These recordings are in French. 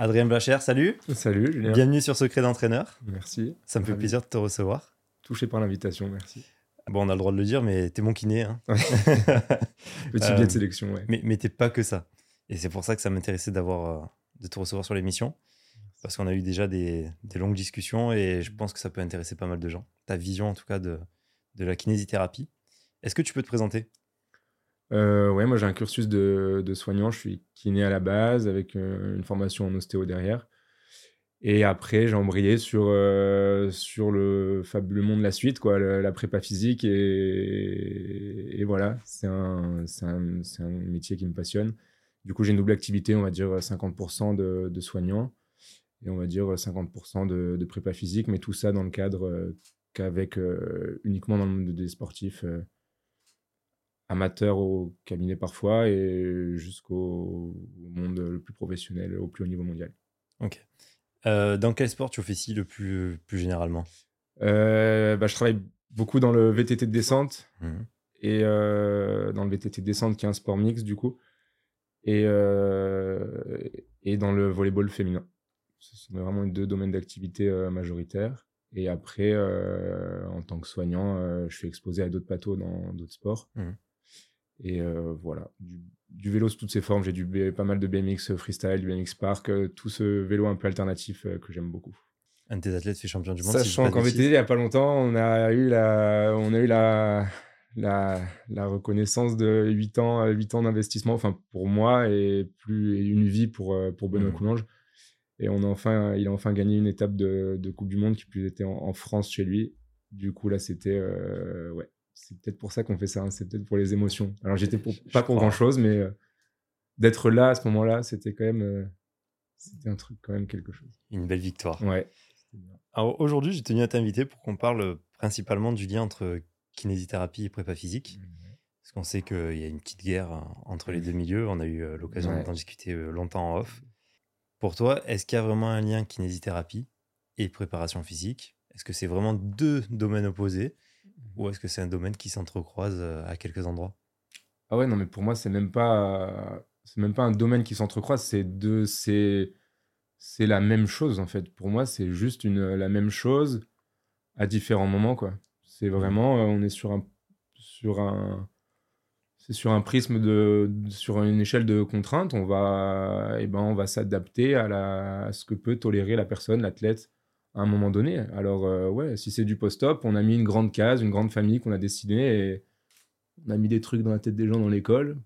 Adrien Blacher, salut. Salut, Julien. Bienvenue sur Secret d'entraîneur. Merci. Ça me fait plaisir de te recevoir. Touché par l'invitation, merci. Bon, on a le droit de le dire, mais t'es mon kiné. Hein. Petit biais de sélection, ouais. Mais, mais t'es pas que ça. Et c'est pour ça que ça m'intéressait d'avoir, euh, de te recevoir sur l'émission. Parce qu'on a eu déjà des, des, longues discussions et je pense que ça peut intéresser pas mal de gens. Ta vision, en tout cas, de, de la kinésithérapie. Est-ce que tu peux te présenter? Euh, Ouais, moi j'ai un cursus de, de, soignant. Je suis kiné à la base avec euh, une formation en ostéo derrière. Et après, j'ai embrayé sur, euh, sur le fabuleux monde de la suite, quoi, la, prépa physique. Et, et voilà, c'est un, un, un, métier qui me passionne. Du coup, j'ai une double activité, on va dire 50% de, de soignant et on va dire 50% de, de, prépa physique, mais tout ça dans le cadre euh, qu'avec uniquement dans le monde des sportifs euh, amateurs au cabinet parfois et jusqu'au monde le plus professionnel, au plus haut niveau mondial. Ok. dans quel sport tu officies le plus, plus généralement? Bah, Je travaille beaucoup dans le VTT de descente mmh. et dans le VTT de descente qui est un sport mix du coup et, et dans le volleyball féminin. Ce sont vraiment deux domaines d'activité euh, majoritaires. Et après, euh, en tant que soignant, euh, je suis exposé à d'autres plateaux dans d'autres sports. Mmh. Et voilà, du, vélo sous toutes ses formes. J'ai du pas mal de BMX freestyle, du BMX park, tout ce vélo un peu alternatif que j'aime beaucoup. Un de tes athlètes fait champion du monde. Sachant qu'en VTT, il n'y a pas longtemps, on a eu la, on a eu la, la, la reconnaissance de 8 ans, 8 ans d'investissement, enfin pour moi, et plus une vie pour, pour Benoît mmh. Coulange. Et on a enfin, il a enfin gagné une étape de, de Coupe du Monde qui plus était en, France chez lui. Du coup, là, c'était. Euh, ouais, c'est peut-être pour ça qu'on fait ça. Hein. c'est peut-être pour les émotions. Alors, j'étais pas pour grand-chose, mais euh, d'être là à ce moment-là, c'était quand même. Euh, c'était un truc, quand même, quelque chose. Une belle victoire. Ouais. Alors, aujourd'hui, j'ai tenu à t'inviter pour qu'on parle principalement du lien entre kinésithérapie et prépa physique. Mmh, Parce qu'on sait qu'il y a une petite guerre hein, entre les deux milieux. On a eu l'occasion d'en discuter longtemps en off. Pour toi, est-ce qu'il y a vraiment un lien kinésithérapie et préparation physique? Est-ce que c'est vraiment deux domaines opposés? Ou est-ce que c'est un domaine qui s'entrecroise euh, à quelques endroits? Ah ouais, non, mais pour moi, c'est même pas, c'est même pas un domaine qui s'entrecroise, c'est deux, c'est, c'est la même chose en fait. Pour moi, c'est juste une, la même chose à différents moments, quoi. C'est vraiment, euh, on est sur un, sur un, c'est sur un prisme de, sur une échelle de contraintes, on va, eh ben, on va s'adapter à, la, ce que peut tolérer la personne, l'athlète, à un moment donné. Alors, euh, ouais, si c'est du post-op, on a mis une grande case, une grande famille qu'on a dessinée et on a mis des trucs dans la tête des gens dans l'école,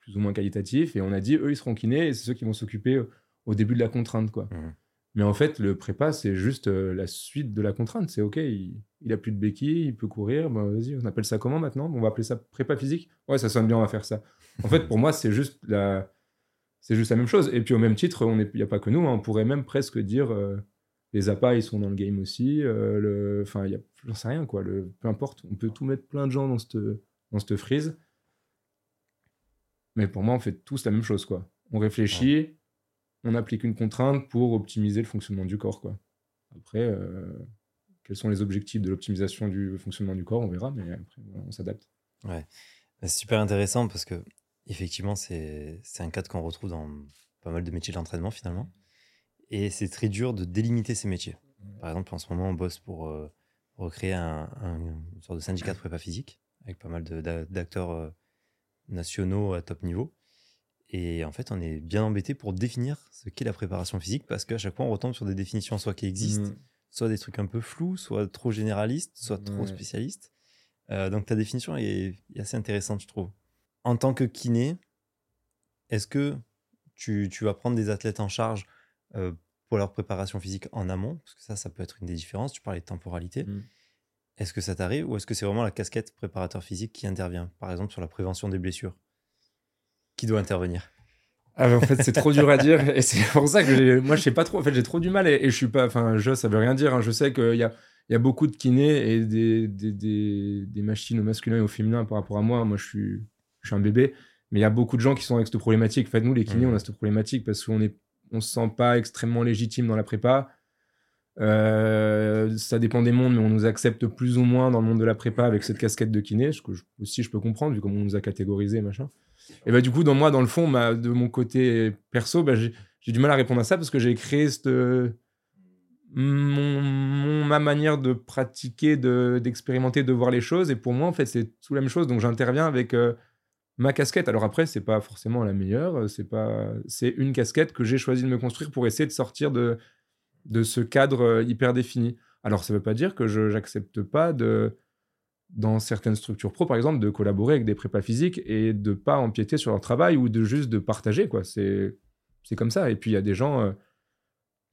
plus ou moins qualitatifs, et on a dit, eux, ils seront kinés et c'est ceux qui vont s'occuper au début de la contrainte, quoi. Mmh. Mais en fait, le prépa, c'est juste euh, la suite de la contrainte. C'est OK, il, il, a plus de béquilles, il peut courir. Ben, vas-y, on appelle ça comment maintenant? On va appeler ça prépa physique? Ouais, ça sonne bien, on va faire ça. En fait, pour moi, c'est juste la, c'est juste la même chose. Et puis au même titre, il n'y a pas que nous. Hein. on pourrait même presque dire euh, les appâts, ils sont dans le game aussi. Euh, enfin, j'en sais rien quoi. Le, peu importe, on peut tout mettre plein de gens dans cette dans cette frise. Mais pour moi, on fait tous la même chose quoi. On réfléchit on applique une contrainte pour optimiser le fonctionnement du corps. Quoi. Après, euh, quels sont les objectifs de l'optimisation du fonctionnement du corps, on verra, mais après, on s'adapte. Ouais. C'est super intéressant parce que, effectivement, c'est un cadre qu'on retrouve dans pas mal de métiers de l'entraînement finalement. Et c'est très dur de délimiter ces métiers. Par exemple, en ce moment, on bosse pour euh, recréer un, une sorte de syndicat de prépa physique avec pas mal d'acteurs euh, nationaux à top niveau. Et en fait, on est bien embêté pour définir ce qu'est la préparation physique parce qu'à chaque fois, on retombe sur des définitions soit qui existent, mmh. soit des trucs un peu flous, soit trop généralistes, soit trop spécialistes. Euh, donc ta définition est, assez intéressante, je trouve. En tant que kiné, est-ce que tu, vas prendre des athlètes en charge euh, pour leur préparation physique en amont Parce que ça, ça peut être une des différences. Tu parlais de temporalité. Mmh. Est-ce que ça t'arrive ou est-ce que c'est vraiment la casquette préparateur physique qui intervient Par exemple, sur la prévention des blessures? Qui doit intervenir? Ah, en fait, c'est trop dur à dire et c'est pour ça que moi je sais pas trop. En fait, j'ai trop du mal et, je suis pas. Enfin, je ça veut rien dire. Hein. Je sais qu'il y a y a beaucoup de kinés et des, des, des, des, machines au masculin et au féminin par rapport à moi. Moi, je suis, je suis un bébé, mais il y a beaucoup de gens qui sont avec cette problématique. En fait, nous, les kinés, mmh. on a cette problématique parce qu'on est, on se sent pas extrêmement légitime dans la prépa. Euh, ça dépend des mondes, mais on nous accepte plus ou moins dans le monde de la prépa avec cette casquette de kiné, ce que aussi je peux comprendre vu comment on nous a catégorisé machin. Et bah, du coup, dans moi, dans le fond, de mon côté perso, bah, j'ai j'ai du mal à répondre à ça parce que j'ai créé cette, mon, ma manière de pratiquer, d'expérimenter, de, voir les choses. Et pour moi, en fait, c'est tout la même chose. Donc, j'interviens avec euh, ma casquette. Alors après, c'est pas forcément la meilleure. C'est pas, c'est une casquette que j'ai choisi de me construire pour essayer de sortir de, de ce cadre euh, hyper défini. Alors, ça veut pas dire que je n'accepte pas de, dans certaines structures pro, par exemple, de collaborer avec des prépas physiques et de pas empiéter sur leur travail ou de juste de partager, quoi. C'est, c'est comme ça. Et puis, il y a des gens. Euh,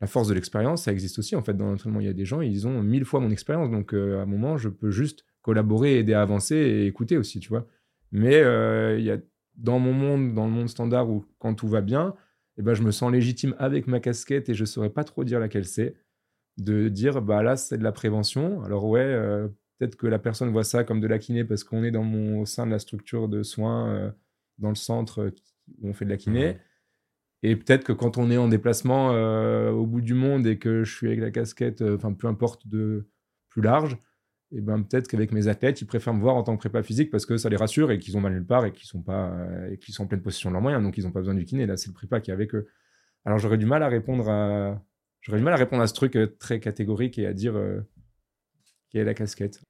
la force de l'expérience, ça existe aussi. En fait, dans l'entraînement, il y a des gens, ils ont mille fois mon expérience. Donc, euh, à un moment, je peux juste collaborer, aider à avancer et écouter aussi, tu vois. Mais euh, il y a, dans mon monde, dans le monde standard où quand tout va bien, eh ben, je me sens légitime avec ma casquette et je ne saurais pas trop dire laquelle c'est, de dire, bah là, c'est de la prévention. Alors, ouais, euh, peut-être que la personne voit ça comme de la kiné parce qu'on est dans mon, au sein de la structure de soins, dans le centre où on fait de la kiné. Et peut-être que quand on est en déplacement euh, au bout du monde et que je suis avec la casquette, euh, enfin peu importe de plus large, et ben peut-être qu'avec mes athlètes, ils préfèrent me voir en tant que prépa physique parce que ça les rassure et qu'ils ont mal nulle part et qu'ils sont pas euh, et qu'ils sont en pleine possession de leurs moyens, donc ils n'ont pas besoin du kiné. Là, c'est le prépa qui est avec eux. Alors j'aurais du mal à répondre à j'aurais du mal à répondre à ce truc très catégorique et à dire qui est la casquette.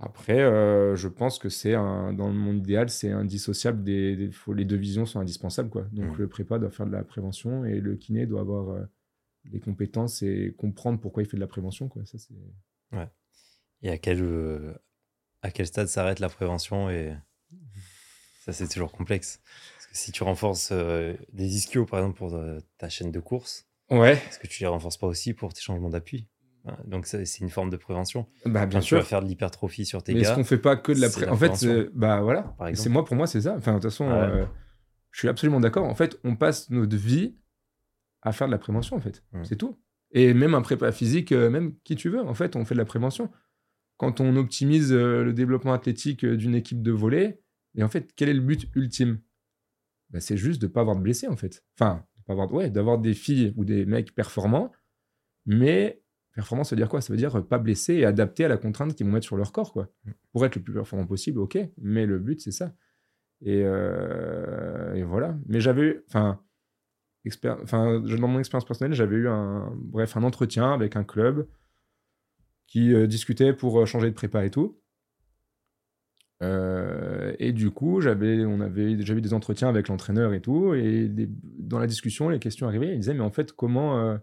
Après, euh, je pense que c'est dans le monde idéal, c'est indissociable. Des, les deux visions sont indispensables, quoi. Donc mmh. le prépa doit faire de la prévention et le kiné doit avoir euh, des compétences et comprendre pourquoi il fait de la prévention, quoi. Ça c'est. Ouais. Et à quel euh, à quel stade s'arrête la prévention et ça c'est toujours complexe. Parce que si tu renforces des ischios par exemple pour ta chaîne de course, ouais. est-ce que tu les renforces pas aussi pour tes changements d'appui? Donc c'est une forme de prévention. Bah, bien sûr. Tu vas faire de l'hypertrophie sur tes Mais gars. est-ce qu'on fait pas que de la, prévention En fait, bah voilà. C'est moi pour moi c'est ça. Enfin de toute façon, euh, je suis absolument d'accord. En fait, on passe notre vie à faire de la prévention en fait. Mmh. C'est tout. Et même un prépa physique, euh, même qui tu veux, en fait, on fait de la prévention. Quand on optimise euh, le développement athlétique d'une équipe de volley, et en fait, quel est le but ultime? Bah, C'est juste de ne pas avoir de blessés en fait. Enfin, avoir, ouais, d'avoir des filles ou des mecs performants, mais Performance, ça veut dire quoi? Ça veut dire pas blesser et adapter à la contrainte qu'ils vont mettre sur leur corps, quoi. Mm. Pour être le plus performant possible, ok, mais le but, c'est ça. Et, euh, voilà. Mais j'avais, enfin, enfin, dans mon expérience personnelle, j'avais eu un, bref, un entretien avec un club qui euh, discutait pour euh, changer de prépa et tout. et du coup, j'avais, on avait déjà eu des entretiens avec l'entraîneur et tout. Et dans la discussion, les questions arrivaient. Il disait, mais en fait, comment,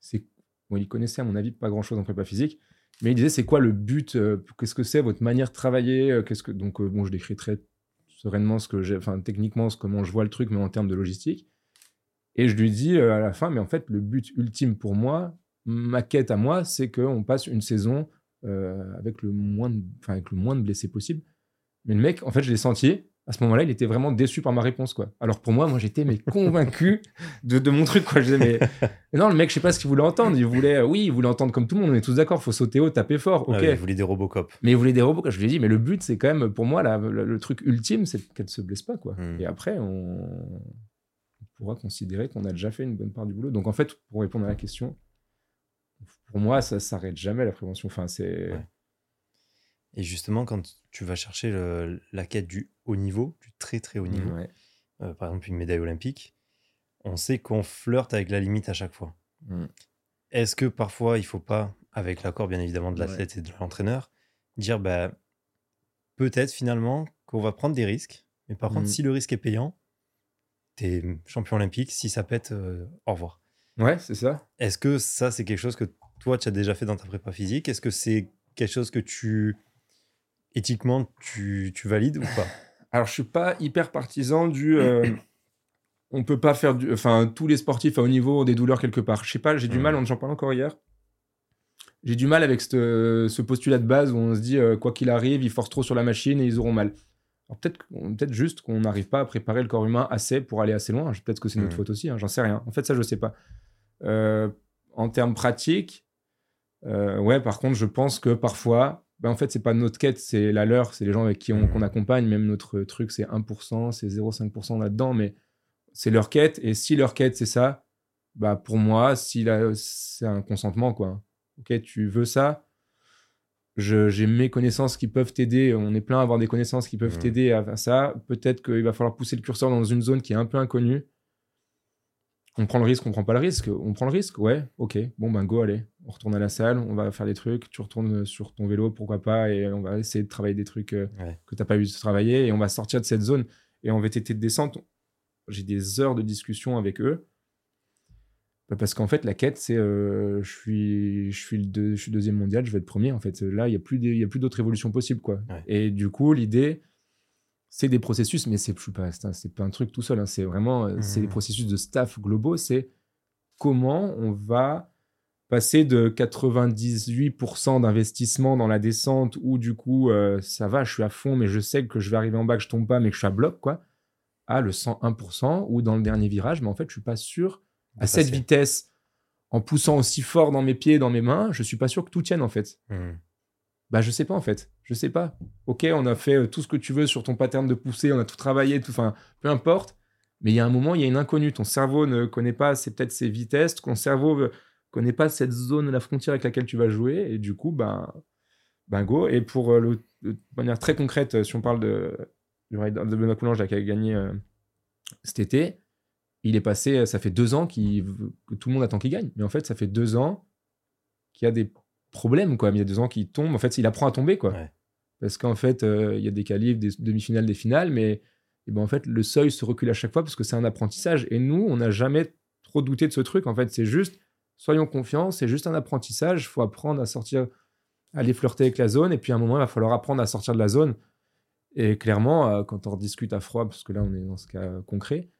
c'est Bon, il connaissait, à mon avis, pas grand-chose en prépa physique, mais il disait c'est quoi le but euh, Qu'est-ce que c'est votre manière de travailler euh, Qu'est-ce que donc euh, bon, je décris très sereinement ce que j'ai, enfin techniquement comment je vois le truc, mais en termes de logistique. Et je lui dis à la fin, mais en fait le but ultime pour moi, ma quête à moi, c'est qu'on passe une saison avec le moins, de, avec le moins de blessés possible. Mais le mec, en fait, je l'ai senti à ce moment-là, il était vraiment déçu par ma réponse, quoi. Alors pour moi, moi j'étais mais convaincu de, de, mon truc, quoi. Je disais mais... non, le mec, je sais pas ce qu'il voulait entendre. Il voulait, oui, il voulait entendre comme tout le monde. On est tous d'accord, faut sauter haut, taper fort, ok. il voulait des Robocop. Mais il voulait des Robocop. Je lui ai dit mais le but, c'est quand même pour moi le, truc ultime, c'est qu'elle se blesse pas, quoi. Hmm. Et après, on... pourra considérer qu'on a déjà fait une bonne part du boulot. Donc en fait, pour répondre à la question, pour moi, ça s'arrête jamais la prévention. Enfin, c'est et justement, quand tu vas chercher la quête du haut niveau, du très très haut niveau, euh, par exemple une médaille olympique, on sait qu'on flirte avec la limite à chaque fois. Mmh. Est-ce que parfois il faut pas, avec l'accord bien évidemment de l'athlète et de l'entraîneur, dire bah, peut-être finalement qu'on va prendre des risques, mais par contre, mmh. si le risque est payant, tu es champion olympique, si ça pète, euh, au revoir. Ouais, c'est ça. Est-ce que ça, c'est quelque chose que toi, tu as déjà fait dans ta prépa physique Est-ce que c'est quelque chose que tu éthiquement, tu, tu valides ou pas? Alors, je suis pas hyper partisan du. Euh, on peut pas faire du. Enfin, tous les sportifs à haut niveau ont des douleurs quelque part. Je sais pas, j'ai du mal, on en parle encore hier. J'ai du mal avec ce postulat de base où on se dit, euh, quoi qu'il arrive, ils forcent trop sur la machine et ils auront mal. Alors peut-être peut juste qu'on n'arrive pas à préparer le corps humain assez pour aller assez loin. Peut-être que c'est notre faute aussi, hein, j'en sais rien. En fait, ça, je sais pas. Euh, en termes pratiques, ouais, par contre, je pense que parfois, bah, en fait, c'est pas notre quête, c'est la leur, c'est les gens avec qui on, qu'on mmh. accompagne. Même notre truc, c'est 1%, c'est 0,5% là-dedans, mais c'est leur quête. Et si leur quête, c'est ça, bah pour moi, si c'est un consentement, quoi. Ok, tu veux ça, j'ai mes connaissances qui peuvent t'aider. On est plein à avoir des connaissances qui peuvent mmh. t'aider à faire ça. Peut-être qu'il va falloir pousser le curseur dans une zone qui est un peu inconnue. On prend le risque, on prend pas le risque. On prend le risque, ouais, ok. Bon, ben go, allez. On retourne à la salle, on va faire des trucs. Tu retournes sur ton vélo, pourquoi pas, et on va essayer de travailler des trucs euh, que tu n'as pas eu de travailler, et on va sortir de cette zone. Et en VTT de descente, j'ai des heures de discussion avec eux. Bah, parce qu'en fait, la quête, c'est euh, je, suis, je, suis le je suis deuxième mondial, je vais être premier. En fait, là, il n'y a plus, plus d'autres évolutions possibles. Quoi. Et du coup, l'idée, c'est des processus, mais c'est pas, c'est pas un truc tout seul. Hein. c'est vraiment euh, c'est des mmh. processus de staff globaux. C'est comment on va passer de 98% d'investissement dans la descente où du coup euh, ça va, je suis à fond, mais je sais que je vais arriver en bas, que je tombe pas, mais que je suis à bloc, quoi, à le 101% ou dans le dernier virage, mais en fait je suis pas sûr à cette vitesse, en poussant aussi fort dans mes pieds, dans mes mains, je suis pas sûr que tout tienne en fait. Mmh. Bah je sais pas en fait, je sais pas. Ok, on a fait euh, tout ce que tu veux sur ton pattern de pousser, on a tout travaillé, tout, enfin peu importe. Mais il y a un moment, il y a une inconnue. Ton cerveau ne connaît pas, c'est peut-être ses vitesses. Ton cerveau ne connaît pas cette zone, la frontière avec laquelle tu vas jouer. Et du coup, ben, ben. Et pour euh, de manière très concrète, euh, si on parle de, de Benoît Coulange qui a gagné cet été, il est passé, ça fait deux ans que tout le monde attend qu'il gagne. Mais en fait, ça fait deux ans qu'il y a des problèmes, quoi. Il y a deux ans qu'il tombe. En fait, il apprend à tomber, quoi. Parce qu'en fait, euh, il y a des qualifs, des demi-finales, des finales, mais et ben, en fait, le seuil se recule à chaque fois parce que c'est un apprentissage. Et nous, on n'a jamais trop douté de ce truc. En fait, c'est juste, soyons confiants, c'est juste un apprentissage. Il faut apprendre à sortir, à aller flirter avec la zone. Et puis, à un moment, il va falloir apprendre à sortir de la zone. Et clairement, euh, quand on discute à froid, parce que là, on est dans ce cas concret,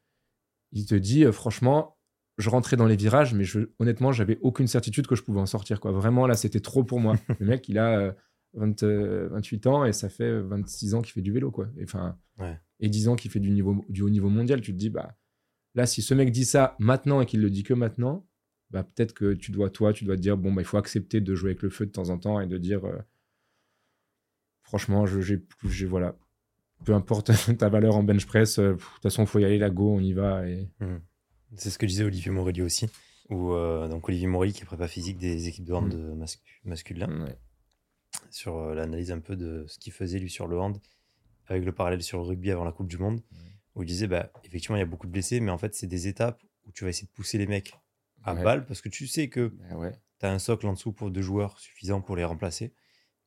il te dit, euh, franchement, je rentrais dans les virages, mais je, honnêtement, j'avais aucune certitude que je pouvais en sortir. Quoi. Vraiment, là, c'était trop pour moi. le mec, il a 28 euh, ans et ça fait 26 ans qu'il fait du vélo. Quoi. Et, enfin, et 10 ans qu'il fait du, niveau, du haut niveau mondial. Tu te dis, bah, là, si ce mec dit ça maintenant et qu'il le dit que maintenant, bah, peut-être que tu dois, toi, tu dois te dire, bon, bah, il faut accepter de jouer avec le feu de temps en temps et de dire, euh, franchement, j'ai, voilà, peu importe ta valeur en bench press, euh, de toute façon, il faut y aller, la go, on y va. Et... Mmh. C'est ce que disait Olivier Morelli aussi. Ou euh, donc Olivier Morelli qui est prépa physique des équipes de hand mmh. masculin. Sur euh, l'analyse un peu de ce qu'il faisait lui sur le hand, avec le parallèle sur le rugby avant la Coupe du Monde, où il disait bah, effectivement il y a beaucoup de blessés, mais en fait c'est des étapes où tu vas essayer de pousser les mecs à balle parce que tu sais que bah tu as un socle en dessous pour deux joueurs suffisant pour les remplacer,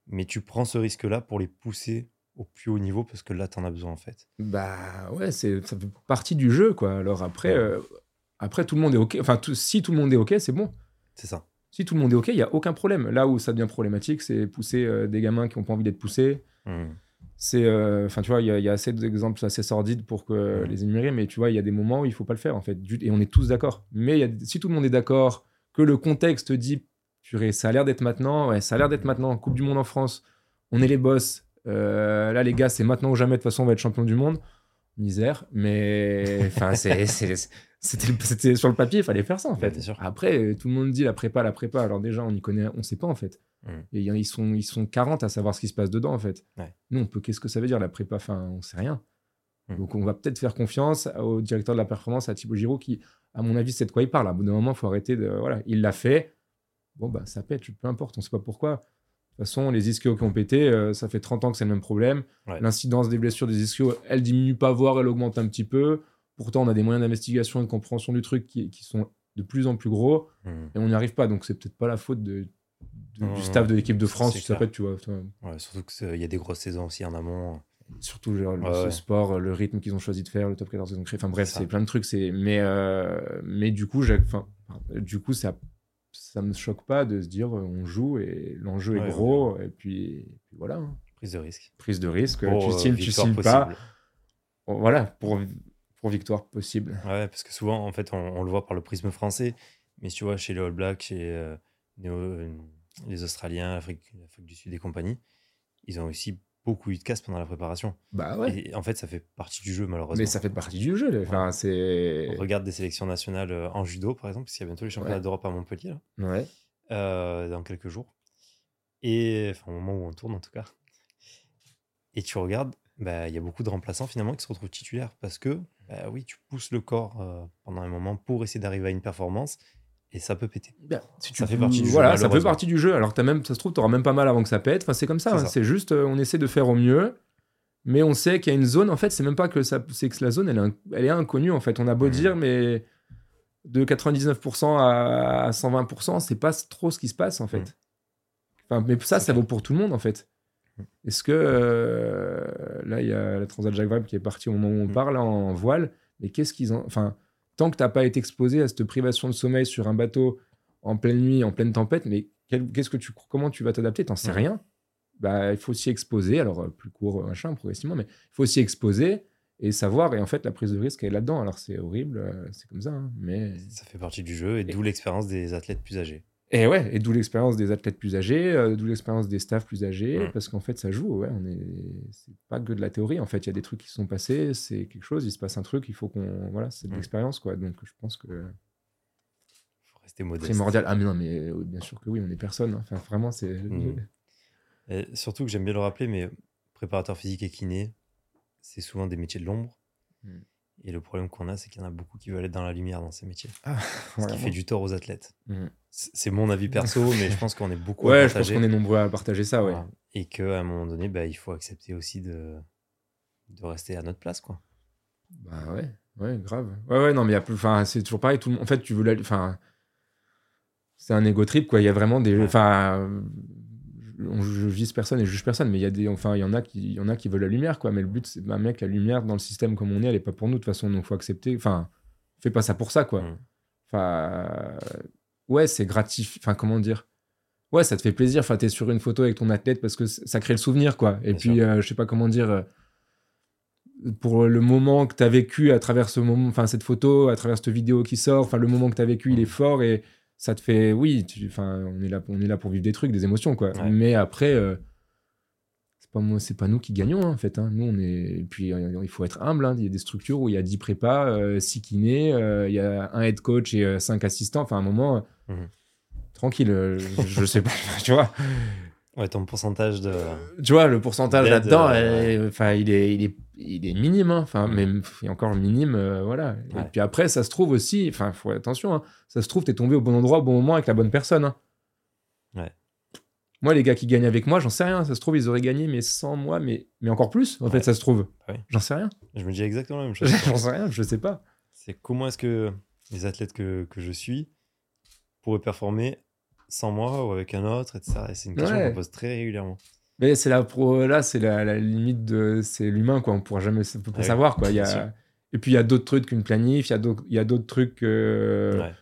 mais tu prends ce risque-là pour les pousser au plus haut niveau parce que là, tu en as besoin en fait. Bah ouais, c'est, ça fait partie du jeu quoi. Alors après, euh, après tout le monde est OK. Enfin, si tout le monde est OK, c'est bon. C'est ça. Si tout le monde est OK, il n'y a aucun problème. Là où ça devient problématique, c'est pousser euh, des gamins qui n'ont pas envie d'être poussés. Mmh. C'est, euh, enfin, tu vois, il y, a assez d'exemples assez sordides pour que mmh. les énumérer, mais tu vois, il y a des moments où il faut pas le faire en fait. Et on est tous d'accord. Mais y a, si tout le monde est d'accord, que le contexte dit, purée, ça a l'air d'être maintenant, ouais, ça a l'air d'être maintenant, Coupe du Monde en France, on est les boss, euh, là, les gars, c'est maintenant ou jamais. De toute façon, on va être champion du monde. Misère. Mais enfin, c'était sur le papier, il fallait faire ça en fait. Après, tout le monde dit la prépa, la prépa. Alors déjà, on y connaît, on sait pas en fait. Mm. Et ils sont, ils sont 40 à savoir ce qui se passe dedans en fait. Nous, on peut, qu'est-ce que ça veut dire la prépa? Enfin, on sait rien. Mm. Donc, on va peut-être faire confiance au directeur de la performance, à Thibaut Giraud, qui, à mon avis, sait de quoi il parle. À bout d'un moment, il faut arrêter de. Voilà, il l'a fait. Bon, bah, ça pète, peu importe, on sait pas pourquoi. De toute façon, les ischios qui ont pété, euh, ça fait 30 ans que c'est le même problème. L'incidence des blessures des ischios, elle diminue pas, voire elle augmente un petit peu. Pourtant, on a des moyens d'investigation et de compréhension du truc qui, sont de plus en plus gros hmm. et on n'y arrive pas. Donc, c'est peut-être pas la faute de, du staff de l'équipe de France, peut tu vois. surtout qu'il y a des grosses saisons aussi en amont. Surtout le, sport, le rythme qu'ils ont choisi de faire, le top 14 qu'ils ont créé. Enfin bref, c'est plein de trucs. Mais, euh, mais du coup, du coup, ça ça me choque pas de se dire on joue et l'enjeu est gros et puis, voilà. Hein. Prise de risque. Prise de risque. tu euh, signes, tu signes pas. Voilà, pour, pour victoire possible. Ouais, parce que souvent, en fait, on, le voit par le prisme français, mais tu vois, chez les All Blacks, chez euh, euh, les Australiens, l'Afrique du Sud et compagnie, ils ont aussi beaucoup eu de casse pendant la préparation. Bah ouais. Et en fait, ça fait partie du jeu, malheureusement. Mais ça fait partie du jeu. Enfin, c'est... On regarde des sélections nationales euh, en judo, par exemple, parce qu'il y a bientôt les championnats d'Europe à Montpellier, là, ouais. Euh, dans quelques jours. Et, enfin, au moment où on tourne, en tout cas. Et tu regardes, bah, il y a beaucoup de remplaçants, finalement, qui se retrouvent titulaires, parce que, bah, oui, tu pousses le corps euh, pendant un moment pour essayer d'arriver à une performance, et ça peut péter. ça fait partie du voilà, jeu. ça fait partie du jeu. Alors, as même, ça se trouve, tu auras même pas mal avant que ça pète. Enfin, c'est comme ça. Hein. C'est juste, euh, on essaie de faire au mieux. Mais on sait qu'il y a une zone. En fait, c'est même pas que ça, c'est que la zone, elle est, elle est inconnue. En fait, on a beau mmh. dire, mais de 99% à 120%, c'est pas trop ce qui se passe en fait. Mm. Enfin, mais ça, ça vaut pour tout le monde en fait. Mm. Est-ce que euh, là, il y a la Transat Jacques Vabre qui est partie au moment où on parle en voile, mais qu'est-ce qu'ils ont. Enfin, tant que t'as pas été exposé à cette privation de sommeil sur un bateau en pleine nuit, en pleine tempête, mais qu'est-ce que tu, comment tu vas t'adapter? T'en sais rien. Bah, il faut s'y exposer, alors euh, plus court, machin, progressivement, mais il faut s'y exposer et savoir. Et en fait, la prise de risque elle est là-dedans. Alors c'est horrible, euh, c'est comme ça, hein, mais. Ça fait partie du jeu et d'où l'expérience des athlètes plus âgés. Et ouais, et d'où l'expérience des athlètes plus âgés, euh, d'où l'expérience des staffs plus âgés, Mm. parce qu'en fait, ça joue. Ouais, on est, c'est pas que de la théorie. En fait, il y a des trucs qui sont passés, c'est quelque chose, il se passe un truc, il faut qu'on, voilà, c'est de Mm. l'expérience, quoi. Donc, je pense que faut rester modeste. primordial. Ah mais non, mais euh, bien sûr que oui, on est personne. hein. Enfin, vraiment, c'est. Mm. Et surtout que j'aime bien le rappeler, mais préparateur physique et kiné, c'est souvent des métiers de l'ombre. Et le problème qu'on a, c'est qu'il y en a beaucoup qui veulent être dans la lumière dans ces métiers. Ah, Ce qui fait du tort aux athlètes. Mm. C'est mon avis perso, mais je pense qu'on est beaucoup à Ouais, je pense partager. qu'on est nombreux à partager ça, ouais. Voilà. Et qu'à un moment donné, bah, il faut accepter aussi de, de rester à notre place. Quoi. Bah ouais, ouais, grave. Ouais, ouais, non, mais il y a plus. Enfin, c'est toujours pareil. Tout le monde. En fait, tu veux la. Enfin, c'est un ego trip, quoi. Il y a vraiment des. Ouais. Enfin, on- je vise personne et je juge personne, mais il y a des. Enfin, il y en a qui, y en a qui veulent la lumière, quoi. Mais le but, c'est, bah, mec, la lumière dans le système comme on est, elle est pas pour nous de toute façon. Donc, faut accepter. Enfin, fais pas ça pour ça, quoi. Mm. Enfin, ouais, c'est gratifiant. Enfin, comment dire? Ouais, ça te fait plaisir. Enfin, t'es sur une photo avec ton athlète parce que ça crée le souvenir, quoi. Et Bien puis, euh, je sais pas comment dire. euh, Pour le moment que t'as vécu à travers ce moment, enfin cette photo, à travers cette vidéo qui sort, enfin le moment que t'as vécu, il est fort et ça te fait, oui, tu- on est là, on est là pour vivre des trucs, des émotions, quoi. Ouais. Mais après, euh, c'est pas moi, c'est pas nous qui gagnons, hein, en fait. hein. Nous, on est, et puis euh, il faut être humble. hein. Il y a des structures où il y a 10 prépas, 6 kinés, euh, il y a un head coach et 5 assistants. Enfin, à un moment, euh, Mhm. tranquille, euh, je, je sais pas, tu vois. Ouais, ton pourcentage de. Tu vois, le pourcentage là-dedans, euh, euh, enfin, il est, il est, il est minime. hein. Enfin, même, a encore minime, euh, voilà. Et puis après, ça se trouve aussi, enfin, faut attention, hein, ça se trouve, t'es tombé au bon endroit au bon moment avec la bonne personne. hein. Ouais. Moi, les gars qui gagnent avec moi, j'en sais rien. Ça se trouve, ils auraient gagné, mais sans moi, mais, mais encore plus, en Ouais. fait, ça se trouve. Ouais. J'en sais rien. Je me dis exactement la même chose. J'en sais rien, je sais pas. c'est comment est-ce que les athlètes que, que je suis pourraient performer sans moi ou avec un autre, etc. Et c'est une question Ouais. qu'on pose très régulièrement. Mais c'est la pro, là, c'est la, la limite de, c'est l'humain, quoi. On pourra jamais, on peut pas Ouais, savoir, quoi. Il y bien sûr. a, et puis il y a d'autres trucs qu'une planif, il y a d'autres, il y a d'autres trucs que, Ouais.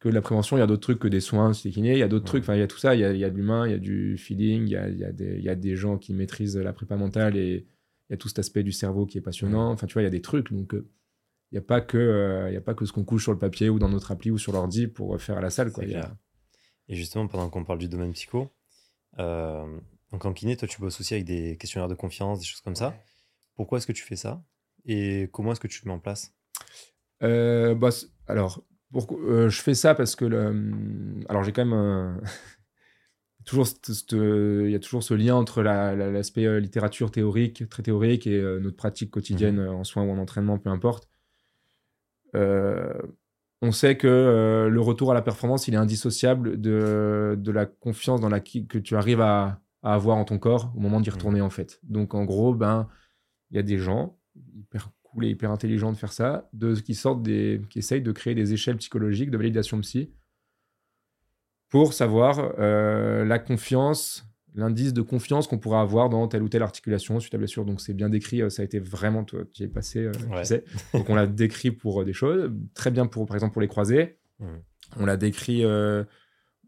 que la prévention, il y a d'autres trucs que des soins, c'est kiné, il y a d'autres Ouais. trucs, enfin, il y a tout ça, il y a, il y a de l'humain, il y a du feeling, il y a, il y a des, il y a des gens qui maîtrisent la prépa mentale et il y a tout cet aspect du cerveau qui est passionnant. Enfin, tu vois, il y a des trucs, donc euh, il n'y a pas que, euh, il y a pas que ce qu'on couche sur le papier ou dans notre appli ou sur l'ordi pour faire à la salle, quoi. Il y a-. Et justement, pendant qu'on parle du domaine psycho, euh, donc en kiné, toi, tu bosses aussi avec des questionnaires de confiance, des choses comme ça. Pourquoi est-ce que tu fais ça? Et comment est-ce que tu le mets en place? Euh, bah, alors, euh, je fais ça parce que le, alors j'ai quand même toujours il y a toujours ce lien entre la- la- l'aspect euh, littérature théorique, très théorique, et notre pratique quotidienne euh, en soins ou en entraînement, peu importe. Euh, on sait que euh, le retour à la performance, il est indissociable de, de la confiance dans la qui- que tu arrives à, à avoir en ton corps au moment d'y Mhm. retourner, en fait. Donc, en gros, ben, il y a des gens hyper cool et hyper intelligents de faire ça, de, qui sortent des, qui essayent de créer des échelles psychologiques de validation psy pour savoir euh, la confiance, l'indice de confiance qu'on pourra avoir dans telle ou telle articulation suite à blessure. Donc c'est bien décrit, euh, ça a été vraiment, toi, y es passé, euh, Ouais. tu sais. Donc on l'a décrit pour euh, des choses, très bien pour, par exemple, pour les croisés. Mhm. On l'a décrit euh,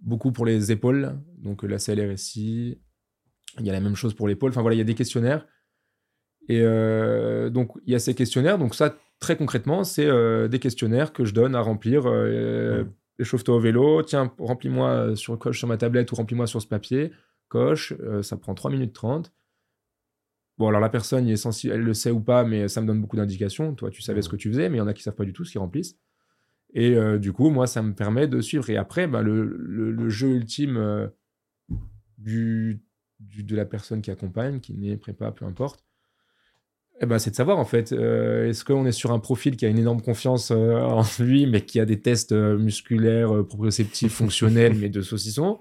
beaucoup pour les épaules, donc la CLRSI. Il y a la même chose pour l'épaule. Enfin voilà, il y a des questionnaires. Et donc il y a ces questionnaires. Donc ça, très concrètement, c'est des questionnaires que je donne à remplir. Mhm. Échauffe-toi au vélo, tiens, remplis-moi sur coche sur ma tablette ou remplis-moi sur ce papier. Coche, euh, ça prend 3 minutes 30. Bon, alors la personne, est sensi- elle le sait ou pas, mais ça me donne beaucoup d'indications. Toi, tu savais ce que tu faisais, mais il y en a qui savent pas du tout ce qu'ils remplissent. Et euh, du coup, moi, ça me permet de suivre. Et après, bah, le, le- le jeu ultime euh, du, du- de la personne qui accompagne, qui n'est prépa, peu importe, eh ben, c'est de savoir en fait, euh, est-ce qu'on est sur un profil qui a une énorme confiance en lui, mais qui a des tests musculaires, proprioceptifs, fonctionnels, mais de saucisson?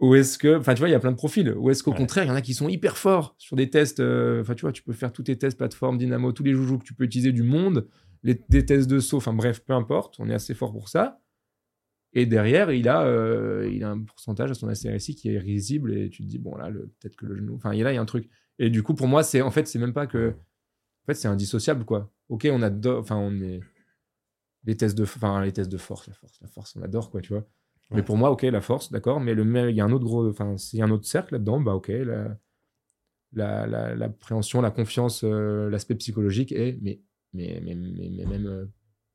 Ou est-ce que, enfin tu vois, il y a plein de profils. Ou est-ce qu'au Ouais. contraire, il y en a qui sont hyper forts sur des tests, euh, enfin tu vois, tu peux faire tous tes tests plateforme, dynamo, tous les joujoux que tu peux utiliser du monde, les, des tests de saut, enfin bref, peu importe, on est assez fort pour ça. Et derrière, il a, euh, il a un pourcentage à son ACRSI qui est risible et tu te dis, bon, là, peut-être que le genou. Enfin, là, il y a un truc. Et du coup, pour moi, c'est en fait, c'est même pas que. En fait, c'est indissociable, quoi. Ok, on adore. Enfin, on est. Les tests de, enfin, les tests de force, la force, la force, on adore, quoi, tu vois. Mais pour moi, ok, la force, d'accord, mais le il y a un autre gros. Enfin, s'il y a un autre cercle là-dedans, bah, ok, l'appréhension, la, la, confiance, euh, l'aspect psychologique est, mais, mais, mais, mais, même. Euh,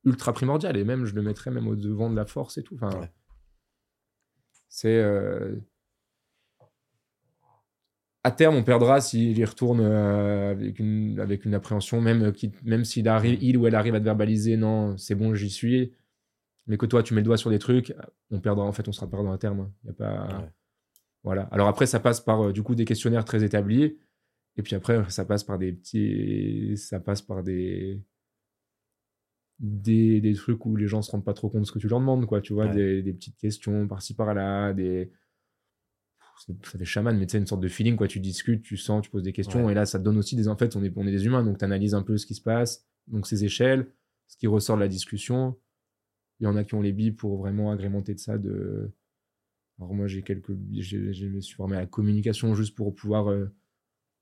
ultra primordial. Et même, je le mettrais même au devant de la force et tout. Enfin, C'est. Euh, à terme, on perdra s'il y retourne avec, une, avec une appréhension, même, qui, même s'il arrive, il ou elle arrive à te verbaliser, non, c'est bon, j'y suis. Mais que toi, tu mets le doigt sur des trucs, on perdra, en fait, on sera perdant à terme. Il y a pas. Voilà. Alors après, ça passe par euh, du coup des questionnaires très établis. Et puis après, ça passe par des petits. Ça passe par des des, des, trucs où les gens se rendent pas trop compte de ce que tu leur demandes, quoi. Tu vois, des, des, petites questions par-ci par-là, des. Ça fait chaman, mais tu sais, une sorte de feeling, quoi. Tu discutes, tu sens, tu poses des questions, et là, ça te donne aussi des. En fait, on est, on est des humains, donc tu analyses un peu ce qui se passe, donc ces échelles, ce qui ressort de la discussion. Il y en a qui ont les billes pour vraiment agrémenter de ça. De... Alors, moi, j'ai quelques. Je me suis formé à la communication juste pour pouvoir euh,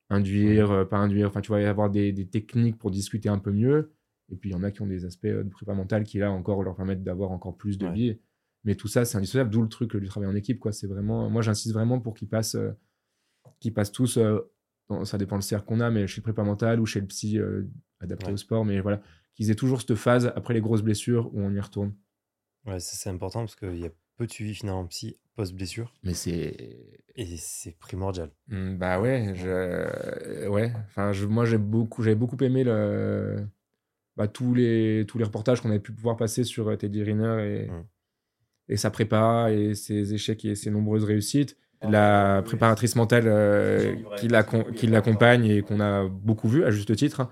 induire, euh, pas induire, enfin, tu vois, avoir des, des techniques pour discuter un peu mieux. Et puis, il y en a qui ont des aspects euh, de prépa mentale qui, là, encore, leur permettent d'avoir encore plus de vie. Mais tout ça, c'est indissociable, d'où le truc du travail en équipe. Quoi. C'est vraiment, moi, j'insiste vraiment pour qu'ils passent, euh, qu'ils passent tous, ça dépend le cercle qu'on a, mais chez le prépa mental ou chez le psy adapté au sport, mais voilà, qu'ils aient toujours cette phase après les grosses blessures où on y retourne. Ouais, c'est important parce qu'il y a peu de suivi finalement psy post-blessure. Mais c'est. Et c'est primordial. Mmh, bah ouais, je... ouais. Enfin, je... moi, j'ai beaucoup... j'avais beaucoup aimé le bah, tous, les, tous les reportages qu'on avait pu pouvoir passer sur euh, Teddy Riner et, mmh. et sa prépa et ses échecs et ses nombreuses réussites. La préparatrice mentale euh, qui l'accompagne et qu'on a beaucoup vu à juste titre.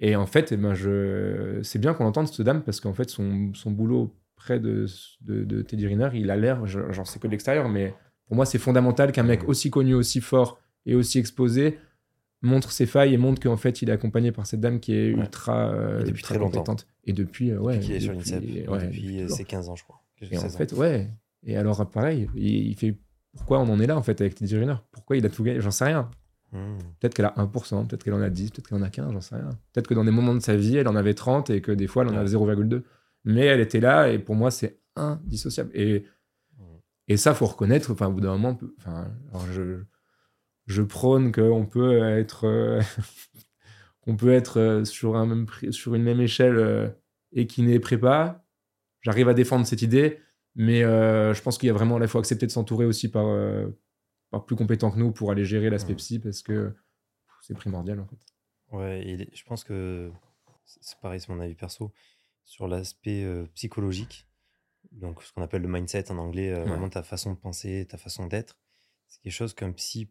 Et en fait, eh ben je... c'est bien qu'on entende cette dame parce qu'en fait, son, son boulot près de, de, de Teddy Riner, il a l'air, j'en sais que de l'extérieur, mais pour moi, c'est fondamental qu'un mec aussi connu, aussi fort et aussi exposé montre ses failles et montre qu'en fait il est accompagné par cette dame qui est ultra, euh, depuis très longtemps. Et depuis, euh, ouais. Depuis est sur l'INSEP, depuis, ses 15 ans, je crois. Et en fait, ouais. Et alors, pareil, il, fait pourquoi on en est là en fait avec Teddy Riner? Pourquoi il a tout gagné? J'en sais rien. Hmm. Peut-être qu'elle a 1%, peut-être qu'elle en a 10, peut-être qu'elle en a 15, j'en sais rien. Peut-être que dans des moments de sa vie, elle en avait 30 et que des fois, elle en avait 0,2. Mais elle était là et pour moi, c'est indissociable. Et, et ça, faut reconnaître, enfin, au bout d'un moment, enfin, je, je prône qu'on peut être, euh, qu'on peut être euh, sur, un même, sur une même échelle euh, et qui n'est prépa. J'arrive à défendre cette idée, mais je pense qu'il y a vraiment, il faut accepter de s'entourer aussi par, par plus compétents que nous pour aller gérer l'aspect psy parce que c'est primordial en fait. Ouais, et je pense que c'est pareil, c'est mon avis perso, sur l'aspect psychologique, donc ce qu'on appelle le mindset en anglais, vraiment ta façon de penser, ta façon d'être, c'est quelque chose qu'un psy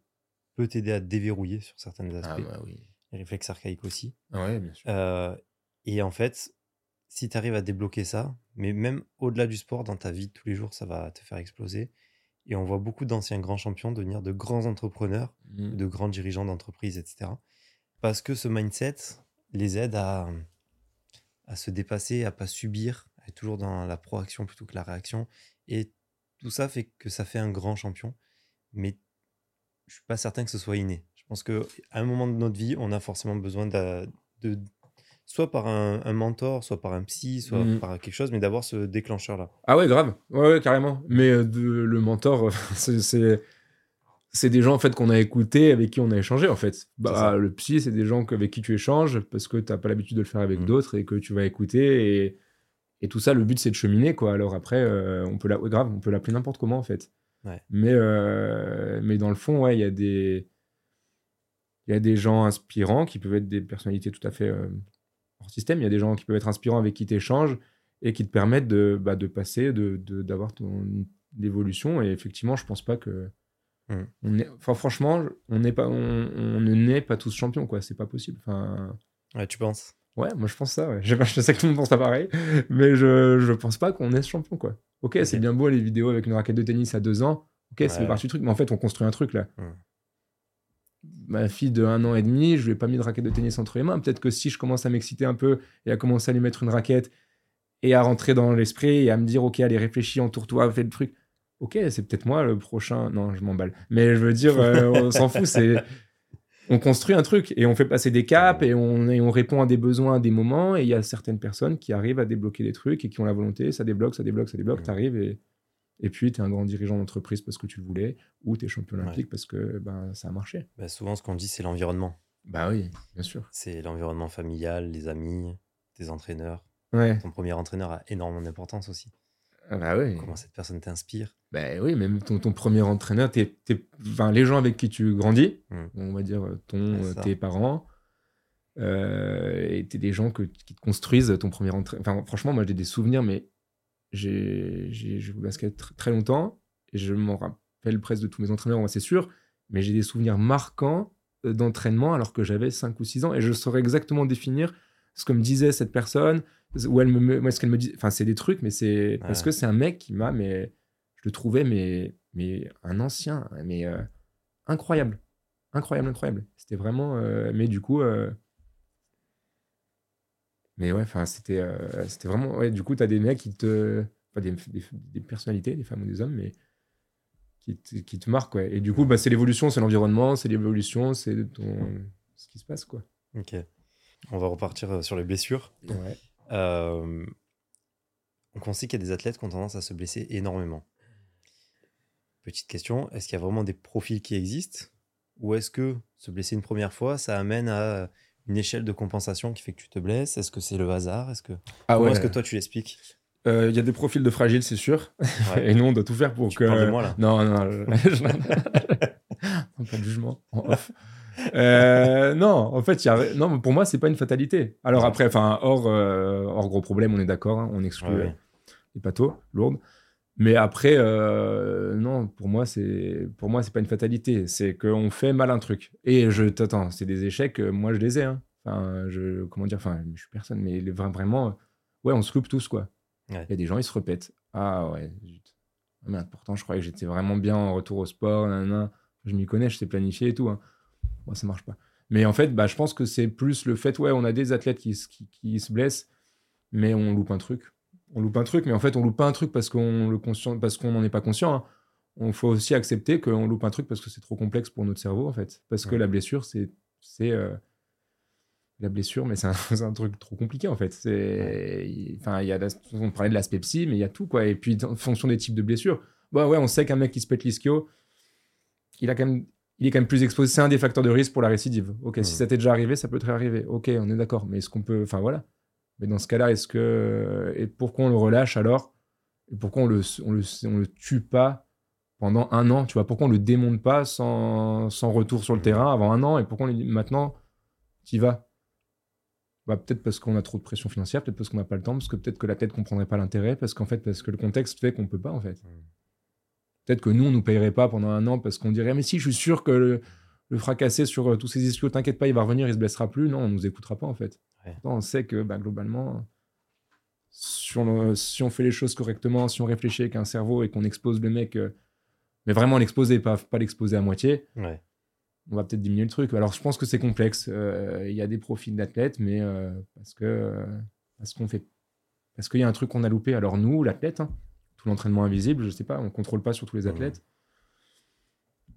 peut t'aider à déverrouiller sur certains ah aspects. Ah oui. Les réflexes archaïques aussi. Ah ouais, bien sûr. Euh, et en fait, si tu arrives à débloquer ça, mais même au-delà du sport, dans ta vie de tous les jours, ça va te faire exploser. Et on voit beaucoup d'anciens grands champions devenir de grands entrepreneurs, mmh. de grands dirigeants d'entreprise, etc. Parce que ce mindset les aide à, à se dépasser, à pas subir, à être toujours dans la proaction plutôt que la réaction. Et tout ça fait que ça fait un grand champion. Mais je suis pas certain que ce soit inné. Je pense qu'à un moment de notre vie, on a forcément besoin de, soit par un, mentor, soit par un psy, soit mm. par quelque chose, mais d'avoir ce déclencheur-là. Ah ouais, grave. Ouais, carrément. Mais euh, le mentor, c'est c'est des gens en fait qu'on a écoutés, avec qui on a échangé en fait. Bah, le psy, c'est des gens avec qui tu échanges parce que tu n'as pas l'habitude de le faire avec mm. d'autres et que tu vas écouter et, et tout ça. Le but, c'est de cheminer quoi. Alors après, euh, on peut la... grave, on peut l'appeler n'importe comment en fait. Mais, euh, mais dans le fond, ouais, il y a des. Il y a des gens inspirants qui peuvent être des personnalités tout à fait euh, hors système. Il y a des gens qui peuvent être inspirants avec qui tu échanges et qui te permettent de, bah, de passer, d'avoir de, ton évolution. Et effectivement, je pense pas que. Hmm. On est, enfin, franchement, on, n'est pas, on, ne naît pas tous champions, quoi. C'est pas possible. Enfin, ouais, tu penses? Ouais, moi je pense ça. Ouais. Je, je, sais que tout le monde pense pas pareil, mais je, je pense pas qu'on est champion, quoi. Ok, c'est bien beau les vidéos avec une raquette de tennis à deux ans. Ok, c'est parti du truc, mais en fait, on construit un truc là. ma fille de un an et demi, je lui ai pas mis de raquette de tennis entre les mains. Peut-être que si je commence à m'exciter un peu et à commencer à lui mettre une raquette et à rentrer dans l'esprit et à me dire, OK, allez, réfléchis, entoure-toi, fais le truc. OK, c'est peut-être moi le prochain. Non, je m'emballe. Mais je veux dire, euh, on s'en fout. C'est on construit un truc et on fait passer des caps et on, on répond à des besoins à des moments. Et il y a certaines personnes qui arrivent à débloquer des trucs et qui ont la volonté. Ça débloque, ça débloque, ça débloque. Tu arrives et, et puis tu es un grand dirigeant d'entreprise parce que tu le voulais ou tu es champion olympique parce que ben, ça a marché. Bah, souvent, ce qu'on dit, c'est l'environnement. Bah oui, bien sûr. C'est l'environnement familial, les amis, tes entraîneurs. Ouais. Ton premier entraîneur a énormément d'importance aussi. Ah bah oui. Comment cette personne t'inspire. Ben oui, même ton, ton premier entraîneur, t'es, t'es- enfin, les gens avec qui tu grandis, Mm. on va dire ton, Ouais, euh, tes parents, euh, et t'es des gens que, qui te construisent ton premier entraîneur. Enfin, franchement, moi j'ai des souvenirs, mais j'ai, j'ai joué au basket tr- très longtemps, et je m'en rappelle presque de tous mes entraîneurs, moi, c'est sûr, mais j'ai des souvenirs marquants euh, d'entraînement alors que j'avais 5 ou 6 ans, et je saurais exactement définir ce que me disait cette personne, où elle me, moi, ce qu'elle me dit. Enfin, c'est des trucs, mais c'est parce que c'est un mec qui m'a, mais je le trouvais, mais, mais un ancien, mais euh, incroyable. Incroyable, incroyable. C'était vraiment. euh, mais du coup. euh, mais ouais, enfin, c'était c'était vraiment. Ouais, du coup, t'as des mecs qui te. Enfin, des, des, des personnalités, des femmes ou des hommes, mais qui te, qui te marquent, ouais. Et du coup, bah, c'est l'évolution, c'est l'environnement, c'est l'évolution, c'est ton... ce qui se passe, quoi. Ok. On va repartir sur les blessures. Ouais. Euh, donc on sait qu'il y a des athlètes qui ont tendance à se blesser énormément. Petite question, est-ce qu'il y a vraiment des profils qui existent? Ou est-ce que se blesser une première fois, ça amène à une échelle de compensation qui fait que tu te blesses? Est-ce que c'est le hasard? Est-ce que... Ah Comment ouais. est-ce que toi tu l'expliques? Euh, Il y a des profils de fragiles, c'est sûr. Ouais. Et nous, on doit tout faire pour Tu que. parles de moi, là Non, non. non, pas de jugement. En off. Euh, non, en fait, il y a... non, pour moi, c'est pas une fatalité. Alors après, enfin, hors, euh, hors gros problème, on est d'accord, hein, on exclut Ouais, euh, les pathos lourdes. Mais après, euh, non, pour moi, c'est pour moi, c'est pas une fatalité. C'est qu'on fait mal un truc. Et je t'attends, c'est des échecs. Moi, je les ai. hein. Enfin, je comment dire. Enfin, je suis personne, mais les- vraiment, ouais, on se loupe tous quoi. Il Ouais. y a des gens, ils se répètent. Ah ouais. Ah, merde, pourtant, je croyais que j'étais vraiment bien en retour au sport. nanana. Je m'y connais, je sais planifier et tout. Hein. Ça marche pas. Mais en fait, bah, je pense que c'est plus le fait, ouais, on a des athlètes qui, se- qui, qui se blessent, mais on loupe un truc. On loupe un truc, mais en fait, on loupe pas un truc parce qu'on le conscient, parce qu'on n'en est pas conscient. hein. On faut aussi accepter qu'on loupe un truc parce que c'est trop complexe pour notre cerveau, en fait. Parce que la blessure, c'est, c'est euh, la blessure, mais c'est un, truc trop compliqué, en fait. C'est, enfin, il y a, on parlait de l'aspepsie, mais il y a tout, quoi. Et puis, en fonction des types de blessures, bah ouais, on sait qu'un mec qui se pète l'ischio, il a quand même il est quand même plus exposé. C'est un des facteurs de risque pour la récidive. Ok, si Mhm. ça t'est déjà arrivé, ça peut te réarriver. Ok, on est d'accord. Mais est-ce qu'on peut. Enfin, voilà. Mais dans ce cas-là, est-ce que. Et pourquoi on le relâche alors? Et pourquoi on le, on, le, on le tue pas pendant un an Tu vois, pourquoi on le démonte pas sans, sans retour sur le Mhm. terrain avant un an? Et pourquoi on lui dit maintenant, tu y vas? Bah, Peut-être parce qu'on a trop de pression financière, peut-être parce qu'on n'a pas le temps, parce que peut-être que la tête comprendrait pas l'intérêt, parce qu'en fait, parce que le contexte fait qu'on peut pas, en fait. Mm. Peut-être que nous, on nous payerait pas pendant un an parce qu'on dirait, mais si, je suis sûr que le, le fracasser sur euh, tous ces ischios, t'inquiète pas, il va revenir, il se blessera plus. Non, on nous écoutera pas, en fait. Ouais. On sait que bah, globalement, si on, si on fait les choses correctement, si on réfléchit avec un cerveau et qu'on expose le mec, euh, mais vraiment l'exposer, pas, pas l'exposer à moitié, Ouais. on va peut-être diminuer le truc. Alors, je pense que c'est complexe. Euh, Il y a des profils d'athlètes, mais parce que parce qu'on fait, parce qu'il y a un truc qu'on a loupé. Alors nous, l'athlète, hein, tout l'entraînement invisible, je sais pas, on contrôle pas sur tous les athlètes.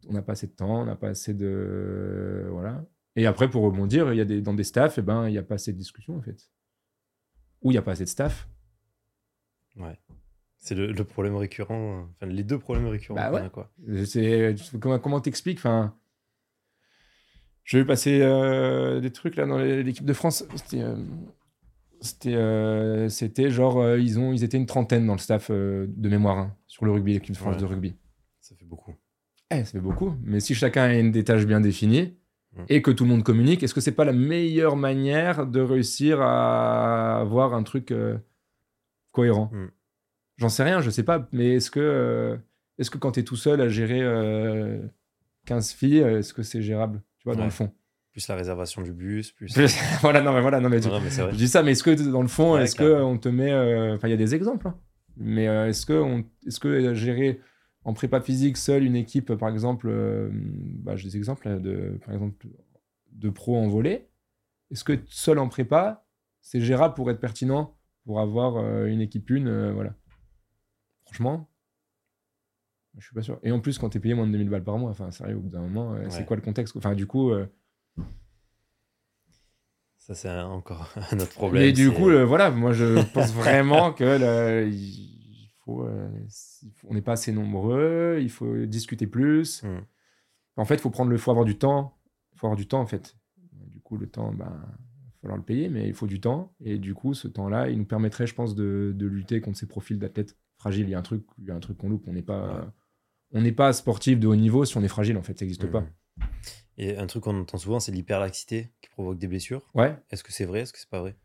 On n'a pas assez de temps, on n'a pas assez de voilà. Et après, pour rebondir, il y a des dans des staffs, et ben il y a pas assez de discussion en fait. Ou il y a pas assez de staff. Ouais. C'est le, le problème récurrent, enfin les deux problèmes récurrents. Bah ouais. quoi. C'est comment comment t'expliques Enfin, j'ai vu passer euh, des trucs là dans l'équipe de France. C'était euh, c'était euh, c'était genre euh, ils ont ils étaient une trentaine dans le staff euh, de mémoire hein, sur le rugby l'équipe de France Ouais. de rugby. Ça fait beaucoup. Eh, ça fait beaucoup. Mais si chacun a une des tâches bien définies et que tout le monde communique, est-ce que c'est pas la meilleure manière de réussir à avoir un truc cohérent? Mm. J'en sais rien, je sais pas. Mais est-ce que, est-ce que quand tu es tout seul à gérer euh, 15 filles, est-ce que c'est gérable Tu vois, dans le fond? Plus la réservation du bus, plus. voilà, non, mais voilà, non, mais tu- Non, mais je dis ça, mais est-ce que dans le fond, Ouais, est-ce que clairement. on te met, euh, enfin, il y a des exemples, hein. mais euh, est-ce que on, est-ce que euh, gérer en prépa physique, seule une équipe, par exemple, euh, bah, j'ai des exemples de, par exemple, de pro en volet. Est-ce que seul en prépa, c'est gérable pour être pertinent, pour avoir une équipe une, voilà. Franchement, je suis pas sûr. Et en plus, quand tu es payé moins de 2000 balles par mois, enfin, sérieux, au bout d'un moment, c'est quoi le contexte Enfin, du coup. Ça, c'est encore un autre problème. Et du coup, voilà, moi, je pense vraiment que euh, on n'est pas assez nombreux, il faut discuter plus. Hmm. En fait, il faut prendre le, faut avoir du temps. Il faut avoir du temps, en fait. Du coup, le temps, ben, il va falloir le payer, mais il faut du temps. Et du coup, ce temps-là, il nous permettrait, je pense, de, lutter contre ces profils d'athlètes fragiles. Il y a un truc, il y a un truc qu'on loupe. On n'est pas, on n'est pas sportif de haut niveau si on est fragile. En fait, ça n'existe pas. Et un truc qu'on entend souvent, c'est l'hyperlaxité qui provoque des blessures. Ouais. Est-ce que c'est vrai? Est-ce que c'est pas vrai?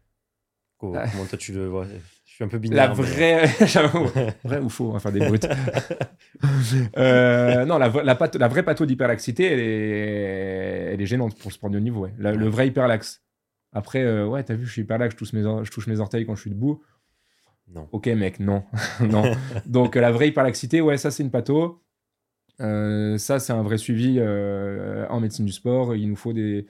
Ah. Comment toi tu le vois? Suis un peu binaire. La vraie, vrai ou faux, enfin des brutes. euh, non, la, la, la vraie patho d'hyperlaxité, elle est, elle est gênante pour sport de haut niveau. Le vrai hyperlaxe. Après, euh, ouais, t'as vu, je suis hyperlaxe, je touche, mes, je touche mes orteils quand je suis debout. Non. Ok, mec, non. non. Donc, la vraie hyperlaxité, ouais, ça, c'est une patho. Euh, ça, c'est un vrai suivi euh, en médecine du sport. Il nous faut des,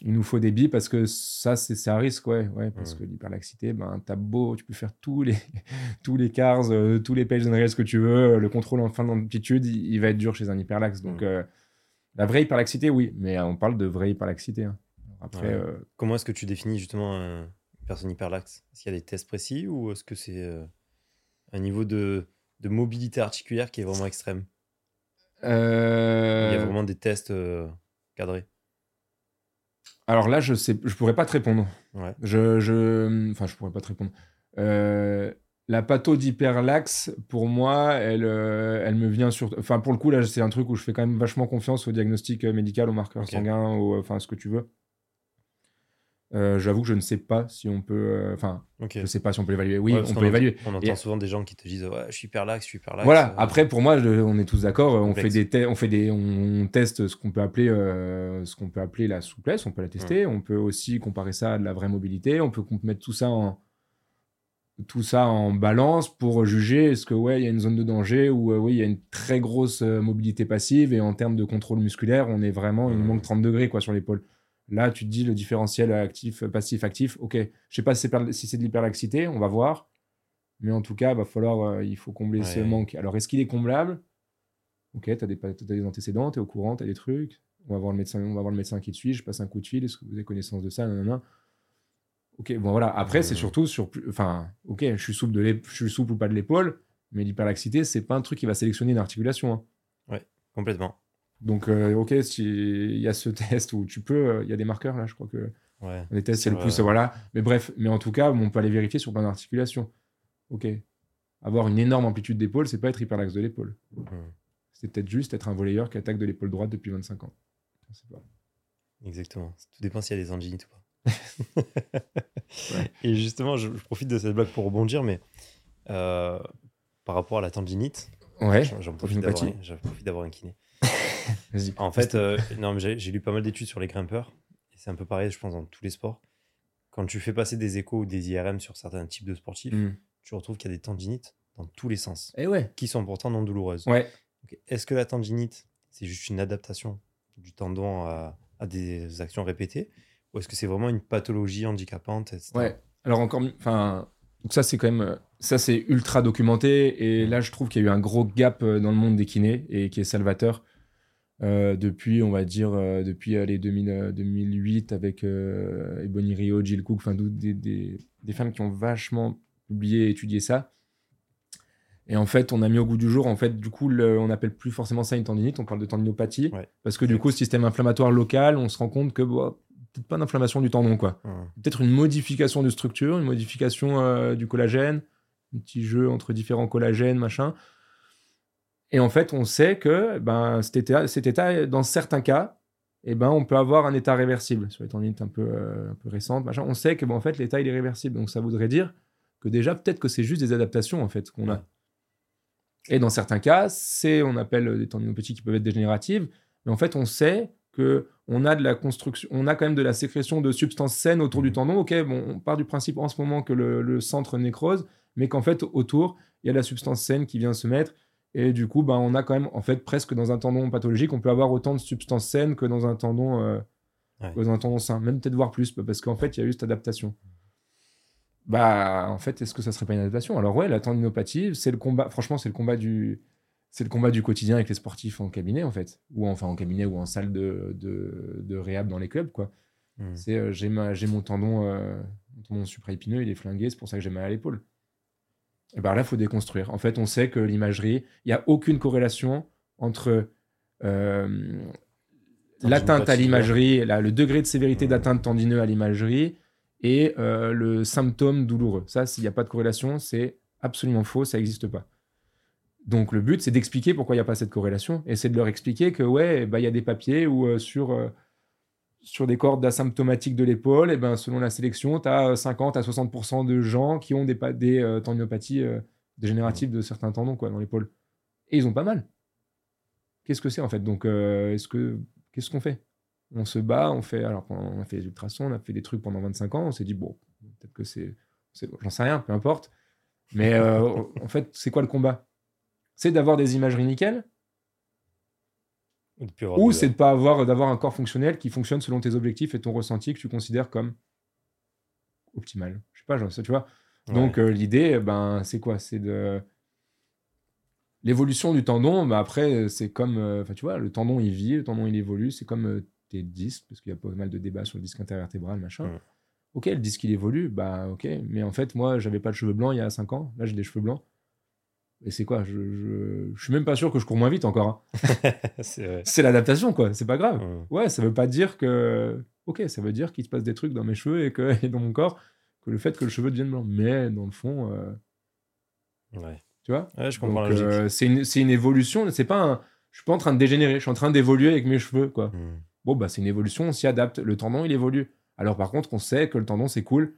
il nous faut des billes parce que ça, c'est un risque, ouais, ouais parce que l'hyperlaxité, ben, t'as beau, tu peux faire tous les, tous les cars, euh, tous les pages ce que tu veux, le contrôle en fin d'amplitude, il, va être dur chez un hyperlaxe. Donc, euh, la vraie hyperlaxité, oui, mais on parle de vraie hyperlaxité. Hein. Après, Comment est-ce que tu définis justement une personne hyperlaxe? Est-ce qu'il y a des tests précis ou est-ce que c'est un niveau de, de, mobilité articulaire qui est vraiment extrême? Il y a vraiment des tests cadrés alors là, je sais, je pourrais pas te répondre. Je, je, enfin, je pourrais pas te répondre. Euh, la patho d'hyperlaxe, pour moi, elle, euh, elle me vient sur. Enfin, pour le coup, là, c'est un truc où je fais quand même vachement confiance au diagnostic médical, au marqueur sanguin, au, enfin, ce que tu veux. Euh, j'avoue que je ne sais pas si on peut. Euh, enfin, je ne sais pas si on peut l'évaluer. Oui, on peut l'évaluer. On entend souvent des gens qui te disent ouais, je suis hyper lax, je suis hyper lax. Voilà. Euh, Après, pour moi, on est tous d'accord. On fait des, on fait des, on teste ce qu'on peut appeler, ce qu'on peut appeler la souplesse. On peut la tester. On peut aussi comparer ça à de la vraie mobilité. On peut mettre tout ça en, tout ça en balance pour juger est-ce que ouais il y a une zone de danger ou oui il y a une très grosse mobilité passive et en termes de contrôle musculaire on est vraiment il manque 30 degrés quoi sur l'épaule Là, tu te dis le différentiel actif, passif, actif. Ok, je sais pas si c'est de l'hyperlaxité, on va voir. Mais en tout cas, va falloir, euh, il faut combler ce manque. Alors, est-ce qu'il est comblable? Ok, tu as, des antécédents, tu es au courant, tu as des trucs. On va, voir le médecin, on va voir le médecin qui te suit, je passe un coup de fil, est-ce que vous avez connaissance de ça Ok, bon voilà. Après, c'est surtout sur. Enfin, ok, je suis souple, de je suis souple ou pas de l'épaule, mais l'hyperlaxité, c'est pas un truc qui va sélectionner une articulation. Hein. Ouais, complètement. Donc, euh, ok, il y a ce test où tu peux, euh, il y a des marqueurs là, je crois que ouais, les tests, c'est le plus, voilà. Mais bref, mais en tout cas, on peut aller vérifier sur plein d'articulations. Ok. Avoir une énorme amplitude d'épaule, c'est pas être hyperlaxe de l'épaule. Hmm. C'est peut-être juste être un volleyeur qui attaque de l'épaule droite depuis 25 ans. pas. Exactement. Tout dépend s'il y a des anginites ou pas. Et justement, je, profite de cette blague pour rebondir, mais euh, par rapport à la tendinite, ouais, j'en profite d'avoir un kiné. en fait, euh, non, j'ai lu pas mal d'études sur les grimpeurs. Et c'est un peu pareil, je pense, dans tous les sports. Quand tu fais passer des échos ou des IRM sur certains types de sportifs, hmm. tu retrouves qu'il y a des tendinites dans tous les sens. Et eh ouais. Qui sont pourtant non douloureuses. Ouais. Est-ce que la tendinite, c'est juste une adaptation du tendon à, des actions répétées? Ou est-ce que c'est vraiment une pathologie handicapante etc. Ouais. Alors encore, enfin, donc ça c'est quand même, ça c'est ultra documenté et hmm. là je trouve qu'il y a eu un gros gap euh, dans le monde des kinés et qui est salvateur. Euh, depuis, on va dire, euh, depuis euh, les 2000, 2008 avec Ebony Rio, Jill Cook, enfin des, des, des, femmes qui ont vachement publié et étudié ça. Et en fait, on a mis au goût du jour, en fait, du coup, on n'appelle plus forcément ça une tendinite, on parle de tendinopathie. Parce que du coup, système inflammatoire local, on se rend compte que peut-être pas d'inflammation du tendon, quoi. Peut-être une modification de structure, une modification du collagène, un petit jeu entre différents collagènes, machin. Et en fait, on sait que ben, cet, état, cet état, dans certains cas, eh ben, on peut avoir un état réversible. Sur les tendinites un peu, euh, un peu récentes, machin, on sait que ben, en fait, l'état il est réversible. Donc ça voudrait dire que déjà, peut-être que c'est juste des adaptations en fait qu'on a. Et dans certains cas, c'est on appelle des tendinopathies qui peuvent être dégénératives, mais en fait, on sait que on a de la construction, on a quand même de la sécrétion de substances saines autour du mmh. tendon. Ok, bon, on part du principe en ce moment que le, le centre nécrose, mais qu'en fait autour il y a de la substance saine qui vient se mettre Et du coup, bah, on a quand même, en fait, presque dans un tendon pathologique, on peut avoir autant de substances saines que dans un tendon, euh, Ouais. que dans un tendon sain. Même peut-être voir plus, parce qu'en fait, il y a eu cette adaptation. Bah, en fait, est-ce que ça serait pas une adaptation? Alors ouais, la tendinopathie, c'est le combat. Franchement, c'est le combat du, c'est le combat du quotidien avec les sportifs en cabinet, en fait, ou enfin en cabinet ou en salle de, de, de réhab dans les clubs, quoi. Mm. C'est euh, j'ai ma- j'ai mon tendon, euh, mon tendon supraépineux, il est flingué, c'est pour ça que j'ai mal à l'épaule. Et ben là, il faut déconstruire. En fait, on sait que l'imagerie, il n'y a aucune corrélation entre euh, l'atteinte à l'imagerie, le degré de sévérité d'atteinte tendineux à l'imagerie et euh, le symptôme douloureux. Ça, s'il n'y a pas de corrélation, c'est absolument faux, ça n'existe pas. Donc le but, c'est d'expliquer pourquoi il n'y a pas cette corrélation, et c'est de leur expliquer que ouais, bah, il y a des papiers où euh, sur, euh, sur des cordes asymptomatiques de l'épaule, et ben, selon la sélection, tu as 50 à 60% de gens qui ont des, des euh, tendinopathies euh, dégénératives de certains tendons quoi, dans l'épaule. Et ils ont pas mal. Qu'est-ce que c'est en fait? Donc, euh, est-ce que qu'est-ce qu'on fait? On se bat, on fait alors on a fait des ultrasons, on a fait des trucs pendant 25 ans, on s'est dit bon, peut-être que c'est, j'en sais rien, peu importe. Mais en fait, c'est quoi le combat? C'est d'avoir des imageries nickel Ou c'est de pas avoir d'avoir un corps fonctionnel qui fonctionne selon tes objectifs et ton ressenti que tu considères comme optimal. Je sais pas, genre, ça, tu vois. Ouais. Donc euh, l'idée, ben, c'est quoi? C'est de l'évolution du tendon. Ben, après, c'est comme, euh, tu vois, le tendon il vit, le tendon il évolue. C'est comme euh, tes disques, parce qu'il y a pas mal de débats sur le disque intervertébral, machin. Ok, le disque il évolue, bah ok. Mais en fait, moi, j'avais pas de cheveux blancs il y a 5 ans. Là, j'ai des cheveux blancs. Et c'est quoi je, je, je suis même pas sûr que je cours moins vite encore. hein. c'est l'adaptation, quoi. C'est pas grave. Mm. Ouais, ça veut pas dire que. Ok, ça veut dire qu'il se passe des trucs dans mes cheveux et, que, et dans mon corps que le fait que le cheveu devienne blanc. Mais dans le fond, euh, Ouais. tu vois? Ouais, je comprends euh, c'est une, une évolution. C'est pas un. Je suis pas en train de dégénérer. Je suis en train d'évoluer avec mes cheveux, quoi. Mm. Bon, bah, c'est une évolution. On s'y adapte. Le tendon, il évolue. Alors, par contre, on sait que le tendon, c'est cool.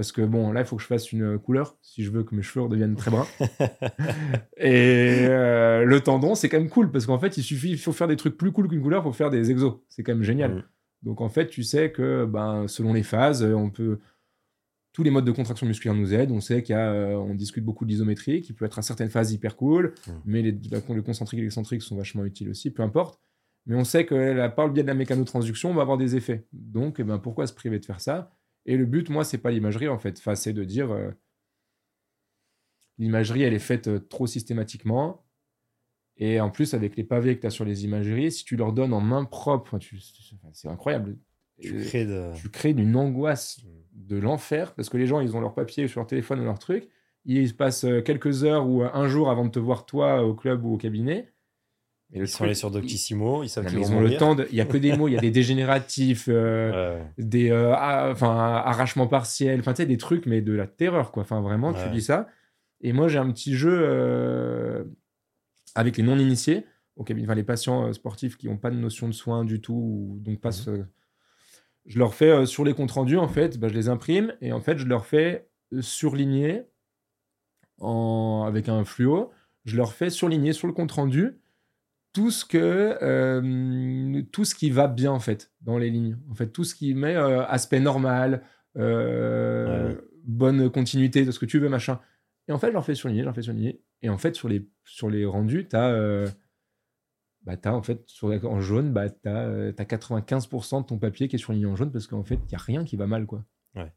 Parce que bon, là, il faut que je fasse une couleur si je veux que mes cheveux redeviennent très bruns. Et euh, le tendon, c'est quand même cool parce qu'en fait, il suffit, il faut faire des trucs plus cool qu'une couleur pour faire des exos. C'est quand même génial. Mm. Donc en fait, tu sais que ben, selon les phases, euh, on peut tous les modes de contraction musculaire nous aident. On sait qu'il a, euh, on discute beaucoup de l'isométrie qui peut être à certaines phases hyper cool, Mm. mais les, les concentriques et l'excentrique sont vachement utiles aussi, peu importe. Mais on sait que la, par le biais de la mécanotransduction, on va avoir des effets. Donc, eh ben, pourquoi se priver de faire ça? Et le but, moi, c'est pas l'imagerie en fait. Enfin, c'est de dire euh, l'imagerie, elle est faite euh, trop systématiquement. Et en plus, avec les pavés que tu as sur les imageries, si tu leur donnes en main propre, c'est incroyable. Tu crées de. tu crées une angoisse Mm. de l'enfer parce que les gens, ils ont leur papier sur leur téléphone ou leur truc. Ils se passent euh, quelques heures ou un jour avant de te voir, toi, au club ou au cabinet. Et Ils sont allés sur Doctissimo, ils savent ils, qu'ils ils vont ont le temps. Il y a que des mots, il y a des dégénératifs, euh, Ouais, des euh, ah, enfin, arrachements partiels, enfin, tu sais, des trucs, mais de la terreur, quoi. Enfin, vraiment, tu dis ça. Et moi, j'ai un petit jeu euh, avec les non-initiés, au cabinet, enfin, les patients euh, sportifs qui n'ont pas de notion de soins du tout, ou donc pas ce- je leur fais sur les comptes rendus, en fait, bah, je les imprime et en fait, je leur fais surligner en... avec un fluo, je leur fais surligner sur le compte rendu tout ce que euh, tout ce qui va bien en fait dans les lignes. En fait tout ce qui met euh, aspect normal euh, Ouais. bonne continuité de ce que tu veux machin. Et en fait je leur fais surligner je leur fais surligner et en fait sur les sur les rendus tu as bah t'as en fait sur en jaune bah t'as t'as 95% de ton papier qui est surligné en jaune parce qu'en fait il y a rien qui va mal quoi. Ouais.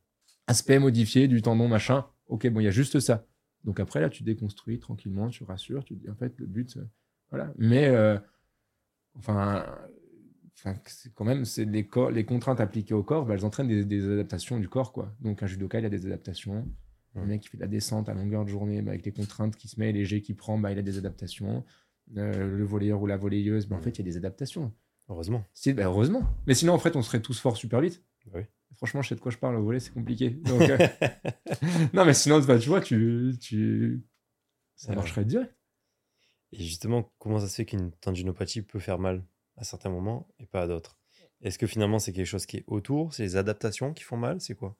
aspect modifié du tendon machin. Ok bon il y a juste ça. Donc après là tu déconstruis tranquillement tu rassures tu dis en fait le but voilà mais euh, enfin enfin quand même c'est les corps les contraintes appliquées au corps bah, elles entraînent des, des adaptations du corps quoi donc un judoka il a des adaptations le Mm. mec qui fait de la descente à longueur de journée bah, avec les contraintes qui se met jets qu'il prend bah, il a des adaptations Euh, le volleyeur ou la volleyeuse bah, en fait il y a des adaptations Heureusement. si, bah, heureusement. Mais sinon, en fait, on serait tous forts super vite. Oui. Franchement, je sais de quoi je parle. Au volet, c'est compliqué. Donc, euh, non, mais sinon, bah, tu vois, tu, tu... ça Ouais. marcherait direct. Et justement, comment ça se fait qu'une tendinopathie peut faire mal à certains moments et pas à d'autres? Est-ce que finalement c'est quelque chose qui est autour? C'est les adaptations qui font mal? C'est quoi?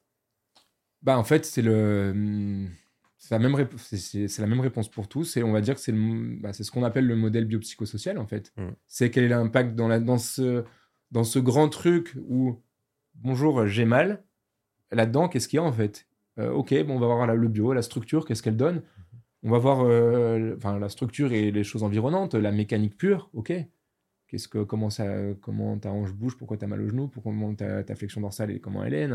Bah, en fait, c'est le. hum, C'est la, même rép- la même réponse pour tous. Et on va dire que c'est le- bah, c'est ce qu'on appelle le modèle biopsychosocial, en fait. Mm. C'est quel est l'impact dans, la, dans, ce, dans ce grand truc où, bonjour, j'ai mal? Là-dedans, qu'est-ce qu'il y a, en fait? Euh, Ok, bon, on va voir la- le bio, la structure, qu'est-ce qu'elle donne? On va voir euh, enfin, la structure et les choses environnantes, la mécanique pure, ok. Qu'est-ce que, comment, ça, comment ta hanche bouge, pourquoi tu as mal au genou, pourquoi ta, ta flexion dorsale et comment elle est,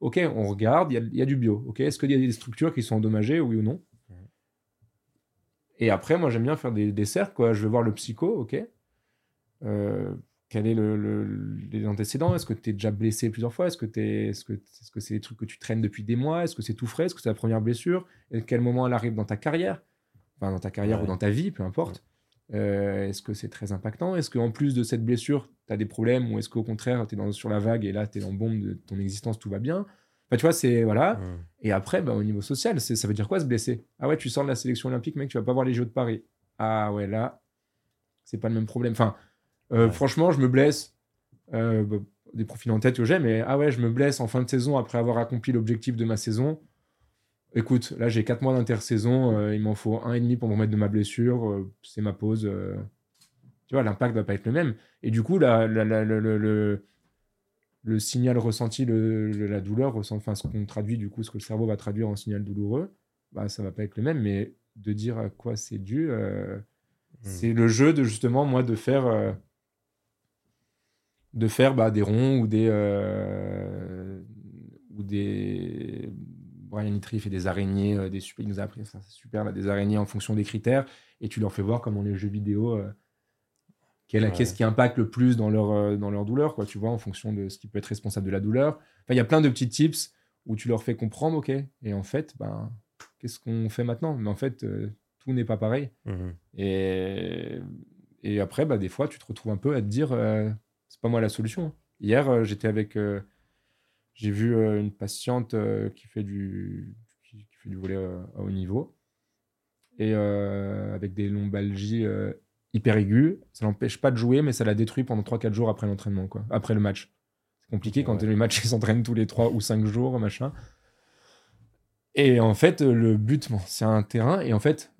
Ok, on regarde, il y, y a, du bio. Ok, est-ce qu'il y a des structures qui sont endommagées, oui ou non? Et après, moi, j'aime bien faire des, des cercles, quoi. Je vais voir le psycho, ok. Euh, quel est le, les antécédents? Est-ce que tu es déjà blessé plusieurs fois? Est-ce que c'est -ce que c'est des trucs que tu traînes depuis des mois? Est-ce que c'est tout frais? Est-ce que c'est la première blessure? Et à quel moment elle arrive dans ta carrière? Enfin, dans ta carrière ou dans ta vie, peu importe. Euh, est-ce que c'est très impactant? Est-ce qu'en plus de cette blessure, tu as des problèmes Ou est-ce qu'au contraire, tu es sur la vague et là, tu es dans le bombe de ton existence, tout va bien? Enfin, tu vois, c'est. Voilà. Et après, bah, au niveau social, ça veut dire quoi se blesser? Ah ouais, tu sors de la sélection olympique, mec, tu vas pas voir les Jeux de Paris. Ah ouais, là, c'est pas le même problème. Enfin, euh, franchement, je me blesse. Euh, bah, des profils en tête que j'ai, mais ah ouais, je me blesse en fin de saison après avoir accompli l'objectif de ma saison. Écoute, là j'ai 4 mois d'intersaison, euh, il m'en faut un et demi pour me remettre de ma blessure, c'est ma pause. tu vois, l'impact va pas être le même. Et du coup, la, le, le, signal ressenti, la douleur, ressent, enfin ce qu'on traduit, du coup, ce que le cerveau va traduire en signal douloureux, bah ça va pas être le même. Mais de dire à quoi c'est dû, hmm. c'est le jeu de justement moi de faire de faire bah, des ronds ou des. Euh, ou des. Brian Littrey fait des araignées, euh, des super, il nous a appris ça, c'est super, là, des araignées en fonction des critères, et tu leur fais voir comment les jeux vidéo, euh, qu'est-ce qui impacte le plus dans leur, dans leur douleur, quoi, tu vois, en fonction de ce qui peut être responsable de la douleur. Enfin, il y a plein de petits tips où tu leur fais comprendre, ok, et en fait, ben, qu'est-ce qu'on fait maintenant? Mais en fait, tout n'est pas pareil. Mmh et, et après, bah, des fois, tu te retrouves un peu à te dire, c'est pas moi la solution. Hier, euh, j'étais avec. Euh, j'ai vu euh, une patiente qui fait du, qui, fait du volet à haut niveau et avec des lombalgies hyper aiguës. Ça l'empêche pas de jouer, mais ça la détruit pendant 3-4 jours après l'entraînement, quoi. Après le match. C'est compliqué quand les matchs s'entraînent tous les 3 ou 5 jours, machin. Et en fait, le but, c'est un terrain. Et en fait,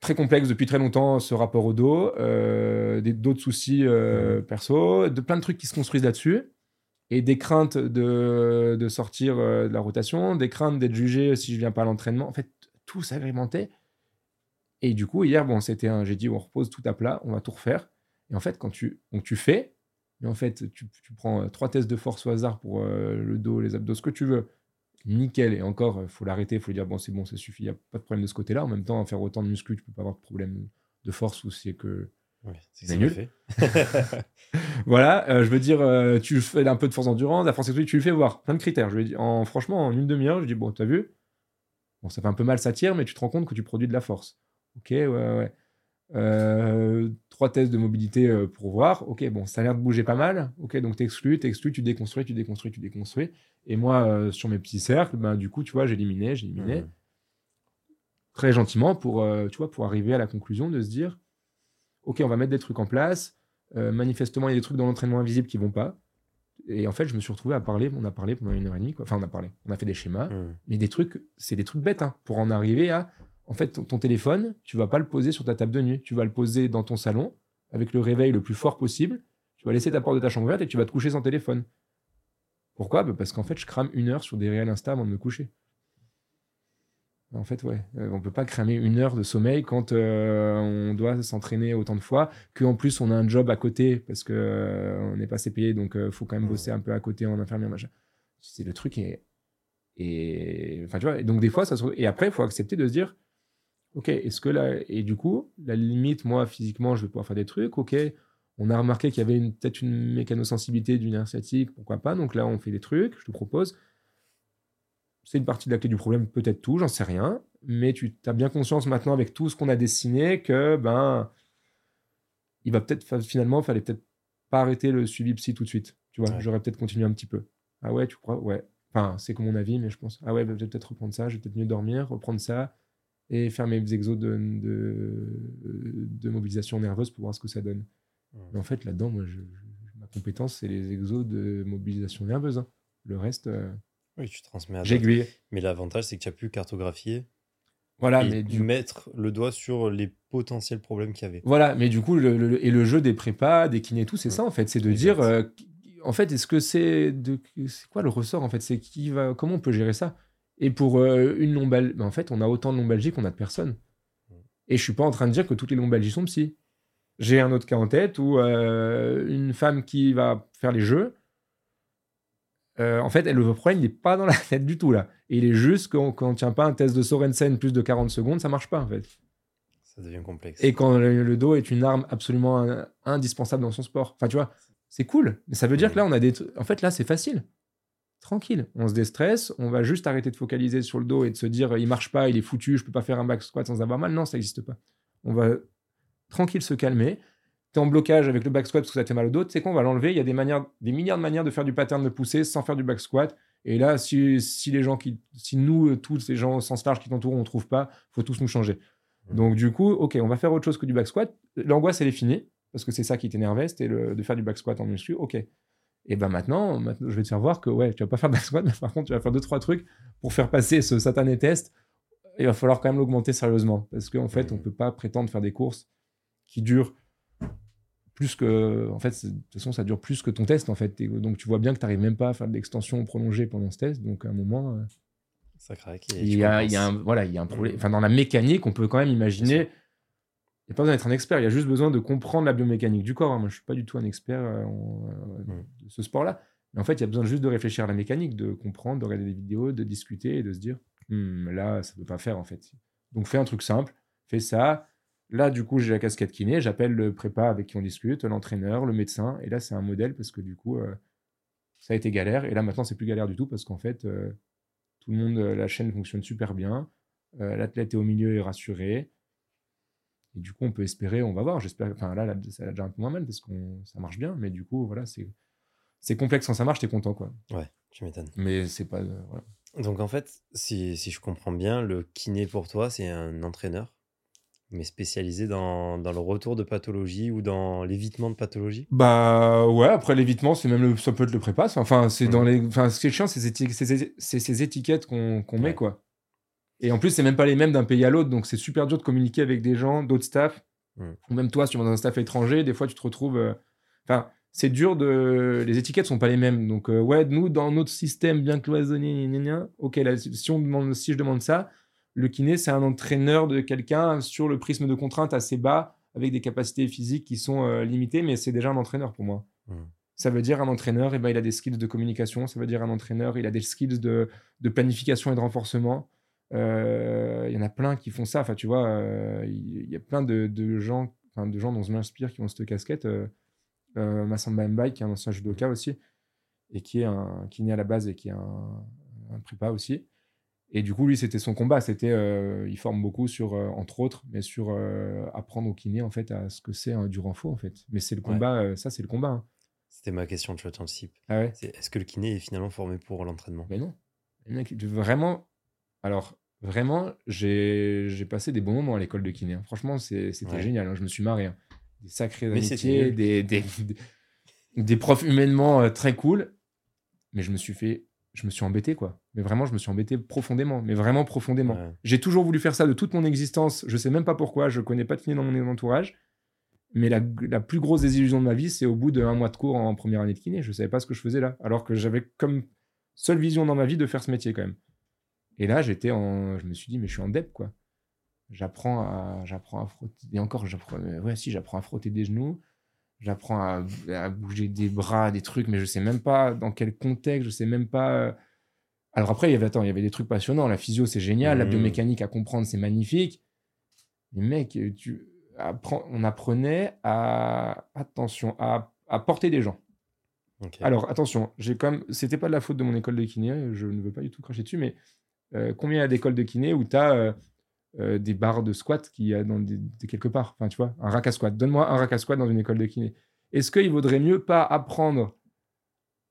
très complexe depuis très longtemps ce rapport au dos, euh, d'autres soucis euh, perso, de plein de trucs qui se construisent là-dessus, et des craintes de, de sortir euh, de la rotation, des craintes d'être jugé si je viens pas à l'entraînement. En fait, tout s'agrémentait. Et du coup, hier, bon, c'était un, j'ai dit, on repose tout à plat, on va tout refaire. Et en fait, quand tu, donc tu fais, mais en fait, tu, tu prends trois tests de force au hasard pour le dos, les abdos, ce que tu veux nickel. Et encore, il faut l'arrêter, il faut dire, bon, c'est bon, ça suffit, il n'y a pas de problème de ce côté-là. En même temps, faire autant de muscles, tu peux pas avoir de problème de force ou c'est que. c'est nul. Fait. voilà, euh, je veux dire, euh, tu fais un peu de force endurance, la force tu le fais voir, plein de critères. Je vais dire, en, franchement, en une demi-heure, je dis, bon, t'as vu? Bon, ça fait un peu mal, ça tire, mais tu te rends compte que tu produis de la force. Ok, ouais, ouais. Euh, trois tests de mobilité pour voir. Ok, bon, ça a l'air de bouger pas mal. Ok, donc t'exclus, t'exclus, tu déconstruis, tu déconstruis, tu déconstruis. Et moi, euh, sur mes petits cercles, ben, du coup, tu vois, j'éliminais, j'éliminais. Mmh. Très gentiment pour, euh, tu vois, pour arriver à la conclusion de se dire Ok, on va mettre des trucs en place. Euh, manifestement, il y a des trucs dans l'entraînement invisible qui vont pas. Et en fait, je me suis retrouvé à parler. On a parlé pendant une heure et demie. Quoi. Enfin, on a parlé. On a fait des schémas. Mmh. Mais des trucs, c'est des trucs bêtes. Hein, pour en arriver à. En fait, ton, téléphone, tu vas pas le poser sur ta table de nuit. Tu vas le poser dans ton salon avec le réveil le plus fort possible. Tu vas laisser ta porte de ta chambre ouverte et tu vas te coucher sans téléphone. Pourquoi? Bah, Parce qu'en fait, je crame une heure sur des réels Insta avant de me coucher. En fait, ouais, euh, on peut pas cramer une heure de sommeil quand euh, on doit s'entraîner autant de fois, qu'en plus on a un job à côté parce que euh, on n'est pas assez payé, donc il faut quand même bosser un peu à côté en infirmière, machin. C'est le truc et et enfin tu vois. Et donc des fois ça se... et après il faut accepter de se dire, ok, est-ce que là et du coup la limite moi physiquement je vais pouvoir faire des trucs, ok, on a remarqué qu'il y avait peut-être une mécanosensibilité du nerf sciatique, pourquoi pas? Donc là, on fait des trucs, je te propose. C'est une partie de la clé du problème, peut-être tout, j'en sais rien. Mais tu as bien conscience maintenant, avec tout ce qu'on a dessiné, que ben, il va peut-être finalement, il fallait peut-être pas arrêter le suivi psy tout de suite. Tu vois, j'aurais peut-être continué un petit peu. Ah ouais, tu crois? Ouais. Enfin, c'est comme mon avis, mais je pense, ah ouais, bah, je vais peut-être reprendre ça, je vais peut-être mieux dormir, reprendre ça et faire mes exos de, de mobilisation nerveuse pour voir ce que ça donne. Mais en fait, là-dedans, moi, ma compétence, c'est les exos de mobilisation nerveuse. Hein. Le reste. Euh, oui, tu transmets à J'aiguille. Mais l'avantage, c'est que tu as pu cartographier. Voilà, et mais du... mettre le doigt sur les potentiels problèmes qu'il y avait. Voilà, mais du coup, le, et le jeu des prépas, des kinés, tout, c'est ça en fait, c'est de dire, euh, en fait, est-ce que c'est de, c'est quoi le ressort en fait, c'est qui va, comment on peut gérer ça? Et pour euh, une lombalgie, ben, en fait, on a autant de lombalgie qu'on a de personnes. Et je suis pas en train de dire que toutes les lombalgies sont psy. J'ai un autre cas en tête où euh, une femme qui va faire les jeux, euh, en fait, elle, le problème n'est pas dans la tête du tout là. Et il est juste quand on ne tient pas un test de Sorensen plus de 40 secondes, ça marche pas en fait. Ça devient complexe. Et quand le, dos est une arme absolument indispensable dans son sport. Enfin, tu vois, c'est cool. Mais ça veut dire que là, on a des. En fait, là, c'est facile. Tranquille. On se déstresse. On va juste arrêter de focaliser sur le dos et de se dire il marche pas, il est foutu, je peux pas faire un back squat sans avoir mal. Non, ça n'existe pas. On va tranquille se calmer. Tu es en blocage avec le back squat parce que ça te fait mal au dos. Tu sais quoi, on va l'enlever. Il y a des, manières, des milliards de manières de faire du pattern de pousser sans faire du back squat. Et là, si, si les gens qui, si nous, tous ces gens au sens large qui t'entourent, on ne trouve pas, faut tous nous changer. Mmh. Donc, du coup, OK, on va faire autre chose que du back squat. L'angoisse, elle est finie parce que c'est ça qui t'énervait, c'était de faire du back squat en muscu. OK. Et ben maintenant, maintenant, je vais te faire voir que ouais, tu vas pas faire de back squat, mais par contre, tu vas faire deux, trois trucs pour faire passer ce satané test. Il va falloir quand même l'augmenter sérieusement parce qu'en fait, on peut pas prétendre faire des courses qui durent plus que. En fait, de toute façon, ça dure plus que ton test en fait. Et donc, tu vois bien que tu n'arrives même pas à faire de l'extension prolongée pendant ce test. Donc, à un moment. euh, Ça craque. il y, a, il y a un, voilà, il y a un problème. Enfin, dans la mécanique, on peut quand même imaginer. Il n'y a pas besoin d'être un expert, il y a juste besoin de comprendre la biomécanique du corps. hein. Moi, je ne suis pas du tout un expert euh, en- euh, Mm. de ce sport-là. Mais en fait, il y a besoin juste de réfléchir à la mécanique, de comprendre, de regarder des vidéos, de discuter et de se dire Hmm, là, ça ne peut pas faire en fait. Donc, fais un truc simple, fais ça. Là, du coup, j'ai la casquette kiné, j'appelle le prépa avec qui on discute, l'entraîneur, le médecin. Et là, c'est un modèle parce que du coup, euh, ça a été galère. Et là, maintenant, c'est plus galère du tout parce qu'en fait, euh, tout le monde, la chaîne fonctionne super bien. Euh, L'athlète est au milieu et rassuré. Et du coup, on peut espérer, on va voir. J'espère. Enfin, là, là, ça a déjà un peu moins mal parce que ça marche bien. Mais du coup, voilà, c'est c'est complexe quand ça marche, t'es content, quoi. Ouais, tu m'étonnes. Mais c'est pas. euh, voilà. Donc en fait, si, si je comprends bien, le kiné pour toi, c'est un entraîneur, mais spécialisé dans, dans le retour de pathologie ou dans l'évitement de pathologie? Bah ouais, après l'évitement, c'est même le, ça peut être le prépasse. Enfin, c'est dans les. Enfin, ce qui est chiant, c'est ces, éti- ces- ces étiquettes qu'on qu'on met, quoi. Et en plus, c'est même pas les mêmes d'un pays à l'autre, donc c'est super dur de communiquer avec des gens, d'autres staffs. Ou même toi, si tu vas dans un staff étranger, des fois, tu te retrouves. euh, Enfin, c'est dur de. Les étiquettes sont pas les mêmes. Donc, euh, ouais, nous, dans notre système bien cloisonné, gna gna gna, ok, là, si, on demande, si je demande ça, le kiné, c'est un entraîneur de quelqu'un sur le prisme de contrainte assez bas, avec des capacités physiques qui sont euh, limitées, mais c'est déjà un entraîneur pour moi. Ça veut dire un entraîneur, eh ben, il a des skills de communication. Ça veut dire un entraîneur, il a des skills de, de planification et de renforcement. Euh, Il y en a plein qui font ça. Enfin, tu vois, euh, il il y a plein de, de gens, de gens dont je m'inspire qui ont cette casquette. Euh, euh, Massamba Mbaye, qui est un ancien judoka aussi, et qui est un kiné à la base et qui est un, un prépa aussi. Et du coup, lui, c'était son combat. C'était, euh, il forme beaucoup sur, euh, entre autres, mais sur euh, apprendre au kiné en fait à ce que c'est un du renfort en fait. Mais c'est le combat, euh, ça c'est le combat. hein. C'était ma question, tu vois, t'anticipes. Ah ouais. Est-ce que le kiné est finalement formé pour l'entraînement? Mais non. Vraiment. Alors, vraiment, j'ai passé des bons moments à l'école de kiné. hein. Franchement, c'était Ouais. génial. hein. Je me suis marré. hein. Des sacrées amitiés, des, des, des, des profs humainement euh, très cool. Mais je me suis fait. Je me suis embêté, quoi. Mais vraiment, je me suis embêté profondément. Mais vraiment profondément. Ouais. J'ai toujours voulu faire ça de toute mon existence. Je sais même pas pourquoi. Je connais pas de kiné dans mon entourage. Mais la, la plus grosse désillusion de ma vie, c'est au bout d'un mois de cours en première année de kiné. Je savais pas ce que je faisais là. Alors que j'avais comme seule vision dans ma vie de faire ce métier quand même. Et là, j'étais en. Je me suis dit, mais je suis en dep, quoi. J'apprends à, j'apprends à frotter. Et encore, j'apprends. euh, Ouais, si, j'apprends à frotter des genoux. J'apprends à, à bouger des bras, des trucs, mais je sais même pas dans quel contexte, je sais même pas. euh. Alors après, il y avait, attends, il y avait des trucs passionnants. La physio, c'est génial. La Mhm. biomécanique à comprendre, c'est magnifique. Mais mec, tu apprends, on apprenait à. Attention, à, à porter des gens. Alors attention, j'ai quand même. C'était pas de la faute de mon école de kiné, je ne veux pas du tout cracher dessus, mais euh, combien il y a d'écoles de kiné où tu as des barres de squat qui y a dans quelque part? Enfin, tu vois, un rack à squat. Donne-moi un rack à squat dans une école de kiné. Est-ce qu'il vaudrait mieux pas apprendre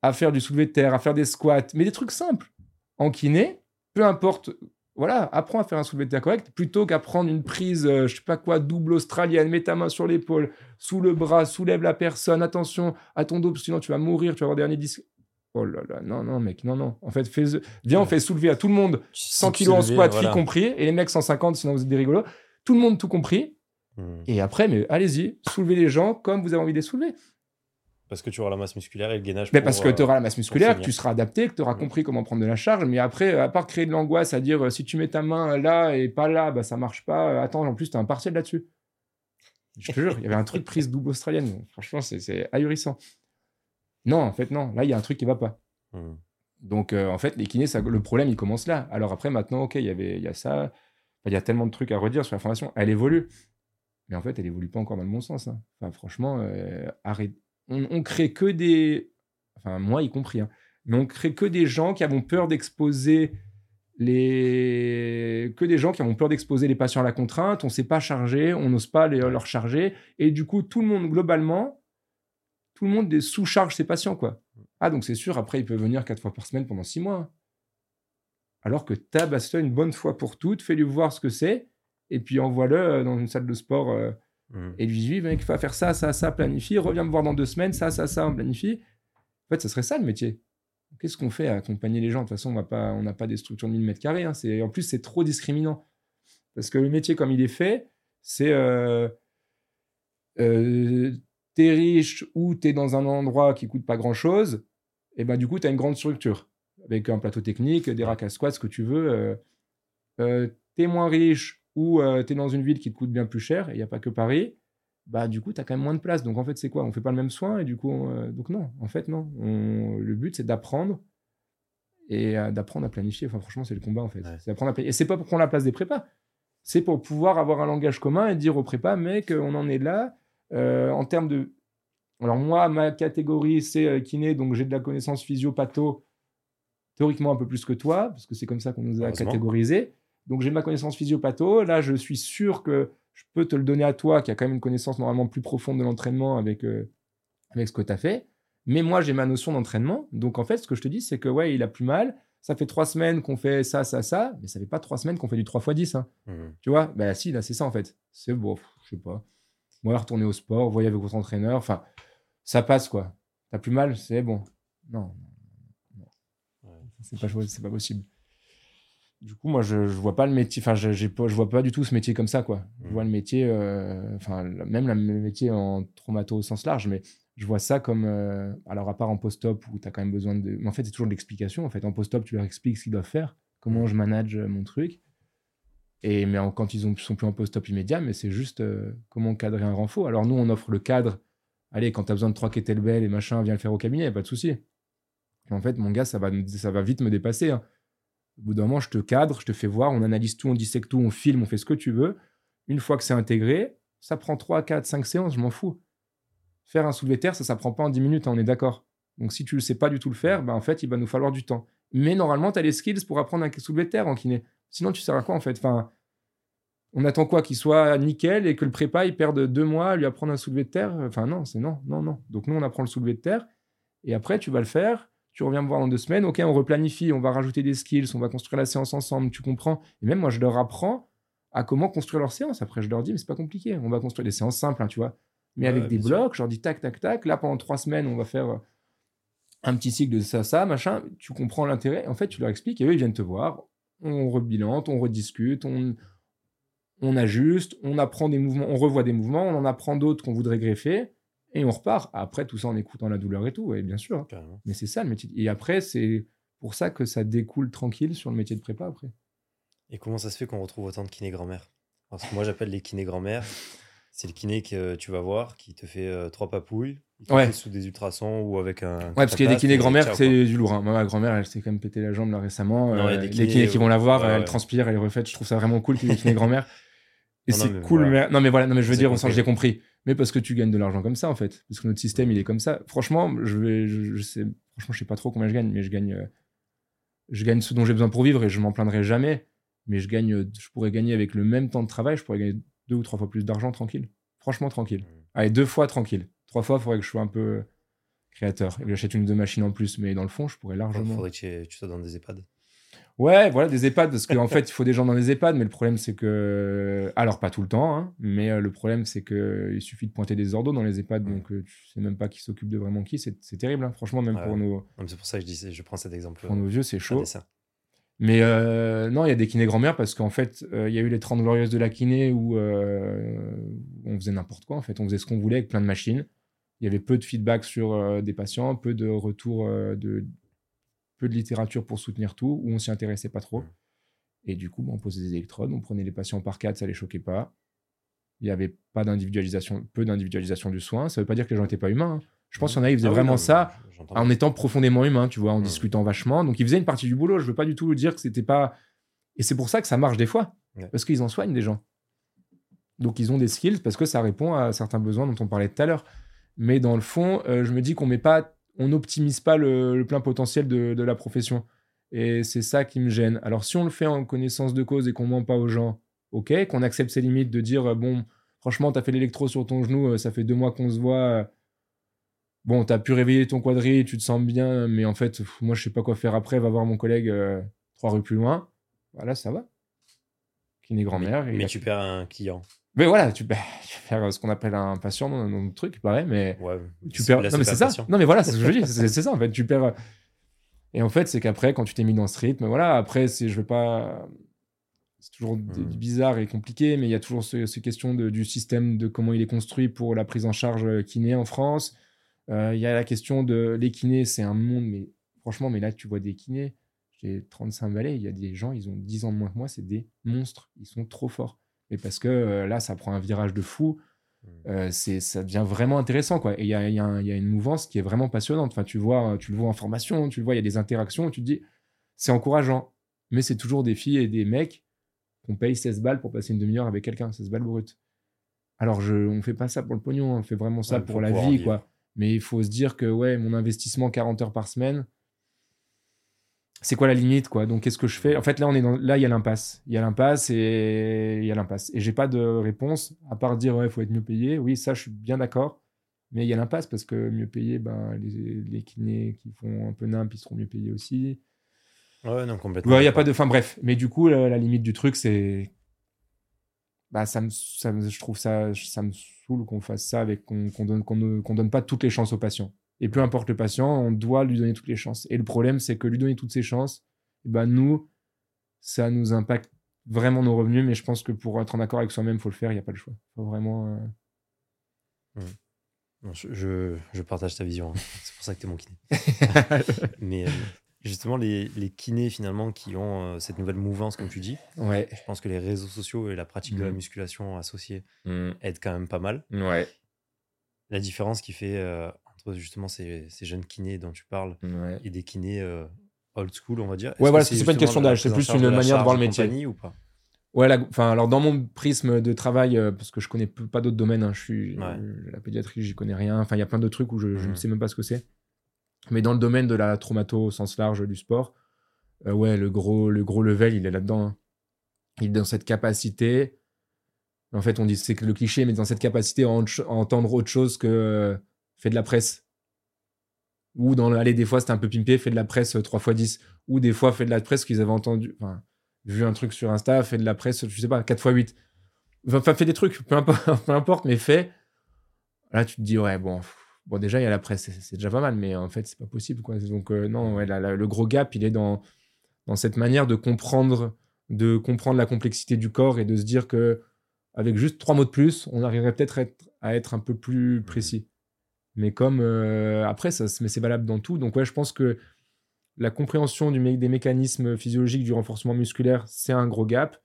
à faire du soulevé de terre, à faire des squats, mais des trucs simples en kiné, peu importe. Voilà, apprends à faire un soulevé de terre correct plutôt qu'apprendre une prise, euh, je sais pas quoi, double australienne, mets ta main sur l'épaule, sous le bras, soulève la personne, attention à ton dos, sinon tu vas mourir, tu vas avoir des hernies disques. Oh là là, non, non, mec, non, non. En fait, fais viens, on fait soulever à tout le monde 100 kilos en squat, filles compris, et les mecs 150, sinon vous êtes des rigolos. Tout le monde tout compris. Hmm. Et après, mais allez-y, soulevez les gens comme vous avez envie de les soulever. Parce que tu auras la masse musculaire et le gainage. Mais parce que pour, tu auras la masse musculaire, que tu seras adapté, que tu auras Mm. compris comment prendre de la charge. Mais après, euh, à part créer de l'angoisse, à dire euh, si tu mets ta main là et pas là, bah, ça marche pas. Euh, Attends, en plus, tu as un partiel là-dessus. Je te jure, il y avait un truc prise double australienne. Franchement, c'est ahurissant. Non, en fait, non. Là, il y a un truc qui va pas. Hmm. Donc, euh, en fait, les kinés, ça- le problème, il commence là. Alors après, maintenant, OK, il y avait, il y a ça. Il y a tellement de trucs à redire sur la formation. Elle évolue. Mais en fait, elle évolue pas encore dans le bon sens. hein. Enfin, franchement, euh, arrête. On, on crée que des... Enfin, moi y compris. hein. Mais on crée que des gens qui avons peur d'exposer les... Que des gens qui ont peur d'exposer les patients à la contrainte. On sait pas charger, on n'ose pas les, leur charger. Et du coup, tout le monde, globalement, tout le monde sous-charge ses patients, quoi. Ah, donc c'est sûr, après, il peut venir quatre fois par semaine pendant six mois. hein. Alors que tabasse-le une bonne fois pour toutes, fais-lui voir ce que c'est, et puis envoie-le euh, dans une salle de sport euh, Hmm. et lui dis, mec, il faut faire ça, ça, ça, planifie, reviens me voir dans deux semaines, ça, ça, ça, on planifie. En fait, ça serait ça le métier. Qu'est-ce qu'on fait à accompagner les gens? De toute façon, on va pas- on n'a pas des structures de 1000 mètres carrés. hein. En plus, c'est trop discriminant. Parce que le métier, comme il est fait, c'est euh, euh, t'es riche ou t'es dans un endroit qui coûte pas grand-chose, et ben du coup, t'as une grande structure avec un plateau technique, des racks à squat, ce que tu veux. euh, euh, t'es moins riche ou euh, t'es dans une ville qui te coûte bien plus cher, et il n'y a pas que Paris, bah du coup, t'as quand même moins de place. Donc en fait, c'est quoi? On fait pas le même soin, et du coup, on- donc non, en fait, non. On- le but, c'est d'apprendre et d'apprendre à planifier. Enfin, franchement, c'est le combat, en fait. Ouais. C'est d'apprendre à planifier. Et c'est pas pour prendre la place des prépas. C'est pour pouvoir avoir un langage commun et dire aux prépas, mec, on en est là. Euh, en termes de. Alors, moi, ma catégorie, c'est euh, kiné, donc j'ai de la connaissance physio-patho, théoriquement un peu plus que toi, parce que c'est comme ça qu'on nous a catégorisés. Donc, j'ai ma connaissance physio-patho. Là, je suis sûr que je peux te le donner à toi, qui a quand même une connaissance normalement plus profonde de l'entraînement avec, euh, avec ce que tu as fait. Mais moi, j'ai ma notion d'entraînement. Donc, en fait, ce que je te dis, c'est que, ouais, il a plus mal. Ça fait trois semaines qu'on fait ça, ça, ça. Mais ça fait pas trois semaines qu'on fait du 3 x 10. Hein. Hmm. Tu vois? Bah si, là, c'est ça, en fait. C'est bon, je sais pas. Moi, retourner au sport, voyez avec votre entraîneur. Enfin, ça passe, quoi. T'as plus mal, c'est bon. Non. C'est pas, c'est pas possible. Du coup, moi, je, je vois pas le métier, enfin, je, je vois pas du tout ce métier comme ça, quoi. Je vois le métier, euh, enfin, même le métier en traumato au sens large, mais je vois ça comme, euh, alors à part en post-op où tu as quand même besoin de, mais en fait, c'est toujours de l'explication. En fait, en post-op, tu leur expliques ce qu'ils doivent faire, comment je manage euh, mon truc. Et mais quand ils ont, sont plus en post-op immédiat, mais c'est juste euh, comment cadrer un renfort. Alors nous, on offre le cadre. Allez, quand tu as besoin de trois kettlebells et machin, viens le faire au cabinet, pas de souci. En fait, mon gars, ça va, vite me dépasser. hein. Au bout d'un moment, je te cadre, je te fais voir, on analyse tout, on dissèque tout, on filme, on fait ce que tu veux. Une fois que c'est intégré, ça prend 3, 4, 5 séances, je m'en fous. Faire un soulevé terre, ça ça prend pas en 10 minutes, hein, on est d'accord. Donc si tu ne sais pas du tout le faire, bah, en fait, il va nous falloir du temps. Mais normalement, tu as les skills pour apprendre un soulevé terre en kiné. Sinon, tu sers à quoi en fait? Enfin, On attend quoi? Qu'il soit nickel et que le prépa, il perde deux mois à lui apprendre un soulevé de terre? Enfin non, c'est non, non, non. Donc nous, on apprend le soulevé de terre et après, tu vas le faire. Tu reviens me voir dans deux semaines. Ok, on replanifie, on va rajouter des skills, on va construire la séance ensemble, tu comprends? Et même moi, je leur apprends à comment construire leur séance. Après, je leur dis, mais c'est pas compliqué. On va construire des séances simples, hein, tu vois. Mais Ouais, avec des blocs, je leur dis tac, tac, tac. Là, pendant trois semaines, on va faire un petit cycle de ça, ça, machin. Tu comprends l'intérêt. En fait, tu leur expliques et eux, ils viennent te voir. On rebilante, on rediscute, on, on ajuste, on apprend des mouvements, on revoit des mouvements, on en apprend d'autres qu'on voudrait greffer et on repart. Après, tout ça en écoutant la douleur et tout, et bien sûr. Carrément. Mais c'est ça le métier. Et après, c'est pour ça que ça découle tranquille sur le métier de prépa après. Et comment ça se fait qu'on retrouve autant de kiné grand-mère Parce que moi, j'appelle les kinés grand-mère. C'est le kiné que tu vas voir qui te fait euh, trois papouilles. Il te Ouais. fait sous des ultrasons ou avec un. Ouais, parce qu'il y a des kinés grand-mère, c'est du lourd. hein. Ma grand-mère, elle s'est quand même pété la jambe là récemment. Non, il y a Euh, des les kinés, kinés qui vont la voir, ouais, elle ouais. transpire, elle est refaite. Je trouve ça vraiment cool qu'il y ait des kinés grand-mère. Et c'est cool. voilà. Mais... Non, mais voilà, non, mais je veux dire, on compris. j'ai compris. Mais parce que tu gagnes de l'argent comme ça, en fait. Parce que notre système, il est comme ça. Franchement, je vais, je, je sais, franchement, je sais pas trop combien je gagne, mais je gagne, euh, je gagne ce dont j'ai besoin pour vivre et je m'en plaindrai jamais. Mais je gagne, je pourrais gagner avec le même temps de travail, je pourrais gagner deux ou trois fois plus d'argent tranquille. Franchement, tranquille. Mm. Allez, deux fois tranquille. Trois fois, il faudrait que je sois un peu euh, créateur et que j'achète une ou deux machines en plus. Mais dans le fond, je pourrais Il largement. faudrait que tu, sois dans des EHPAD. Ouais, voilà, des EHPAD, parce qu'en fait, il faut des gens dans les EHPAD, mais le problème, c'est que. Alors, pas tout le temps, hein, mais euh, le problème, c'est qu'il suffit de pointer des ordos dans les EHPAD, Ouais. donc euh, tu sais même pas qui s'occupe de vraiment qui, c'est terrible, hein. franchement, même Ouais. pour, nos, C'est pour ça que je, dis, je prends cet exemple. pour nos vieux, c'est chaud. Mais euh, non, il y a des kinés grand-mère, parce qu'en fait, euh, il y a eu les 30 glorieuses de la kiné où euh, on faisait n'importe quoi, en fait, on faisait ce qu'on voulait avec plein de machines. Il y avait peu de feedback sur des patients, peu de retours, peu de littérature pour soutenir tout, où on s'y intéressait pas trop. Et du coup, bah, on posait des électrodes, on prenait les patients par quatre, ça les choquait pas. Il n'y avait pas d'individualisation, peu d'individualisation du soin. Ça veut pas dire que les gens n'étaient pas humains. hein. Je pense qu'il y en a, ils faisaient Ah vraiment non, ça en étant profondément humain, tu vois, en Ouais. discutant vachement. Donc, ils faisaient une partie du boulot. Je veux pas du tout dire que c'était pas. Et c'est pour ça que ça marche des fois, Ouais. parce qu'ils en soignent des gens. Donc, ils ont des skills parce que ça répond à certains besoins dont on parlait tout à l'heure. Mais dans le fond, euh, je me dis qu'on met pas, on n'optimise pas le, le plein potentiel de, de la profession. Et c'est ça qui me gêne. Alors, si on le fait en connaissance de cause et qu'on ment pas aux gens, ok, qu'on accepte ses limites de dire, euh, bon, franchement, tu as fait l'électro sur ton genou, euh, ça fait deux mois qu'on se voit. Euh, Bon, tu as pu réveiller ton quadri, tu te sens bien, mais en fait, pff, moi, je sais pas quoi faire après, va voir mon collègue euh, trois rues plus loin. Voilà, ça va. Kiné grand-mère. Mais, il mais a- tu perds un client. mais voilà, tu, bah, faire ce qu'on appelle un patient dans notre truc, il paraît, mais Ouais. tu perds. là, Non, mais c'est ça. Non, mais voilà, c'est ce que je dis. C'est c'est ça, en fait. Tu perds. Et en fait, c'est qu'après, quand tu t'es mis dans ce rythme, voilà, après, c'est, je vais pas. C'est toujours Hmm. bizarre et compliqué, mais il y a toujours ce- ces questions de- du système, de comment il est construit pour la prise en charge euh, kiné en France. Euh, Il y a la question de les kinés, c'est un monde, mais franchement, mais là, tu vois des kinés. J'ai 35 balais, il y a des gens, ils ont 10 ans de moins que moi, c'est des monstres. Ils sont trop forts. Mais parce que euh, là, ça prend un virage de fou euh, c'est ça devient vraiment intéressant quoi et il y y y a une mouvance qui est vraiment passionnante enfin tu vois tu le vois en formation tu le vois il y a des interactions tu te dis c'est encourageant mais c'est toujours des filles et des mecs qu'on paye 16 balles pour passer une demi-heure avec quelqu'un 16 balles brut alors je on fait pas ça pour le pognon on fait vraiment ça Ouais, pour la vie quoi mais il faut se dire que ouais mon investissement 40 heures par semaine c'est quoi la limite quoi? Donc qu'est-ce que je fais? En fait là on est dans là il y a l'impasse. Il y a l'impasse et il y a l'impasse. Et j'ai pas de réponse à part dire ouais faut être mieux payé. Oui ça je suis bien d'accord. Mais il y a l'impasse parce que mieux payé ben les, les kinés qui font un peu nimp ils seront mieux payés aussi. Ouais, non, complètement. Ouais, il y a pas de enfin bref. Mais du coup la, la limite du truc c'est bah ça me, ça me- je trouve ça ça me saoule qu'on fasse ça avec qu'on qu'on donne qu'on ne- qu'on donne pas toutes les chances au patient et peu importe le patient on doit lui donner toutes les chances et le problème c'est que lui donner toutes ses chances ben nous ça nous impacte vraiment nos revenus mais je pense que pour être en accord avec soi-même faut le faire il y a pas le choix faut vraiment euh, Non, je, je, je partage ta vision. hein. C'est pour ça que tu es mon kiné. Mais euh, justement, les, les kinés, finalement, qui ont euh, cette nouvelle mouvance, comme tu dis, ouais je pense que les réseaux sociaux et la pratique de la Mhm. musculation associée Mm. aident quand même pas mal. ouais La différence qui fait euh, entre justement ces, ces jeunes kinés dont tu parles ouais et des kinés euh, old school, on va dire. Ouais, voilà, c'est pas une question d'âge, c'est plus une manière de voir le métier. ou pas? Ouais, enfin, alors dans mon prisme de travail, parce que je connais pas d'autres domaines, hein, je suis la pédiatrie, j'y connais rien. Enfin, il y a plein de trucs où je, je ne Mhm. sais même pas ce que c'est. Mais dans le domaine de la traumato au sens large du sport, euh, ouais, le gros, le gros level, il est là-dedans. hein. Il est dans cette capacité. En fait, on dit c'est le cliché, mais dans cette capacité à, en- à entendre autre chose que euh, fait de la presse. Ou dans le, allez, des fois, c'était un peu pimpé, fait de la presse 3 x 10. Ou des fois, fait de la presse qu'ils avaient entendu. Vu un truc sur Insta, fait de la presse, je sais pas, 4 x 8. Enfin, fait des trucs, peu importe, peu importe mais fait. Là, tu te dis, ouais, bon, bon déjà, il y a la presse, c'est- déjà pas mal, mais en fait, c'est pas possible, quoi. Donc, euh, non, ouais, la- la- le gros gap, il est dans, dans cette manière de comprendre, de comprendre la complexité du corps et de se dire que, avec juste trois mots de plus, on arriverait peut-être à être, à être un peu plus précis. Mais comme, euh, après, ça, mais c'est valable dans tout. Donc, ouais, je pense que la compréhension du mé- des mécanismes physiologiques du renforcement musculaire, c'est un gros gap.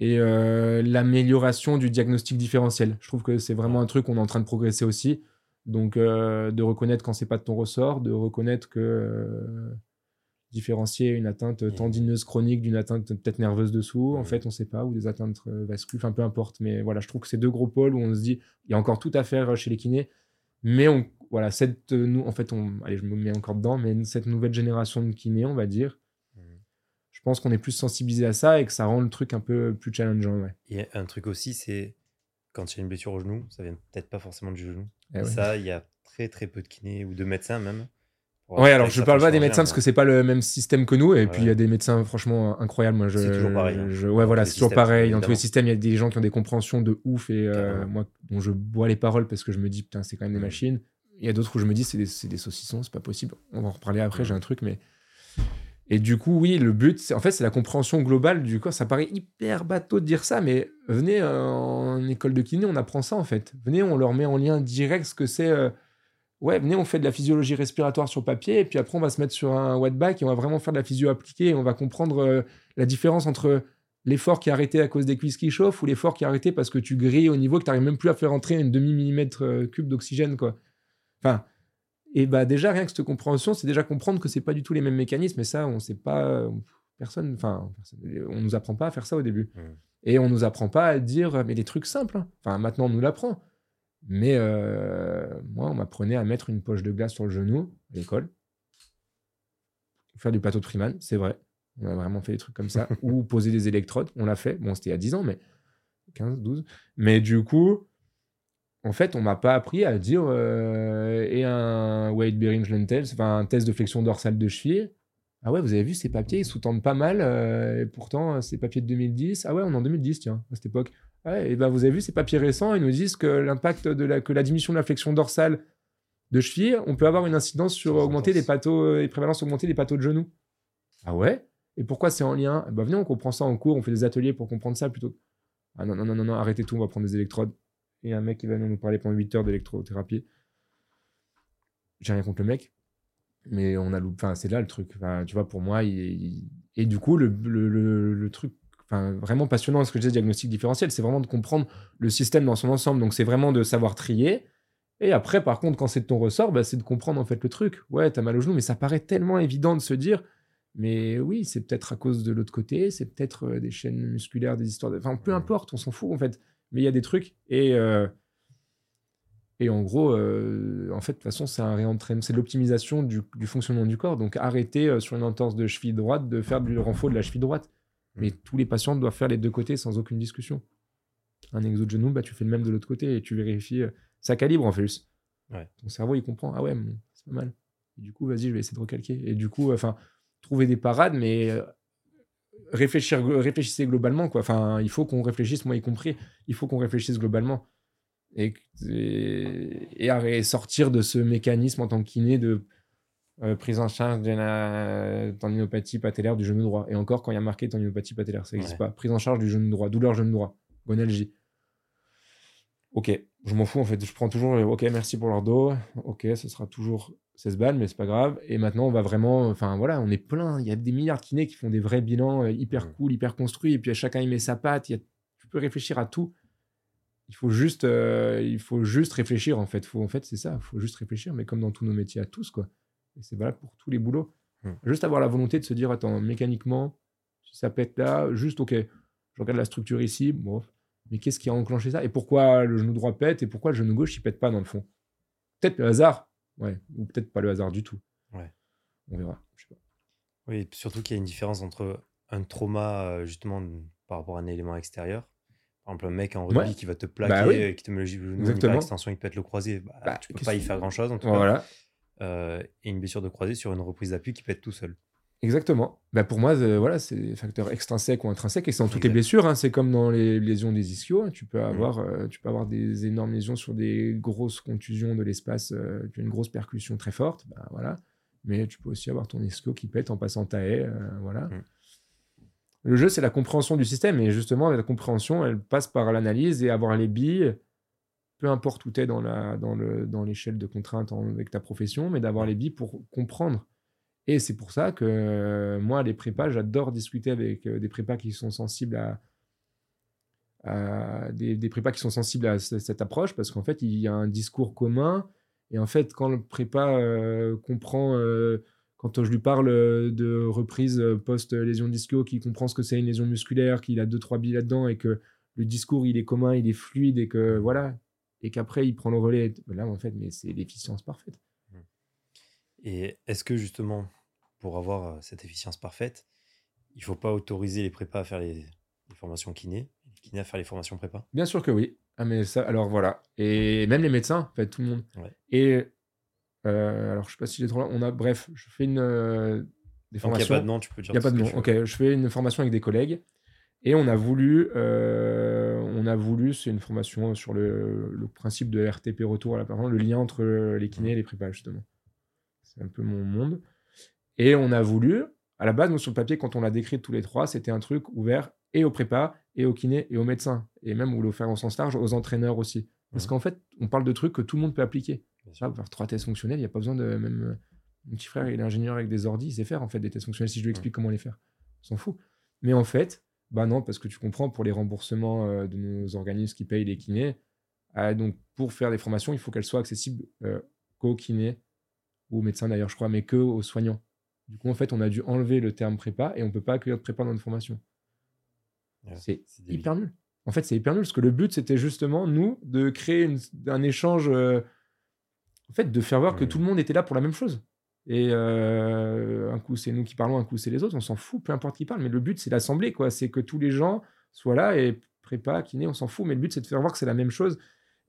Et euh, l'amélioration du diagnostic différentiel. Je trouve que c'est vraiment un truc qu'on est en train de progresser aussi. Donc, euh, de reconnaître quand c'est pas de ton ressort, de reconnaître que euh, différencier une atteinte Mhm. tendineuse chronique d'une atteinte peut-être nerveuse dessous, en Mhm. fait, on sait pas, ou des atteintes euh, vasculaires, enfin peu importe. Mais voilà, je trouve que c'est deux gros pôles où on se dit, il y a encore tout à faire chez les kinés. Mais on, voilà, cette, nous, en fait, on, allez, je me mets encore dedans, mais cette nouvelle génération de kinés, on va dire, Mhm. je pense qu'on est plus sensibilisé à ça et que ça rend le truc un peu plus challengeant. Ouais. Et un truc aussi, c'est quand il y a une blessure au genou, ça vient peut-être pas forcément du genou. Eh ouais. ça, il y a très très peu de kinés ou de médecins même. Ouais, alors je parle pas des médecins bien, parce que c'est pas le même système que nous, et Ouais. puis il y a des médecins franchement incroyables. Moi, je, C'est toujours pareil, hein. je- ouais, voilà, c'est toujours pareil. Dans tous les systèmes, il y a des gens qui ont des compréhensions de ouf, et euh, moi, dont je bois les paroles parce que je me dis, putain, c'est quand même des Mhm. machines. Il y a d'autres où je me dis, c'est des, c'est des saucissons, c'est pas possible. On va en reparler après, Mhm. j'ai un truc, mais. Et du coup, oui, le but, en fait, c'est la compréhension globale du corps. Ça paraît hyper bateau de dire ça, mais venez euh, en école de kiné, on apprend ça en fait. Venez, on leur met en lien direct ce que c'est. euh, Ouais, venez, on fait de la physiologie respiratoire sur papier, et puis après, on va se mettre sur un wattback et on va vraiment faire de la physio appliquée, et on va comprendre euh, la différence entre l'effort qui est arrêté à cause des cuisses qui chauffent ou l'effort qui est arrêté parce que tu grilles au niveau que tu n'arrives même plus à faire entrer une demi-millimètre cube d'oxygène, quoi. Enfin, et bah déjà, rien que cette compréhension, c'est déjà comprendre que c'est pas du tout les mêmes mécanismes, et ça, on sait pas, personne, enfin, on nous apprend pas à faire ça au début. Mm. Et on nous apprend pas à dire, mais des trucs simples, hein. enfin, maintenant, on nous l'apprend. Mais euh, moi, on m'apprenait à mettre une poche de glace sur le genou à l'école. Faire du plateau de Freeman, c'est vrai. On a vraiment fait des trucs comme ça. Ou poser des électrodes, on l'a fait. Bon, c'était il y a 10 ans, mais 15, 12. Mais du coup, en fait, on m'a pas appris à dire euh, et un weight bearing enfin un test de flexion dorsale de cheville. Ah ouais, vous avez vu ces papiers, ils sous-tendent pas mal. euh, et pourtant, ces papiers de 2010. Ah ouais, on est en 2010, tiens, à cette époque. Ouais, et ben vous avez vu ces papiers récents, ils nous disent que l'impact de la, que la diminution de la flexion dorsale de cheville, on peut avoir une incidence sur augmenter les pathos, les prévalences augmenter les pathos de genoux. Ah ouais? Et pourquoi c'est en lien? Eh ben venez, on comprend ça en cours, on fait des ateliers pour comprendre ça plutôt. Ah non, non, non, non, non, arrêtez tout, on va prendre des électrodes. Et un mec qui va nous parler pendant 8 heures d'électrothérapie. J'ai rien contre le mec, mais on a loupé. Enfin, c'est là le truc. Enfin, tu vois, pour moi, il- il- et du coup, le, le, le- le truc, enfin, vraiment passionnant, ce que je disais, diagnostic différentiel, c'est vraiment de comprendre le système dans son ensemble. Donc, c'est vraiment de savoir trier. Et après, par contre, quand c'est de ton ressort, bah, c'est de comprendre en fait le truc. Ouais, t'as mal au genou, mais ça paraît tellement évident de se dire. Mais oui, c'est peut-être à cause de l'autre côté, c'est peut-être euh, des chaînes musculaires, des histoires. de- Enfin, peu Mhm. importe, on s'en fout en fait. Mais il y a des trucs. Et, euh, et en gros, euh, en fait, de toute façon, c'est un réentraînement, c'est de l'optimisation du, du fonctionnement du corps. Donc, arrêter euh, sur une entorse de cheville droite de faire du renfort de la cheville droite. Mais tous les patients doivent faire les deux côtés sans aucune discussion. Un exo de genou, bah, tu fais le même de l'autre côté et tu vérifies. ça calibre en plus. Ouais. Ton cerveau, il comprend. Ah ouais, c'est pas mal. Et du coup, vas-y, je vais essayer de recalquer. Et du coup, enfin, trouver des parades, mais réfléchir, réfléchissez globalement. Quoi. Enfin, il faut qu'on réfléchisse, moi y compris. Il faut qu'on réfléchisse globalement. Et, et, sortir de ce mécanisme en tant que kiné de euh, prise en charge de la tendinopathie patellaire du genou droit. Et encore, quand il y a marqué tendinopathie patellaire, ça n'existe Ouais. pas. Prise en charge du genou droit, douleur genou droit, gonalgie. Ok, je m'en fous en fait. Je prends toujours, ok, merci pour leur dos. Ok, ce sera toujours 16 balles, mais c'est pas grave. Et maintenant, on va vraiment, enfin voilà, on est plein. Il y a des milliards de kinés qui font des vrais bilans euh, hyper cool, hyper construits. Et puis chacun y met sa patte. Il y a- tu peux réfléchir à tout. Il faut juste, euh, il faut juste réfléchir en fait. Faut, en fait, c'est ça. Il faut juste réfléchir, mais comme dans tous nos métiers à tous quoi. Et c'est valable pour tous les boulots. Juste avoir la volonté de se dire, attends, mécaniquement, si ça pète là, juste ok, je regarde la structure ici, bon, mais qu'est-ce qui a enclenché ça? Et pourquoi le genou droit pète et pourquoi le genou gauche il pète pas dans le fond? Peut-être le hasard, ouais, ou peut-être pas le hasard du tout. Ouais. On verra. Je sais pas. Oui, et surtout qu'il y a une différence entre un trauma, euh, justement, par rapport à un élément extérieur. Par exemple, un mec en rugby Ouais. qui va te plaquer, Bah oui. euh, qui te met le genou hyperextension, il te pète le croisé. Bah, Bah, tu peux pas y faire grand-chose, en tout cas. Voilà, Euh, et une blessure de croisé sur une reprise d'appui qui pète tout seul. Exactement. Bah pour moi, euh, voilà, c'est des facteurs extrinsèques ou intrinsèques et c'est dans toutes les blessures. hein. C'est comme dans les lésions des ischios. hein. Tu peux Mm. avoir, euh, tu peux avoir des énormes lésions sur des grosses contusions de l'espace, euh, tu as une grosse percussion très forte. Bah, voilà. Mais tu peux aussi avoir ton ischio qui pète en passant ta haie. euh, voilà. Mm. Le jeu, c'est la compréhension du système. Et justement, la compréhension, elle passe par l'analyse et avoir les billes, peu importe où tu es dans, la, dans, le, dans l'échelle de contraintes en- avec ta profession, mais d'avoir les billes pour comprendre. Et c'est pour ça que euh, moi, les prépas, j'adore discuter avec euh, des prépas qui sont sensibles à, des, prépas qui sont sensibles à ce- cette approche, parce qu'en fait, il y a un discours commun. Et en fait, quand le prépa euh, comprend, quand je lui parle de reprise post-lésion d'ischio, qu'il comprend ce que c'est une lésion musculaire, qu'il a deux, trois billes là-dedans, et que le discours, il est commun, il est fluide, et que voilà, et qu'après, il prend le relais. Là, en fait, mais c'est l'efficience parfaite. Et est-ce que, justement, pour avoir euh, cette efficience parfaite, il faut pas autoriser les prépas à faire les, les formations kiné, les kinés à faire les formations prépa? Bien sûr que oui. Ah, mais ça, alors voilà. Et même les médecins, en fait, tout le monde. Ouais. Et euh, alors, je sais pas si j'ai trop là. On a, bref, je fais une des Donc, il n'y a formations. pas de nom, tu peux dire Il n'y a pas de nom. Ok, je fais une formation avec des collègues. Et on a voulu, euh, on a voulu, c'est une formation sur le, le principe de RTP retour à la parole, le lien entre les kinés et les prépas, justement. C'est un peu mon monde. Et on a voulu, à la base, nous, sur le papier, quand on l'a décrit tous les trois, c'était un truc ouvert et au prépa, et au kiné, et aux médecins. Et même, on voulait faire au sens large, aux entraîneurs aussi. Parce Mhm. qu'en fait, on parle de trucs que tout le monde peut appliquer. Vois, pour faire trois tests fonctionnels, il n'y a pas besoin de. Même euh, mon petit frère, il est ingénieur avec des ordis, il sait faire en fait des tests fonctionnels si je lui explique comment les faire. On s'en fout. Mais en fait, bah non, parce que tu comprends, pour les remboursements euh, de nos organismes qui payent les kinés, ah, donc pour faire des formations, il faut qu'elles soient accessibles euh, qu'aux kinés ou aux médecins d'ailleurs, je crois, mais que aux soignants. Du coup, en fait, on a dû enlever le terme prépa et on peut pas accueillir de prépa dans notre formation. Ouais, C'est hyper nul. En fait, c'est hyper nul parce que le but, c'était justement, nous, de créer une- un échange. euh, en fait, de faire voir que tout le monde était là pour la même chose. Et euh, un coup, c'est nous qui parlons, un coup, c'est les autres. On s'en fout, peu importe qui parle. Mais le but, c'est l'assemblée, quoi. C'est que tous les gens soient là et prépa, kiné, on s'en fout. Mais le but, c'est de faire voir que c'est la même chose.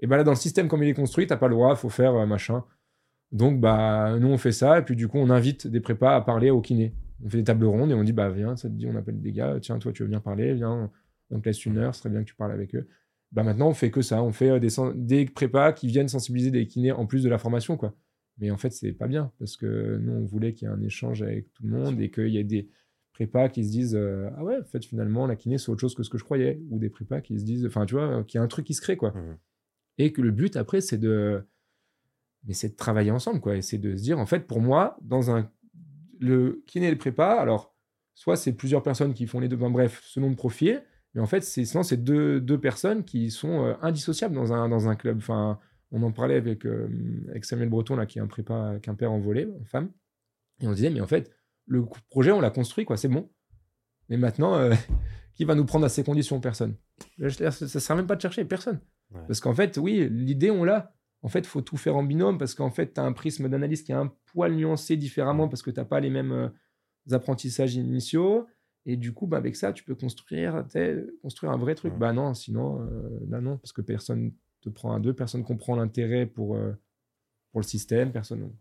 Et bah là, dans le système comme il est construit, t'as pas le droit, faut faire euh, machin. Donc, bah, nous, on fait ça. Et puis, du coup, on invite des prépas à parler au kiné. On fait des tables rondes et on dit, bah, viens, ça te dit, on appelle des gars. Tiens, toi, tu veux bien parler, viens, on te laisse une heure, ce serait bien que tu parles avec eux. Bah, maintenant, on fait que ça. On fait euh, des, des prépas qui viennent sensibiliser des kinés en plus de la formation, quoi. Mais en fait, c'est pas bien parce que nous, on voulait qu'il y ait un échange avec tout le monde et qu'il y ait des prépas qui se disent euh, Ah ouais, en fait, finalement, la kiné, c'est autre chose que ce que je croyais. Ou des prépas qui se disent Enfin, tu vois, qu'il y a un truc qui se crée, quoi. Mhm. Et que le but, après, c'est de. Mais c'est de travailler ensemble, quoi. Et c'est de se dire En fait, pour moi, dans un. Le kiné et le prépa, alors, soit c'est plusieurs personnes qui font les deux, ben, bref, selon le profil. Mais en fait, c'est sinon, c'est deux, deux personnes qui sont euh, indissociables dans un, dans un club. Enfin, on en parlait avec, euh, avec Samuel Breton, là, qui est un prépa qu'un père en volet, en femme. Et on disait, mais en fait, le projet, on l'a construit, quoi, c'est bon. Mais maintenant, euh, qui va nous prendre à ces conditions? Personne. Ça ne sert même pas de chercher, personne. Ouais. Parce qu'en fait, oui, l'idée, on l'a. En fait, il faut tout faire en binôme parce qu'en fait, tu as un prisme d'analyse qui est un poil nuancé différemment parce que tu n'as pas les mêmes euh, apprentissages initiaux. Et du coup, bah, avec ça, tu peux construire, construire un vrai truc. Ouais. Bah non, sinon, euh, là, non, parce que personne te prend à deux, personne comprend l'intérêt pour, euh, pour le système, personne.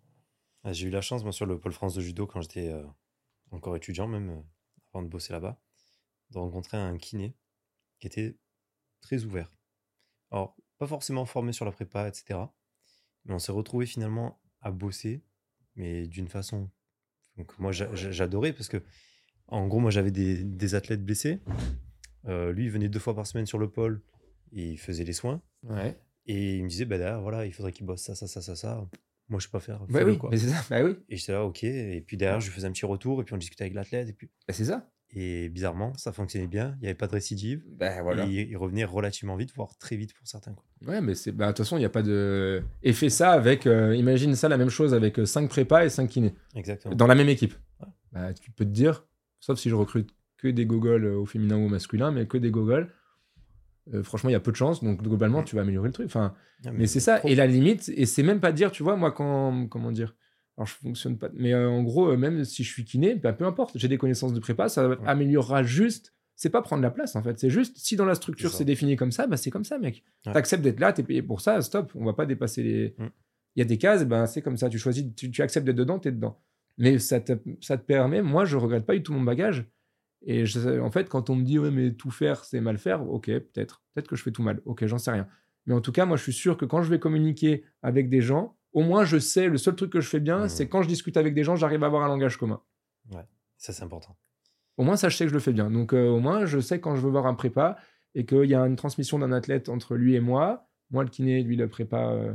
Ah, J'ai eu la chance, moi, sur le pôle France de judo, quand j'étais euh, encore étudiant, même avant de bosser là-bas, de rencontrer un kiné qui était très ouvert. Alors, pas forcément formé sur la prépa, etc. Mais on s'est retrouvé finalement à bosser, mais d'une façon. Donc, moi, j'a- j'a- j'adorais parce que, en gros, moi, j'avais des, des athlètes blessés. Euh, lui, il venait deux fois par semaine sur le pôle et il faisait les soins. Ouais. Et il me disait, bah derrière, voilà, il faudrait qu'il bosse ça, ça, ça, ça, ça. Moi, je sais pas faire. Bah oui, quoi. mais c'est ça. Bah oui, Et j'étais là, ok. Et puis derrière, je faisais un petit retour, et puis on discutait avec l'athlète. Et, puis... bah, c'est ça. Et bizarrement, ça fonctionnait bien. Il n'y avait pas de récidive. Bah voilà. Et il, revenait relativement vite, voire très vite pour certains. Quoi. Ouais, mais c'est. Bah, de toute façon, il n'y a pas de. Et fais ça avec. euh, imagine ça, la même chose avec 5 prépas et 5 kinés. Exactement. Dans la même équipe. Ouais. Bah, tu peux te dire, sauf si je recrute que des gogoles euh, au féminin ou au masculin, mais que des gogoles. euh, franchement, il y a peu de chance, donc globalement, Mm. tu vas améliorer le truc. Enfin, mais c'est ça. Et la limite, et c'est même pas dire, tu vois, moi, quand. Comment dire Alors, je fonctionne pas. Mais euh, en gros, euh, même si je suis kiné, bah, peu importe, j'ai des connaissances de prépa, ça Ouais. améliorera juste. C'est pas prendre la place, en fait. C'est juste, si dans la structure C'est défini comme ça, bah, c'est comme ça, mec. Ouais. T'acceptes d'être là, t'es payé pour ça, stop. On va pas dépasser les. Mm. Il y a des cases, ben, c'est comme ça. Tu choisis, tu, tu acceptes d'être dedans, t'es dedans. Mais ça te, ça te permet, moi, je regrette pas du tout mon bagage. Et je- en fait, quand on me dit, ouais, mais tout faire, c'est mal faire, ok, peut-être. Peut-être que je fais tout mal. Ok, j'en sais rien. Mais en tout cas, moi, je suis sûr que quand je vais communiquer avec des gens, au moins, je sais, le seul truc que je fais bien, c'est quand je discute avec des gens, j'arrive à avoir un langage commun. Ça, c'est important. Au moins, ça, je sais que je le fais bien. Donc, euh, au moins, je sais quand je veux voir un prépa et qu'il y a une transmission d'un athlète entre lui et moi, moi le kiné, lui le prépa, euh,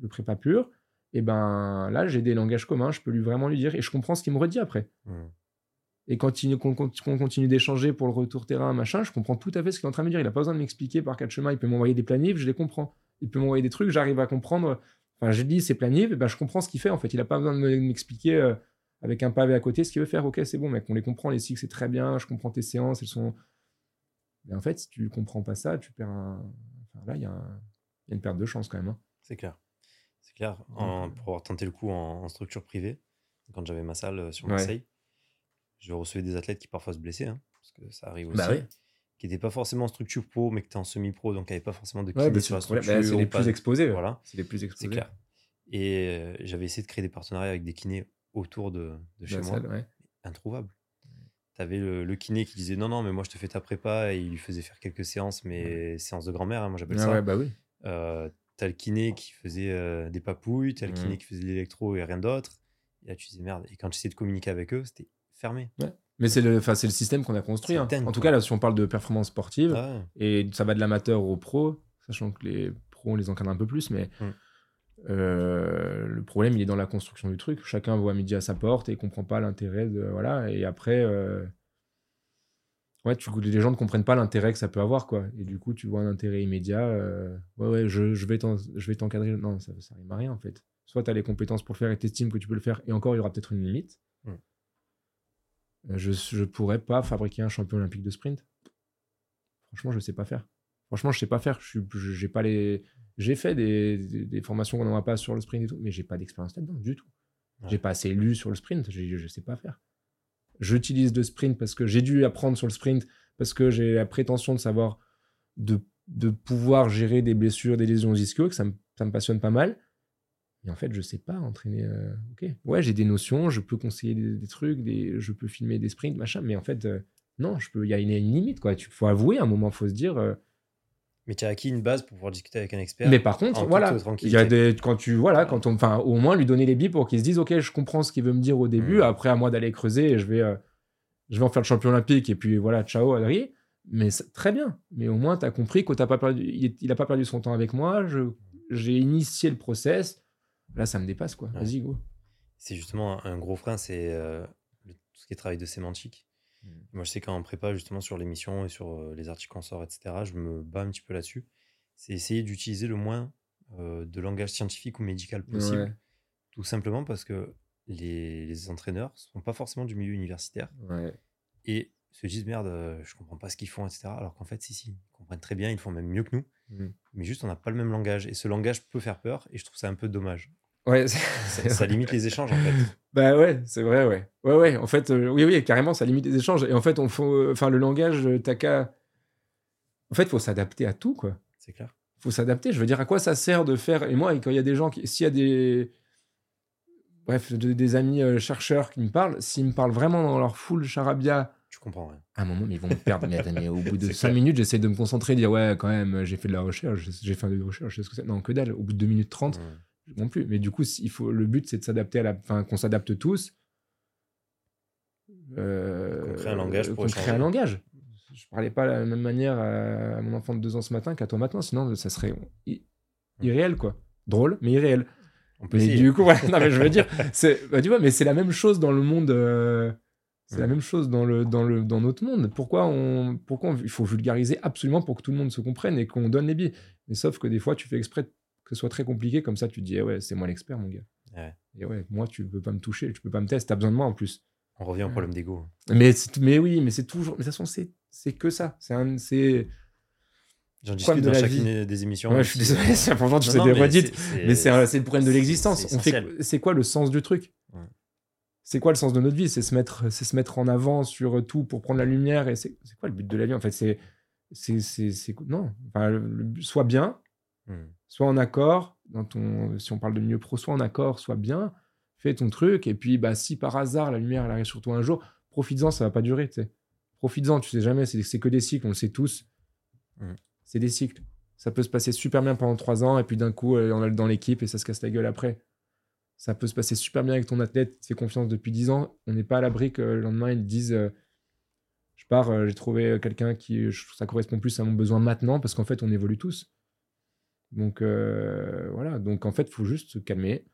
le prépa pur. Et ben là, j'ai des langages communs. Je peux lui vraiment lui dire et je comprends ce qu'il me redit après. Mhm. Et quand il- qu'on- qu'on continue d'échanger pour le retour terrain, machin, je comprends tout à fait ce qu'il est en train de me dire. Il n'a pas besoin de m'expliquer par quatre chemins. Il peut m'envoyer des planifs, je les comprends. Il peut m'envoyer des trucs, j'arrive à comprendre. Enfin, j'ai dit ses planifs, et ben je comprends ce qu'il fait en fait. Il n'a pas besoin de me- m'expliquer euh, avec un pavé à côté ce qu'il veut faire. Ok, c'est bon, mec, on les comprend, les cycles, c'est très bien. Je comprends tes séances, elles sont. Mais en fait, si tu comprends pas ça, tu perds un. Enfin, là, il y, a un- il y a une perte de chance quand même. hein. C'est clair. C'est clair. En- pour avoir tenté le coup en, en structure privée, quand j'avais ma salle euh, sur Ouais. Marseille, je recevais des athlètes qui parfois se blessaient, hein, parce que ça arrive aussi. Bah oui. Qui n'étaient pas forcément en structure pro, mais qui étaient en semi-pro, donc qui n'avaient pas forcément de Ouais, kiné bah, sur la structure. Bah, c'est les pas plus exposés. Voilà. C'est les plus exposés. C'est clair. Et euh, j'avais essayé de créer des partenariats avec des kinés autour de, chez la moi. salle, ouais. Introuvable. Tu avais le, le kiné qui disait non, non, mais moi je te fais ta prépa et il lui faisait faire quelques séances, mais séances de grand-mère, hein, moi j'appelle Ah ça. ouais, bah oui. Euh, t'as le kiné qui faisait euh, des papouilles, t'as le kiné qui faisait de l'électro et rien d'autre. Et là tu disais merde. Et quand j'essayais de communiquer avec eux, c'était fermé. Mais c'est le, c'est le système qu'on a construit. Hein. En tout cas, là, si on parle de performance sportive, Ah ouais. et ça va de l'amateur au pro, sachant que les pros, on les encadre un peu plus, mais Mm. euh, le problème, il est dans la construction du truc. Chacun voit midi à sa porte et comprend pas l'intérêt de. Voilà, et après. euh, Ouais, tu, les gens ne comprennent pas l'intérêt que ça peut avoir, quoi. Et du coup, tu vois un intérêt immédiat. euh, Ouais, ouais, je, je vais t'en- je vais t'encadrer. Non, ça, ça rime à rien, en fait. Soit tu as les compétences pour le faire et t'estimes que tu peux le faire, et encore, il y aura peut-être une limite. Je je pourrais pas fabriquer un champion olympique de sprint. Franchement, je sais pas faire. Franchement, je sais pas faire. Je j'ai pas les. J'ai fait des, des, des formations qu'on n'aura pas sur le sprint et tout, mais j'ai pas d'expérience là-dedans du tout. Ouais. J'ai pas assez lu sur le sprint. Je sais pas faire. J'utilise le sprint parce que j'ai dû apprendre sur le sprint parce que j'ai la prétention de savoir de, de pouvoir gérer des blessures, des lésions ischio, que ça me, ça me passionne pas mal. Mais en fait, je sais pas entraîner. euh, ok, ouais, j'ai des notions, je peux conseiller des, des trucs, des, je peux filmer des sprints, machin, mais en fait, euh, non, je peux. Il y a une, une limite, quoi. Il faut avouer à un moment, faut se dire. euh, Mais tu as acquis une base pour pouvoir discuter avec un expert. mais par contre, voilà, il y a des quand tu voilà, quand on, enfin, au moins lui donner les billes pour qu'il se dise, ok, je comprends ce qu'il veut me dire au début. Mm. Après, à moi d'aller creuser, et je vais, je vais en faire le champion olympique et puis voilà, ciao, Adri. Mais très bien. Mais au moins, tu as compris que t'as pas perdu, il, il a pas perdu son temps avec moi. Je, j'ai initié le process. Là, ça me dépasse, quoi. Ouais. Vas-y, go. C'est justement un gros frein, c'est euh, tout ce qui est travail de sémantique. Mm. Moi, je sais qu'en prépa, justement, sur l'émission et sur euh, les articles qu'on sort, etc., je me bats un petit peu là-dessus. C'est essayer d'utiliser le moins euh, de langage scientifique ou médical possible. Ouais. Tout simplement parce que les, les entraîneurs sont pas forcément du milieu universitaire Ouais. et se disent merde, je comprends pas ce qu'ils font, etc. Alors qu'en fait, si, si, ils comprennent très bien, ils font même mieux que nous. Mm. Mais juste, on n'a pas le même langage. Et ce langage peut faire peur et je trouve ça un peu dommage. Ouais, Ça, ça limite les échanges, en fait. Bah ouais, c'est vrai, ouais. Ouais, ouais, en fait, euh, oui, oui, carrément, ça limite les échanges. Et en fait, on faut, euh, enfin, le langage, euh, t'as qu'à. En fait, il faut s'adapter à tout, quoi. C'est clair. faut s'adapter. Je veux dire, à quoi ça sert de faire. Et moi, quand il y a des gens qui. S'il y a des. Bref, de- des amis euh, chercheurs qui me parlent, s'ils me parlent vraiment dans leur full charabia, Tu comprends rien. à un moment, mais ils vont me perdre. Mais, attends, mais au bout de C'est 5 clair. minutes, j'essaie de me concentrer, de dire, ouais, quand même, j'ai fait de la recherche, j'ai fait de la recherche, je sais ce que c'est. Non, que dalle. Au bout de 2 minutes 30, Mm. non plus. Mais du coup, il faut, le but, c'est de s'adapter à la. Enfin, qu'on s'adapte tous. Euh, Qu'on crée un langage pour crée un langage. Je parlais pas de la même manière à, mon enfant de 2 ans ce matin qu'à toi maintenant, sinon ça serait irréel, quoi. Drôle, mais irréel. On peut Mais essayer. du coup, ouais, non, mais je veux dire, bah, tu vois, mais c'est la même chose dans le monde. euh, c'est la Mm. même chose dans, le, dans, le, dans notre monde. Pourquoi, on, pourquoi on- il faut vulgariser absolument pour que tout le monde se comprenne et qu'on donne les billes Mais sauf que des fois, tu fais exprès que ce soit très compliqué, comme ça, tu te dis, eh ouais, c'est moi l'expert, mon gars. Ouais. Et ouais, moi, tu peux pas me toucher, tu peux pas me tester, t'as besoin de moi en plus. On revient au problème d'ego. Mais, c'est- mais oui, mais c'est toujours. Mais de toute façon, c'est, que ça. C'est. J'en discute de dans la chacune des émissions. Ouais, je suis désolé, c'est important, tu des mais redites. c'est- Mais c'est, le problème de l'existence. c'est quoi le sens du truc? C'est quoi le sens de notre vie? C'est se mettre, c'est se mettre en avant sur tout pour prendre la lumière. Et c'est, quoi le but de la vie En fait, c'est, c'est, c'est, non. Enfin, le- le but- sois bien, Mm. sois en accord. Dans ton, si on parle de milieu pro, sois en accord, sois bien, fais ton truc. Et puis, bah, si par hasard la lumière elle arrive sur toi un jour, profites-en, ça va pas durer. Profites-en, tu sais jamais. C'est, que des cycles, on le sait tous. Mm. C'est des cycles. Ça peut se passer super bien pendant trois ans, et puis d'un coup, euh, on a le dans l'équipe et ça se casse la gueule après. Ça peut se passer super bien avec ton athlète, il te fait confiance depuis 10 ans. On n'est pas à l'abri que le lendemain, ils te disent euh, Je pars, euh, j'ai trouvé quelqu'un qui je- ça correspond plus à mon besoin maintenant, parce qu'en fait, on évolue tous. Donc euh, voilà, donc en fait, il faut juste se calmer,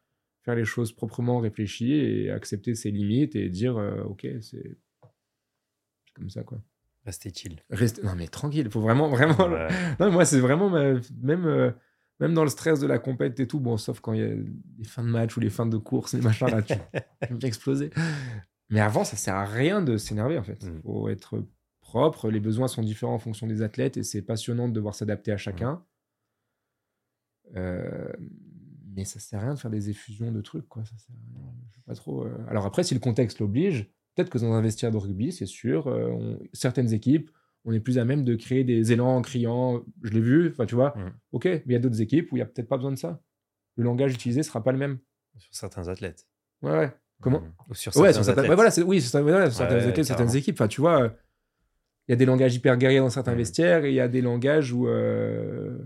faire les choses proprement réfléchies et accepter ses limites et dire euh, Ok, c'est comme ça, quoi. Restez chill. Reste... Non, mais tranquille, il faut vraiment, vraiment. Ouais. Non, moi, c'est vraiment ma- même, euh, même dans le stress de la compète et tout, bon, sauf quand il y a les fins de match ou les fins de course, les machins là, tu tu exploser. Mais avant, ça sert à rien de s'énerver en fait. Il Mm. faut être propre, les besoins sont différents en fonction des athlètes et c'est passionnant de devoir s'adapter à chacun. Euh, mais ça sert à rien de faire des effusions de trucs, quoi. Ça sert à rien. Je sais pas trop. euh. Alors après, si le contexte l'oblige, peut-être que dans un vestiaire de rugby, c'est sûr, euh, on- certaines équipes, on est plus à même de créer des élans en criant. Je l'ai vu, enfin, tu vois. Ok, mais il y a d'autres équipes où il y a peut-être pas besoin de ça. Le langage utilisé sera pas le même. Sur certains athlètes. Ouais, ouais. Comment Mm. Ou sur Ouais, certains sur certains- athlètes. ouais, voilà, oui, sur certains- voilà, sur certaines, Ouais, équipes, certaines carrément. équipes. Enfin, tu vois, euh, il y a des langages hyper guerriers dans certains Mhm. vestiaires et il y a des langages où euh,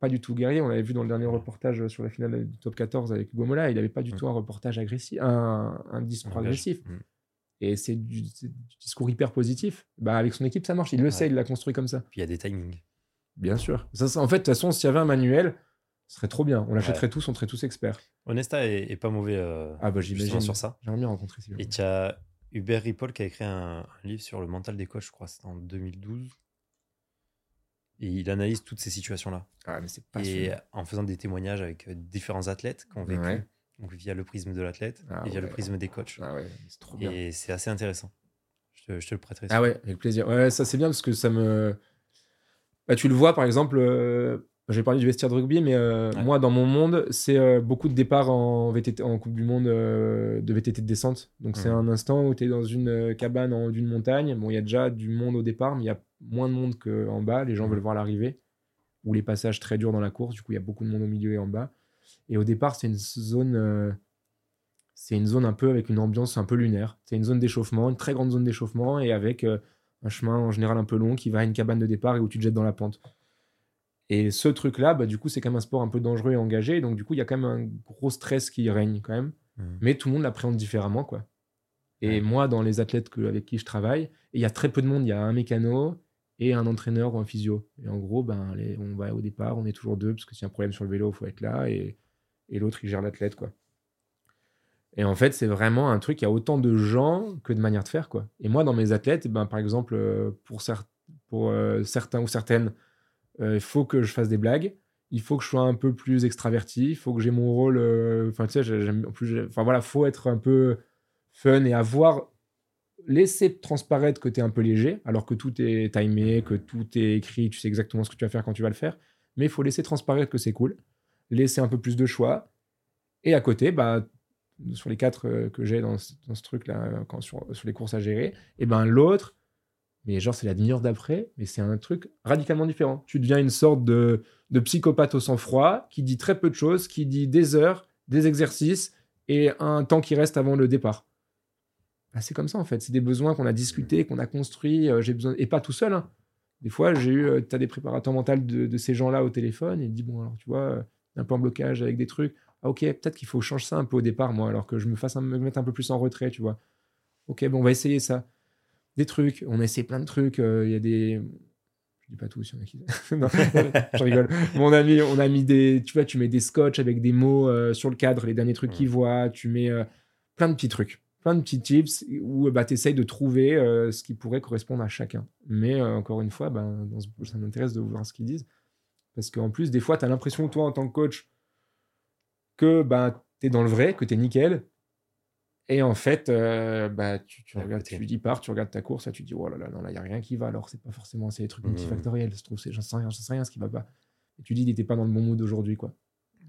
pas du tout guerriers. On l'avait vu dans le dernier reportage sur la finale du top 14 avec Hugo Mola. Il n'avait pas du Mhm. tout un reportage agressif, un, un discours agressif. Et c'est du, discours hyper positif. Bah, avec son équipe, ça marche. Il le sait, il l'a construit comme ça. Puis il y a des timings. Bien sûr. Ça, ça- en fait, de toute façon, s'il y avait un manuel, ce serait trop bien. On l'achèterait Ouais. tous, on serait tous experts. Honesta est, est pas mauvais euh, Ah bah j'imagine. sur ça. J'aimerais bien rencontrer gens. Et tu as Hubert Ripoll qui a écrit un, un livre sur le mental des coachs, je crois, c'était en 2012. Et il analyse toutes ces situations-là. Ah, mais c'est Et en faisant des témoignages avec euh, différents athlètes qui ont vécu, Ouais. Donc via le prisme de l'athlète Ah et via le prisme des coachs. Ah ouais, c'est trop bien. Et c'est assez intéressant. Je te, je te le prêterai. Ah ouais, avec plaisir. Ouais, ça c'est bien parce que ça me. Bah, tu le vois par exemple, euh, j'ai parlé du vestiaire de rugby, mais euh, Ouais. moi dans mon monde, c'est euh, beaucoup de départs en, VTT, en Coupe du Monde de VTT de descente. Donc c'est Mhm. un instant où tu es dans une cabane en haut d'une montagne. Bon, il y a déjà du monde au départ, mais il y a moins de monde qu'en bas. Les gens Mhm. veulent voir l'arrivée ou les passages très durs dans la course. Du coup, il y a beaucoup de monde au milieu et en bas. Et au départ, c'est une zone. euh, c'est une zone un peu avec une ambiance un peu lunaire. C'est une zone d'échauffement, une très grande zone d'échauffement et avec euh, un chemin en général un peu long qui va à une cabane de départ et où tu te jettes dans la pente. Et ce truc-là, bah, du coup, c'est quand même un sport un peu dangereux et engagé. Donc, du coup, il y a quand même un gros stress qui règne quand même. Mhm. Mais tout le monde l'appréhende différemment, quoi. Et moi, dans les athlètes que- avec qui je travaille, il y a très peu de monde. Il y a un mécano et un entraîneur ou un physio. Et en gros, ben, on va au départ, on est toujours deux parce que s'il y a un problème sur le vélo, il faut être là. Et, et l'autre, il gère l'athlète, quoi. Et en fait, c'est vraiment un truc, il y a autant de gens que de manières de faire, quoi. Et moi, dans mes athlètes, ben, par exemple, euh, pour, euh, certains ou certaines, euh, il faut que je fasse des blagues. Il faut que je sois un peu plus extraverti. Il faut que j'ai mon rôle. Enfin, tu sais, j'ai- j'aime. Plus, enfin voilà, faut être un peu fun et avoir laissé transparaître que tu es un peu léger, alors que tout est timé, que tout est écrit, tu sais exactement ce que tu vas faire quand tu vas le faire. Mais il faut laisser transparaître que c'est cool, laisser un peu plus de choix. Et à côté, bah, sur les quatre euh, que j'ai dans, ce- truc-là, euh, sur, sur les courses à gérer, et ben l'autre, mais genre c'est la demi-heure d'après, mais c'est un truc radicalement différent. Tu deviens une sorte de, de psychopathe au sang-froid qui dit très peu de choses, qui dit des heures, des exercices et un temps qui reste avant le départ. Bah, c'est comme ça en fait, c'est des besoins qu'on a discutés, qu'on a construits, euh, j'ai besoin et pas tout seul. hein. Des fois, j'ai eu, tu as des préparateurs mentaux de, de ces gens-là au téléphone et ils disent bon alors tu vois, euh, un peu en blocage avec des trucs. Ah, ok, peut-être qu'il faut changer ça un peu au départ moi, alors que je me fasse un- me mettre un peu plus en retrait, tu vois. Ok, bon, on va essayer ça. Des trucs, on a essayé plein de trucs. euh, Il y a des, je dis pas tout, y en a qui. non, je rigole. Mon ami, on a mis des. Tu vois, tu mets des scotch avec des mots euh, sur le cadre, les derniers trucs qu'ils voient. Tu mets euh, plein de petits trucs, plein de petits tips où bah, tu essayes de trouver euh, ce qui pourrait correspondre à chacun. Mais euh, encore une fois, ben, dans ce- ça m'intéresse de voir ce qu'ils disent. Parce qu'en plus, des fois, tu as l'impression, toi, en tant que coach, que bah, tu es dans le vrai, que tu es nickel. Et en fait, euh, bah, tu, tu À regardes, tu y pars, tu regardes ta course, et tu dis, oh là là, non, là, il n'y a rien qui va. Alors, c'est pas forcément, c'est des trucs multifactoriels. Je trouve, j'en sais rien, j'en sais rien ce qui va pas. Et tu dis, il n'était pas dans le bon mood aujourd'hui, quoi.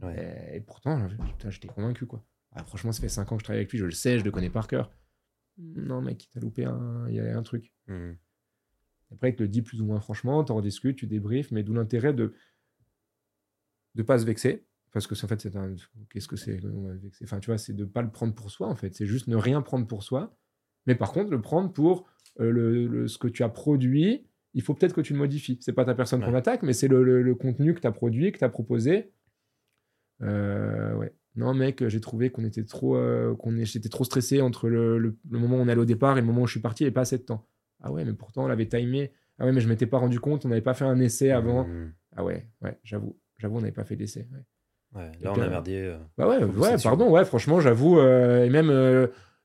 Ouais. Et, et pourtant, j'étais convaincu, quoi. Ah, franchement, ça fait 5 ans que je travaille avec lui, je le sais, je le connais par cœur. Non, mec, t'as loupé un, il y a un truc. Mhm. Après, il te le dit plus ou moins franchement, t'en rediscutes, tu débriefes, mais d'où l'intérêt de ne pas se vexer. Parce que, c'est- en fait, c'est un. Qu'est-ce que c'est Enfin, tu vois, c'est de pas le prendre pour soi, en fait. C'est juste ne rien prendre pour soi. Mais par contre, le prendre pour euh, le, le- ce que tu as produit, il faut peut-être que tu le modifies. C'est pas ta personne qu'on attaque, mais c'est le contenu que tu as produit, que tu as proposé. Euh, ouais. Non, mec, j'ai trouvé qu'on était trop, euh, qu'on j'étais trop stressé entre le, le- le moment où on allait au départ et le moment où je suis parti, et pas assez de temps. Ah ouais, mais pourtant on l'avait timé. Ah ouais, mais je m'étais pas rendu compte, on n'avait pas fait un essai avant. Mhm. Ah ouais, ouais, j'avoue, j'avoue, on n'avait pas fait d'essai. ouais. Ouais, Et Là, on a merdé. euh, Bah ouais, ouais, pardon, ouais, franchement, j'avoue, euh, et même,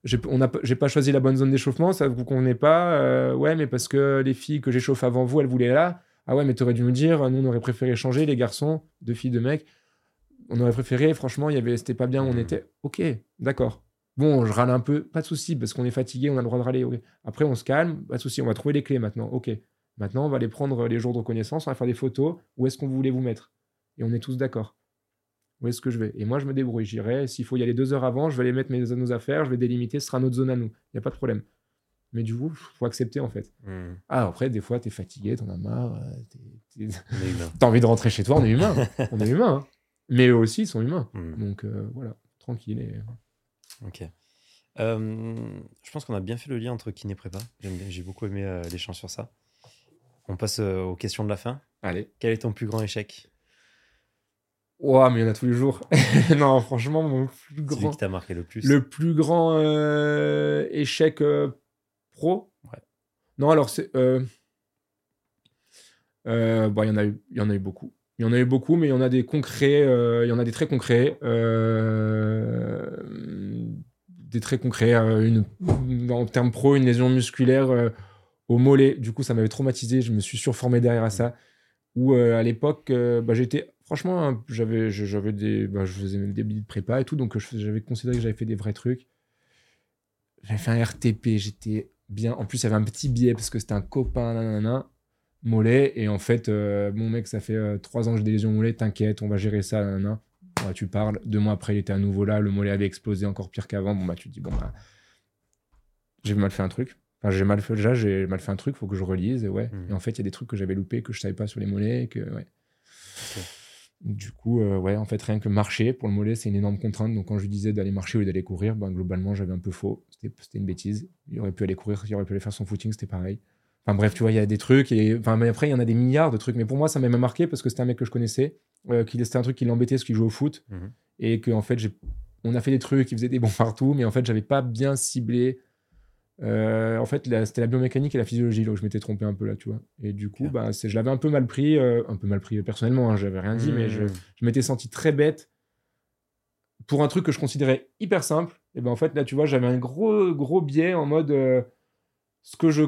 j'ai pas choisi la bonne zone d'échauffement, ça vous convenait pas, ouais, mais parce que les filles que j'échauffe avant vous, elles voulaient là. Ah ouais, mais t'aurais dû nous dire, nous on aurait préféré changer, les garçons, deux filles, deux mecs. On aurait préféré, franchement, il y avait, c'était pas bien où on Mhm. était. Ok, d'accord. Bon, je râle un peu, pas de souci, parce qu'on est fatigué, on a le droit de râler. Après, on se calme, pas de souci, on va trouver les clés maintenant. Ok. Maintenant, on va aller prendre les jours de reconnaissance, on va faire des photos. Où est-ce qu'on voulait vous mettre? Et on est tous d'accord. Où est-ce que je vais? Et moi, je me débrouille. J'irai. S'il faut y aller deux heures avant, je vais aller mettre mes, nos affaires, je vais délimiter, ce sera notre zone à nous. Il n'y a pas de problème. Mais du coup, faut accepter en fait. mhm. Ah, après, des fois, t'es fatigué, t'en as marre, euh, t'es- t'es- On est humain. t'as envie de rentrer chez toi, on est humain. on est humain. hein. Mais eux aussi, ils sont humains. Mhm. Donc euh, voilà, tranquille. et- Ok. Euh, je pense qu'on a bien fait le lien entre kiné prépa. J'ai beaucoup aimé euh, l'échange sur ça. On passe euh, aux questions de la fin. Allez. Quel est ton plus grand échec? Ouah, mais il y en a tous les jours. non, franchement, mon plus Celui grand, qui t'a marqué le plus? le plus grand échec pro? Ouais. Non, alors c'est. bon, il y en a eu, il y en a eu beaucoup. Il y en a eu beaucoup, mais il y en a des concrets. euh, il y en a des très concrets. euh, des très concrets. euh, en termes pro, une lésion musculaire au mollet. Du coup, ça m'avait traumatisé. Je me suis surformé derrière ça. Où à l'époque, bah, j'étais. Franchement, hein, j'avais, j'avais des, bah, je faisais même des billets de prépa et tout, donc j'avais considéré que j'avais fait des vrais trucs. J'avais fait un RTP, j'étais bien. En plus, il y avait un petit billet parce que c'était un copain, nanana, mollet. Et en fait, euh, mon mec, ça fait euh, trois ans que j'ai des lésions mollet, t'inquiète, on va gérer ça, nanana. Ouais, tu parles. Deux mois après, il était à nouveau là, le mollet avait explosé encore pire qu'avant. Bon, bah, tu te dis, bon, bah, j'ai mal fait un truc. Enfin, j'ai mal fait, déjà, j'ai mal fait un truc, faut que je relise. Et ouais. Mhm. Et en fait, il y a des trucs que j'avais loupés, que je savais pas sur les mollets, que, ouais. Du coup, euh, ouais, en fait, rien que marcher pour le mollet, c'est une énorme contrainte. Donc, quand je lui disais d'aller marcher lieu d'aller courir, ben, globalement, j'avais un peu faux. C'était c'était une bêtise. Il aurait pu aller courir, il aurait pu aller faire son footing, c'était pareil. Enfin, bref, tu vois, il y a des trucs. Et, enfin, mais après, il y en a des milliards de trucs. Mais pour moi, ça m'a même marqué parce que c'était un mec que je connaissais. Euh, c'était un truc qui l'embêtait parce qu'il jouait au foot. Mhm. Et que, en fait, on a fait des trucs, il faisait des bons partout. Mais en fait, j'avais pas bien ciblé. Euh, en fait, c'était la biomécanique et la physiologie là où je m'étais trompé un peu là, tu vois. Et du coup, bah, je l'avais un peu mal pris, euh, un peu mal pris personnellement, hein, j'avais rien dit, mais je, Mmh. je m'étais senti très bête pour un truc que je considérais hyper simple. Et ben en fait, là, tu vois, j'avais un gros, gros biais en mode euh, ce que je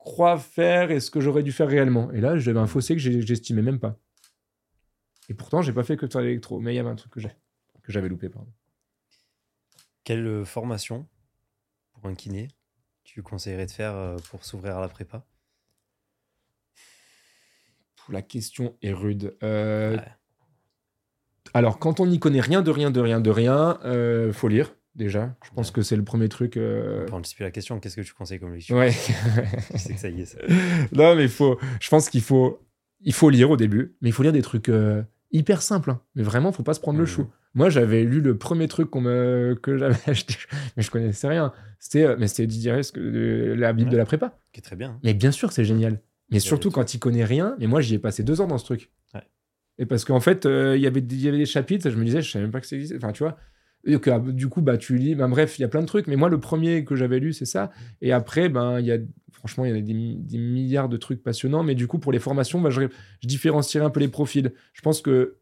crois faire et ce que j'aurais dû faire réellement. Et là, j'avais un fossé que j'estimais même pas. Et pourtant, j'ai pas fait que de faire l'électro, mais il y avait un truc que j'ai que j'avais loupé, pardon. Quelle euh, formation pour un kiné tu conseillerais de faire euh, pour s'ouvrir à la prépa? La question est rude. Euh, Ouais. Alors, quand on n'y connaît rien de rien de rien de rien, euh, faut lire déjà. Je pense Ouais. que c'est le premier truc. euh, On peut anticiper la question. Qu'est-ce que tu conseilles comme lecture? Ouais. Je sais que ça y est. ça. non, mais il faut. Je pense qu'il faut. Il faut lire au début, mais il faut lire des trucs euh, hyper simples. hein. Mais vraiment, faut pas se prendre le chou. Moi, j'avais lu le premier truc qu'on me... que j'avais acheté, mais je connaissais rien. C'était, euh, mais c'était Didier euh, la Bible Ouais. de la prépa. Qui est très bien. hein. Mais bien sûr, c'est génial. Mais surtout quand il connaît rien. Mais moi, j'y ai passé deux ans dans ce truc. Ouais. Et parce qu'en fait, euh, il y avait des- il y avait des chapitres, je me disais, je savais même pas que ça existait. Enfin, tu vois. Et que, ah, du coup, bah, tu lis. Ben, bref, il y a plein de trucs. Mais moi, le premier que j'avais lu, c'est ça. Et après, ben, il y a, franchement, il y a des, mi- des milliards de trucs passionnants. Mais du coup, pour les formations, bah, je, je différencierais un peu les profils. Je pense que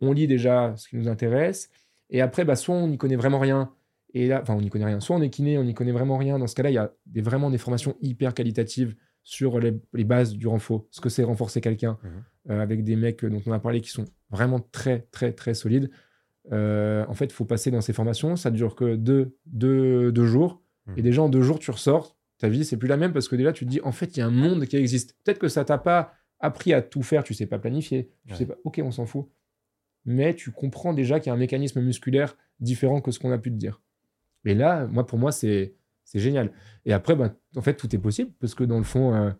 on lit déjà ce qui nous intéresse. Et après, bah, soit on n'y connaît vraiment rien. Et là, enfin, on n'y connaît rien. Soit on est kiné, on n'y connaît vraiment rien. Dans ce cas-là, il y a des, vraiment des formations hyper qualitatives sur les, les bases du renfort. Ce que c'est renforcer quelqu'un Mhm. euh, avec des mecs dont on a parlé qui sont vraiment très, très, très solides. Euh, en fait, il faut passer dans ces formations. Ça dure que deux, deux, deux jours. Et déjà, en deux jours, tu ressors. Ta vie, c'est plus la même parce que déjà, tu te dis, en fait, il y a un monde qui existe. Peut-être que ça t'a pas appris à tout faire. Tu sais pas planifier. Tu Ouais. sais pas. Ok, on s'en fout. Mais tu comprends déjà qu'il y a un mécanisme musculaire différent que ce qu'on a pu te dire. Et là, moi, pour moi, c'est c'est génial. Et après, bah, en fait, tout est possible parce que dans le fond, euh,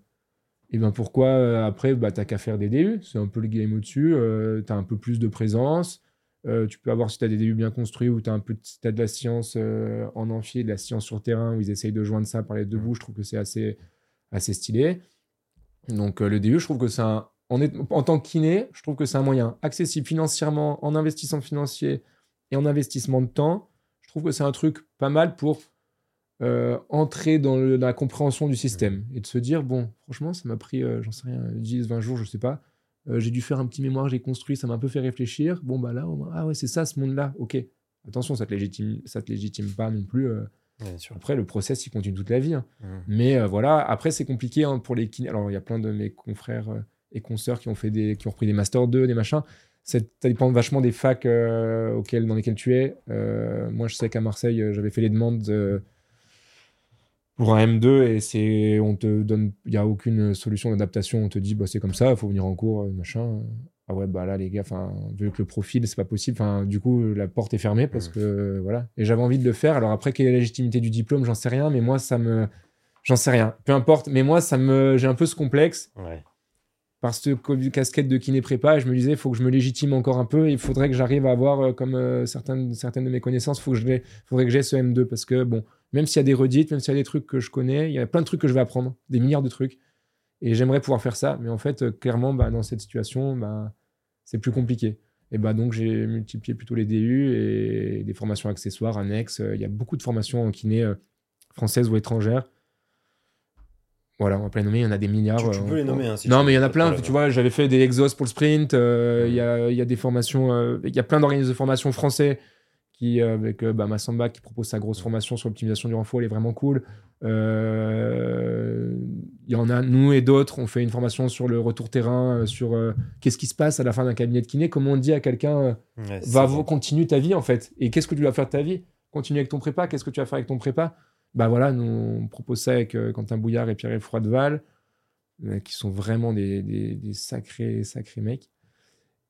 et ben pourquoi euh, après, bah, t'as qu'à faire des DU. C'est un peu le game au-dessus. euh, t'as un peu plus de présence. Euh, tu peux avoir, si tu as des DU bien construits ou tu as un peu t'as de la science euh, en amphi, de la science sur terrain où ils essayent de joindre ça par les deux Mhm. bouts, je trouve que c'est assez, assez stylé. Donc euh, le DU, je trouve que c'est un. En, est- en tant que kiné, je trouve que c'est un moyen accessible financièrement, en investissement financier et en investissement de temps. Je trouve que c'est un truc pas mal pour euh, entrer dans, le- dans la compréhension du système et de se dire bon, franchement, ça m'a pris, euh, j'en sais rien, 10, 20 jours, je sais pas. Euh, j'ai dû faire un petit mémoire, j'ai construit, ça m'a un peu fait réfléchir. Bon, bah là, on- ah ouais, c'est ça ce monde-là, ok. Attention, ça te légitime, ça te légitime pas non plus. euh. Ouais, bien sûr. Après, le process, il continue toute la vie. hein. Mhm. Mais euh, voilà, après, c'est compliqué hein, pour les kinés. Alors, il y a plein de mes confrères et consoeurs qui ont, fait des, qui ont repris des Master 2, des machins. Ça dépend vachement des facs auxquels, dans lesquels tu es. Moi, je sais qu'à Marseille, j'avais fait les demandes pour un M2 et c'est, on te donne, il n'y a aucune solution d'adaptation. On te dit, bah, c'est comme ça, il faut venir en cours, euh, machin. Ah ouais, bah là, les gars, enfin, vu que le profil, c'est pas possible. Enfin, du coup, la porte est fermée parce que, voilà. Et j'avais envie de le faire. Alors après, quelle est la légitimité du diplôme, j'en sais rien, mais moi, ça me, j'en sais rien. Peu importe. Mais moi, ça me, j'ai un peu ce complexe Ouais. parce que casquette de kiné prépa, je me disais, il faut que je me légitime encore un peu. Il faudrait que j'arrive à avoir, euh, comme euh, certaines, certaines de mes connaissances, faut que je faudrait que j'ai ce M2 parce que, bon, même s'il y a des redites, même s'il y a des trucs que je connais, il y a plein de trucs que je vais apprendre, des milliards de trucs. Et j'aimerais pouvoir faire ça. Mais en fait, euh, clairement, bah, dans cette situation, bah, c'est plus compliqué. Et bah donc j'ai multiplié plutôt les DU et des formations accessoires, annexes. Il y a beaucoup de formations en kiné euh, françaises ou étrangères. Voilà, on va pas les nommer, il y en a des milliards. Tu, tu euh, peux les nommer. hein, si non, mais il y en a plein. problème. Tu vois, j'avais fait des exos pour le sprint. euh, Il y, a, il y a des formations. euh, Il y a plein d'organismes de formation français qui, euh, avec euh, bah, Massamba, qui propose sa grosse formation sur l'optimisation du renfort. Elle est vraiment cool. Euh, Il y en a, nous et d'autres, on fait une formation sur le retour terrain, sur euh, qu'est-ce qui se passe à la fin d'un cabinet de kiné. Comment on dit à quelqu'un Ouais, va ça. continue ta vie en fait. Et qu'est-ce que tu vas faire de ta vie? Continue avec ton prépa. Qu'est-ce que tu vas faire avec ton prépa? Bah voilà, nous on propose ça avec euh, Quentin Bouillard et Pierre Froideval, qui sont vraiment des, des- des sacrés sacrés mecs.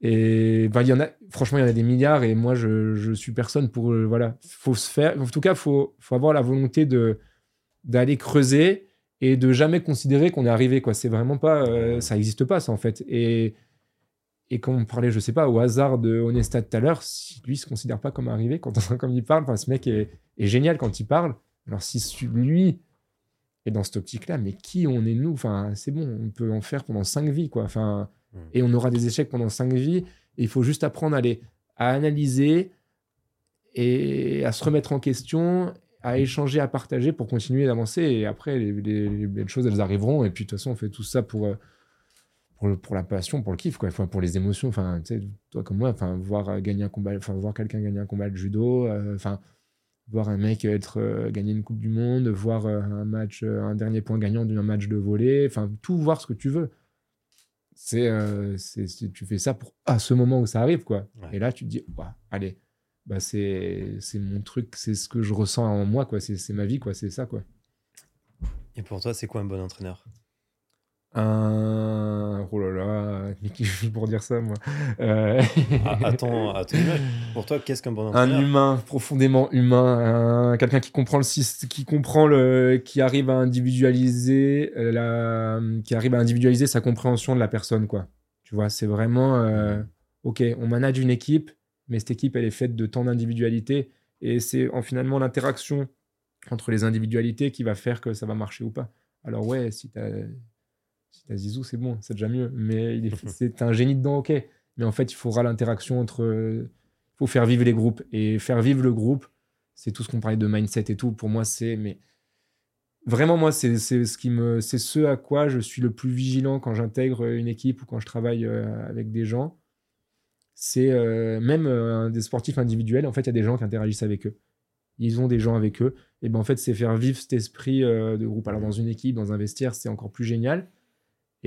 Et il y en a, franchement, il y en a des milliards. Et moi, je, je suis personne pour euh, voilà. Faut se faire. En tout cas, faut faut avoir la volonté de d'aller creuser et de jamais considérer qu'on est arrivé quoi. C'est vraiment pas, euh, ça n'existe pas ça en fait. Et et comme on parlait, je sais pas, au hasard de Honesta tout à l'heure, si lui se considère pas comme arrivé, quand comme il parle, ce mec est, est génial quand il parle. Alors si lui est dans cette optique-là, mais qui on est nous? Enfin, c'est bon, on peut en faire pendant cinq vies, quoi. Enfin, Mm. et on aura des échecs pendant cinq vies. Et il faut juste apprendre à les à analyser et à se remettre en question, à échanger, à partager pour continuer d'avancer. Et après, les, les- les belles choses, elles arriveront. Et puis de toute façon, on fait tout ça pour euh, pour, le- pour la passion, pour le kiff, quoi. Enfin, pour les émotions. Enfin, tu sais, toi comme moi, enfin, voir gagner un combat, enfin, voir quelqu'un gagner un combat de judo, euh, enfin, voir un mec être euh, gagner une coupe du monde, voir euh, un match, un dernier point gagnant d'un match de volley, enfin, tout voir ce que tu veux. C'est, euh, tu fais ça pour à ce moment où ça arrive, quoi. Ouais. Et là, tu te dis, Ouah, allez, bah c'est, c'est mon truc, c'est ce que je ressens en moi, quoi. C'est, c'est ma vie, quoi. C'est ça, quoi. Et pour toi, c'est quoi un bon entraîneur? Un... Oh là là, mais qui je pour dire ça, moi Euh, ton image. Pour toi, qu'est-ce qu'un bon Un humain, profondément humain, un- quelqu'un qui comprend le qui comprend le, qui arrive à individualiser euh, la, qui arrive à individualiser sa compréhension de la personne, quoi. Tu vois, c'est vraiment, euh, ok, on manage une équipe, mais cette équipe, elle est faite de tant d'individualités, et c'est en finalement l'interaction entre les individualités qui va faire que ça va marcher ou pas. Alors ouais, si t'as Zizou, c'est bon, c'est déjà mieux, mais c'est un génie dedans, ok. Mais en fait, il faudra l'interaction entre il faut faire vivre les groupes. Et faire vivre le groupe, c'est tout ce qu'on parlait de mindset et tout. Pour moi, c'est. Mais vraiment, moi, c'est ce, qui me, c'est ce à quoi je suis le plus vigilant quand j'intègre une équipe ou quand je travaille euh, avec des gens. C'est euh, même euh, des sportifs individuels. En fait, il y a des gens qui interagissent avec eux. Ils ont des gens avec eux. Et ben en fait, c'est faire vivre cet esprit euh, de groupe. Alors, dans une équipe, dans un vestiaire, c'est encore plus génial.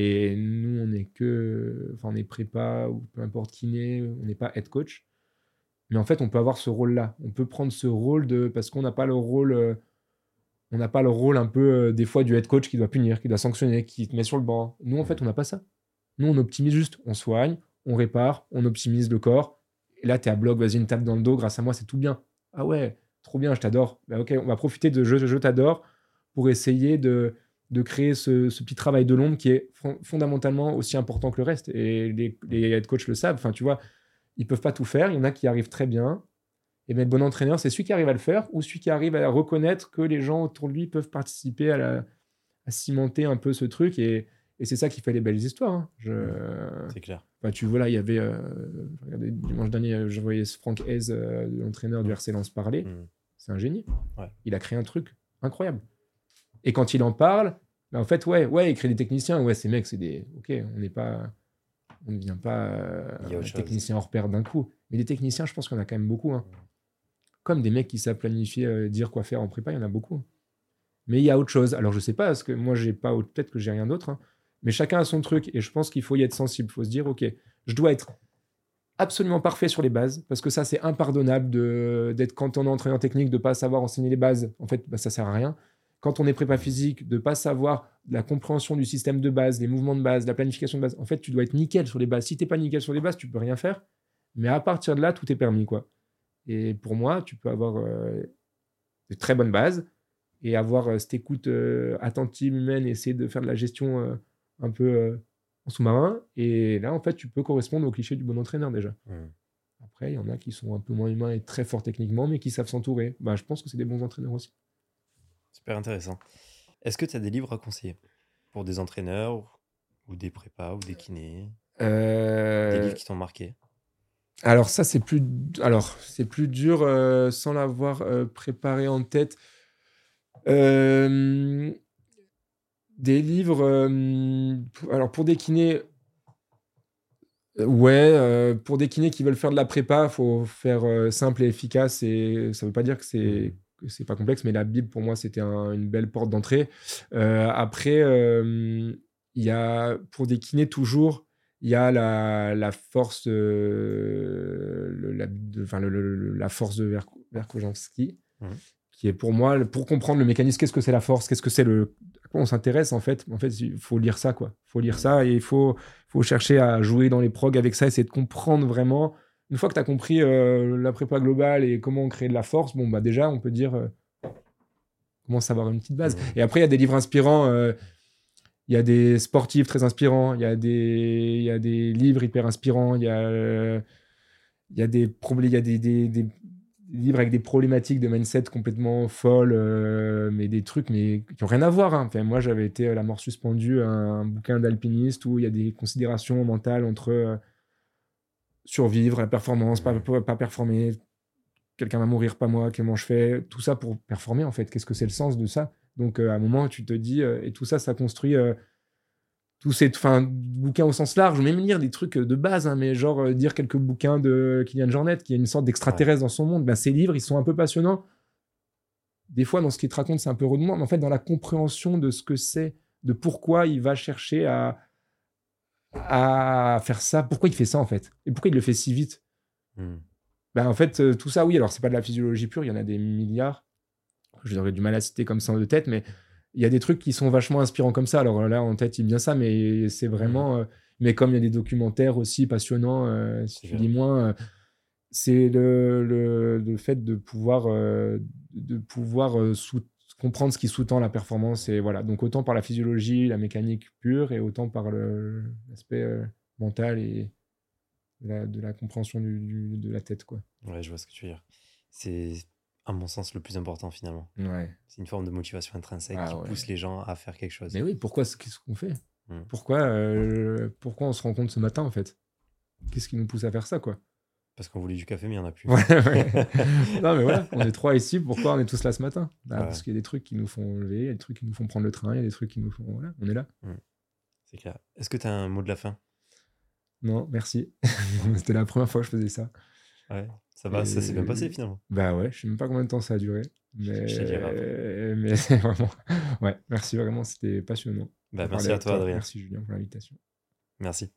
Et nous, on est que. Enfin, on est prépa ou peu importe kiné, on n'est pas head coach. Mais en fait, on peut avoir ce rôle-là. On peut prendre ce rôle de. Parce qu'on n'a pas le rôle. euh, on n'a pas le rôle un peu, euh, des fois, du head coach qui doit punir, qui doit sanctionner, qui te met sur le banc. Nous, en fait, on n'a pas ça. Nous, on optimise juste. On soigne, on répare, on optimise le corps. Et là, tu es à bloc, vas-y, une tape dans le dos. Grâce à moi, c'est tout bien. Ah ouais, trop bien, je t'adore. Bah, ok, on va profiter de je, je t'adore pour essayer de, de créer ce, ce petit travail de l'ombre qui est fon- fondamentalement aussi important que le reste. Et les, les head coachs le savent. Enfin, tu vois, ils peuvent pas tout faire. Il y en a qui arrivent très bien. Et bien, le bon entraîneur, c'est celui qui arrive à le faire ou celui qui arrive à reconnaître que les gens autour de lui peuvent participer à, la- à cimenter un peu ce truc. Et, et c'est ça qui fait les belles histoires. hein. Je, C'est clair. Enfin, tu vois, là, il y avait. euh, regardez, dimanche dernier, euh, je voyais Franck Hez, euh, l'entraîneur du RC Lens, parler. Mm. C'est un génie. Ouais. Il a créé un truc incroyable. Et quand il en parle, bah, en fait, ouais, ouais, il crée des techniciens. Ouais, ces mecs, c'est des. Ok, on n'est pas. On ne devient pas euh, technicien hors pair d'un coup. Mais des techniciens, je pense en a quand même beaucoup. hein. Comme des mecs qui savent planifier, euh, dire quoi faire en prépa, il y en a beaucoup. Mais il y a autre chose. Alors, je sais pas, parce que moi, j'ai pas. autre- Peut-être que j'ai rien d'autre. hein. Mais chacun a son truc. Et je pense qu'il faut y être sensible. Il faut se dire, ok, je dois être absolument parfait sur les bases, parce que ça, c'est impardonnable d'être quand on est entraîneur technique, de pas savoir enseigner les bases. En fait, bah, ça sert à rien. Quand on est prépa physique, de pas savoir la compréhension du système de base, les mouvements de base, la planification de base. En fait, tu dois être nickel sur les bases. Si t'es pas nickel sur les bases, tu peux rien faire. Mais à partir de là, tout est permis, quoi. Et pour moi, tu peux avoir euh, de très bonnes bases et avoir euh, cette écoute euh, attentive humaine, essayer de faire de la gestion un peu en sous-marin. Et là, en fait, tu peux correspondre au cliché du bon entraîneur déjà. Mm. Après, il y en a qui sont un peu moins humains et très forts techniquement, mais qui savent s'entourer. Bah, je pense que c'est des bons entraîneurs aussi. Super intéressant. Est-ce que tu as des livres à conseiller pour des entraîneurs ou des prépas ou des kinés? Des Euh, livres qui t'ont marqué? Alors ça, c'est plus, alors c'est plus dur euh, sans l'avoir euh, préparé en tête. Euh, des livres, alors pour des kinés, ouais, pour des kinés qui veulent faire de la prépa, faut faire simple et efficace. Et ça veut pas dire que c'est c'est pas complexe, mais la Bible pour moi c'était une belle porte d'entrée. après, il y a pour des kinés toujours il y a la, la force, euh, le, la, de, enfin, le, la force de mmh. qui est pour moi, pour comprendre le mécanisme, qu'est-ce que c'est la force, qu'est-ce que c'est le. À quoi on s'intéresse en fait En fait, il faut lire ça, quoi. Il faut lire ça et il faut, faut chercher à jouer dans les progs avec ça, essayer de comprendre vraiment. Une fois que tu as compris euh, la prépa globale et comment créer de la force, bon, bah déjà, on peut dire. Euh, commence à avoir une petite base. Mmh. Et après, il y a des livres inspirants. Euh, il y a des sportifs très inspirants, il y a des, il y a des livres hyper inspirants, il y a, il y a, des, il y a des, des, des, livres avec des problématiques de mindset complètement folles, euh, mais des trucs mais, qui n'ont rien à voir. Hein. Enfin, moi, j'avais été La mort suspendue, un, bouquin d'alpiniste où il y a des considérations mentales entre survivre, la performance, pas, pas performer, quelqu'un va mourir, pas moi, comment je fais, tout ça pour performer en fait. Qu'est-ce que c'est le sens de ça? Donc, euh, à un moment, tu te dis, euh, et tout ça, ça construit euh, tous ces enfin, bouquins au sens large, même lire des trucs de base, hein, mais genre dire quelques bouquins de Kylian Jornet, qui est une sorte d'extraterrestre dans son monde. Ben, ces livres, ils sont un peu passionnants. Des fois, dans ce qu'il te raconte, c'est un peu redondant, mais en fait, dans la compréhension de ce que c'est, de pourquoi il va chercher à, à faire ça, pourquoi il fait ça en fait, et pourquoi il le fait si vite? Hmm. Ben, en fait, tout ça, oui, alors c'est pas de la physiologie pure, il y en a des milliards, J'aurais du mal à citer comme ça de tête, mais il y a des trucs qui sont vachement inspirants comme ça. Alors là, en tête, il vient ça, mais c'est vraiment. Mm. Euh, mais comme il y a des documentaires aussi passionnants, euh, si tu dis moins, euh, c'est le, le, fait de pouvoir, de pouvoir comprendre ce qui sous-tend la performance. Et voilà. Donc, autant par la physiologie, la mécanique pure, et autant par l'aspect mental et de la, compréhension du, de la tête. Quoi. Ouais, je vois ce que tu veux dire. C'est à mon sens, le plus important finalement. Ouais. C'est une forme de motivation intrinsèque ah qui pousse les gens à faire quelque chose. Mais oui, pourquoi qu'est-ce qu'on fait? Hmm. pourquoi, euh, pourquoi on se rencontre ce matin en fait? Qu'est-ce qui nous pousse à faire ça quoi? Parce qu'on voulait du café, mais il n'y en a plus. non, mais voilà, on est trois ici. Pourquoi on est tous là ce matin? Bah, Parce qu'il y a des trucs qui nous font lever, il y a des trucs qui nous font prendre le train, il y a des trucs qui nous font. Voilà, on est là. Hmm. C'est clair. Est-ce que tu as un mot de la fin? Non, merci. C'était la première fois que je faisais ça. Ouais. Ça va, ça s'est bien passé finalement. Bah ouais, je sais même pas combien de temps ça a duré. Mais, mais c'est vraiment. Ouais, merci vraiment, c'était passionnant. Bah, merci à toi, Adrien. Merci Julien pour l'invitation. Merci.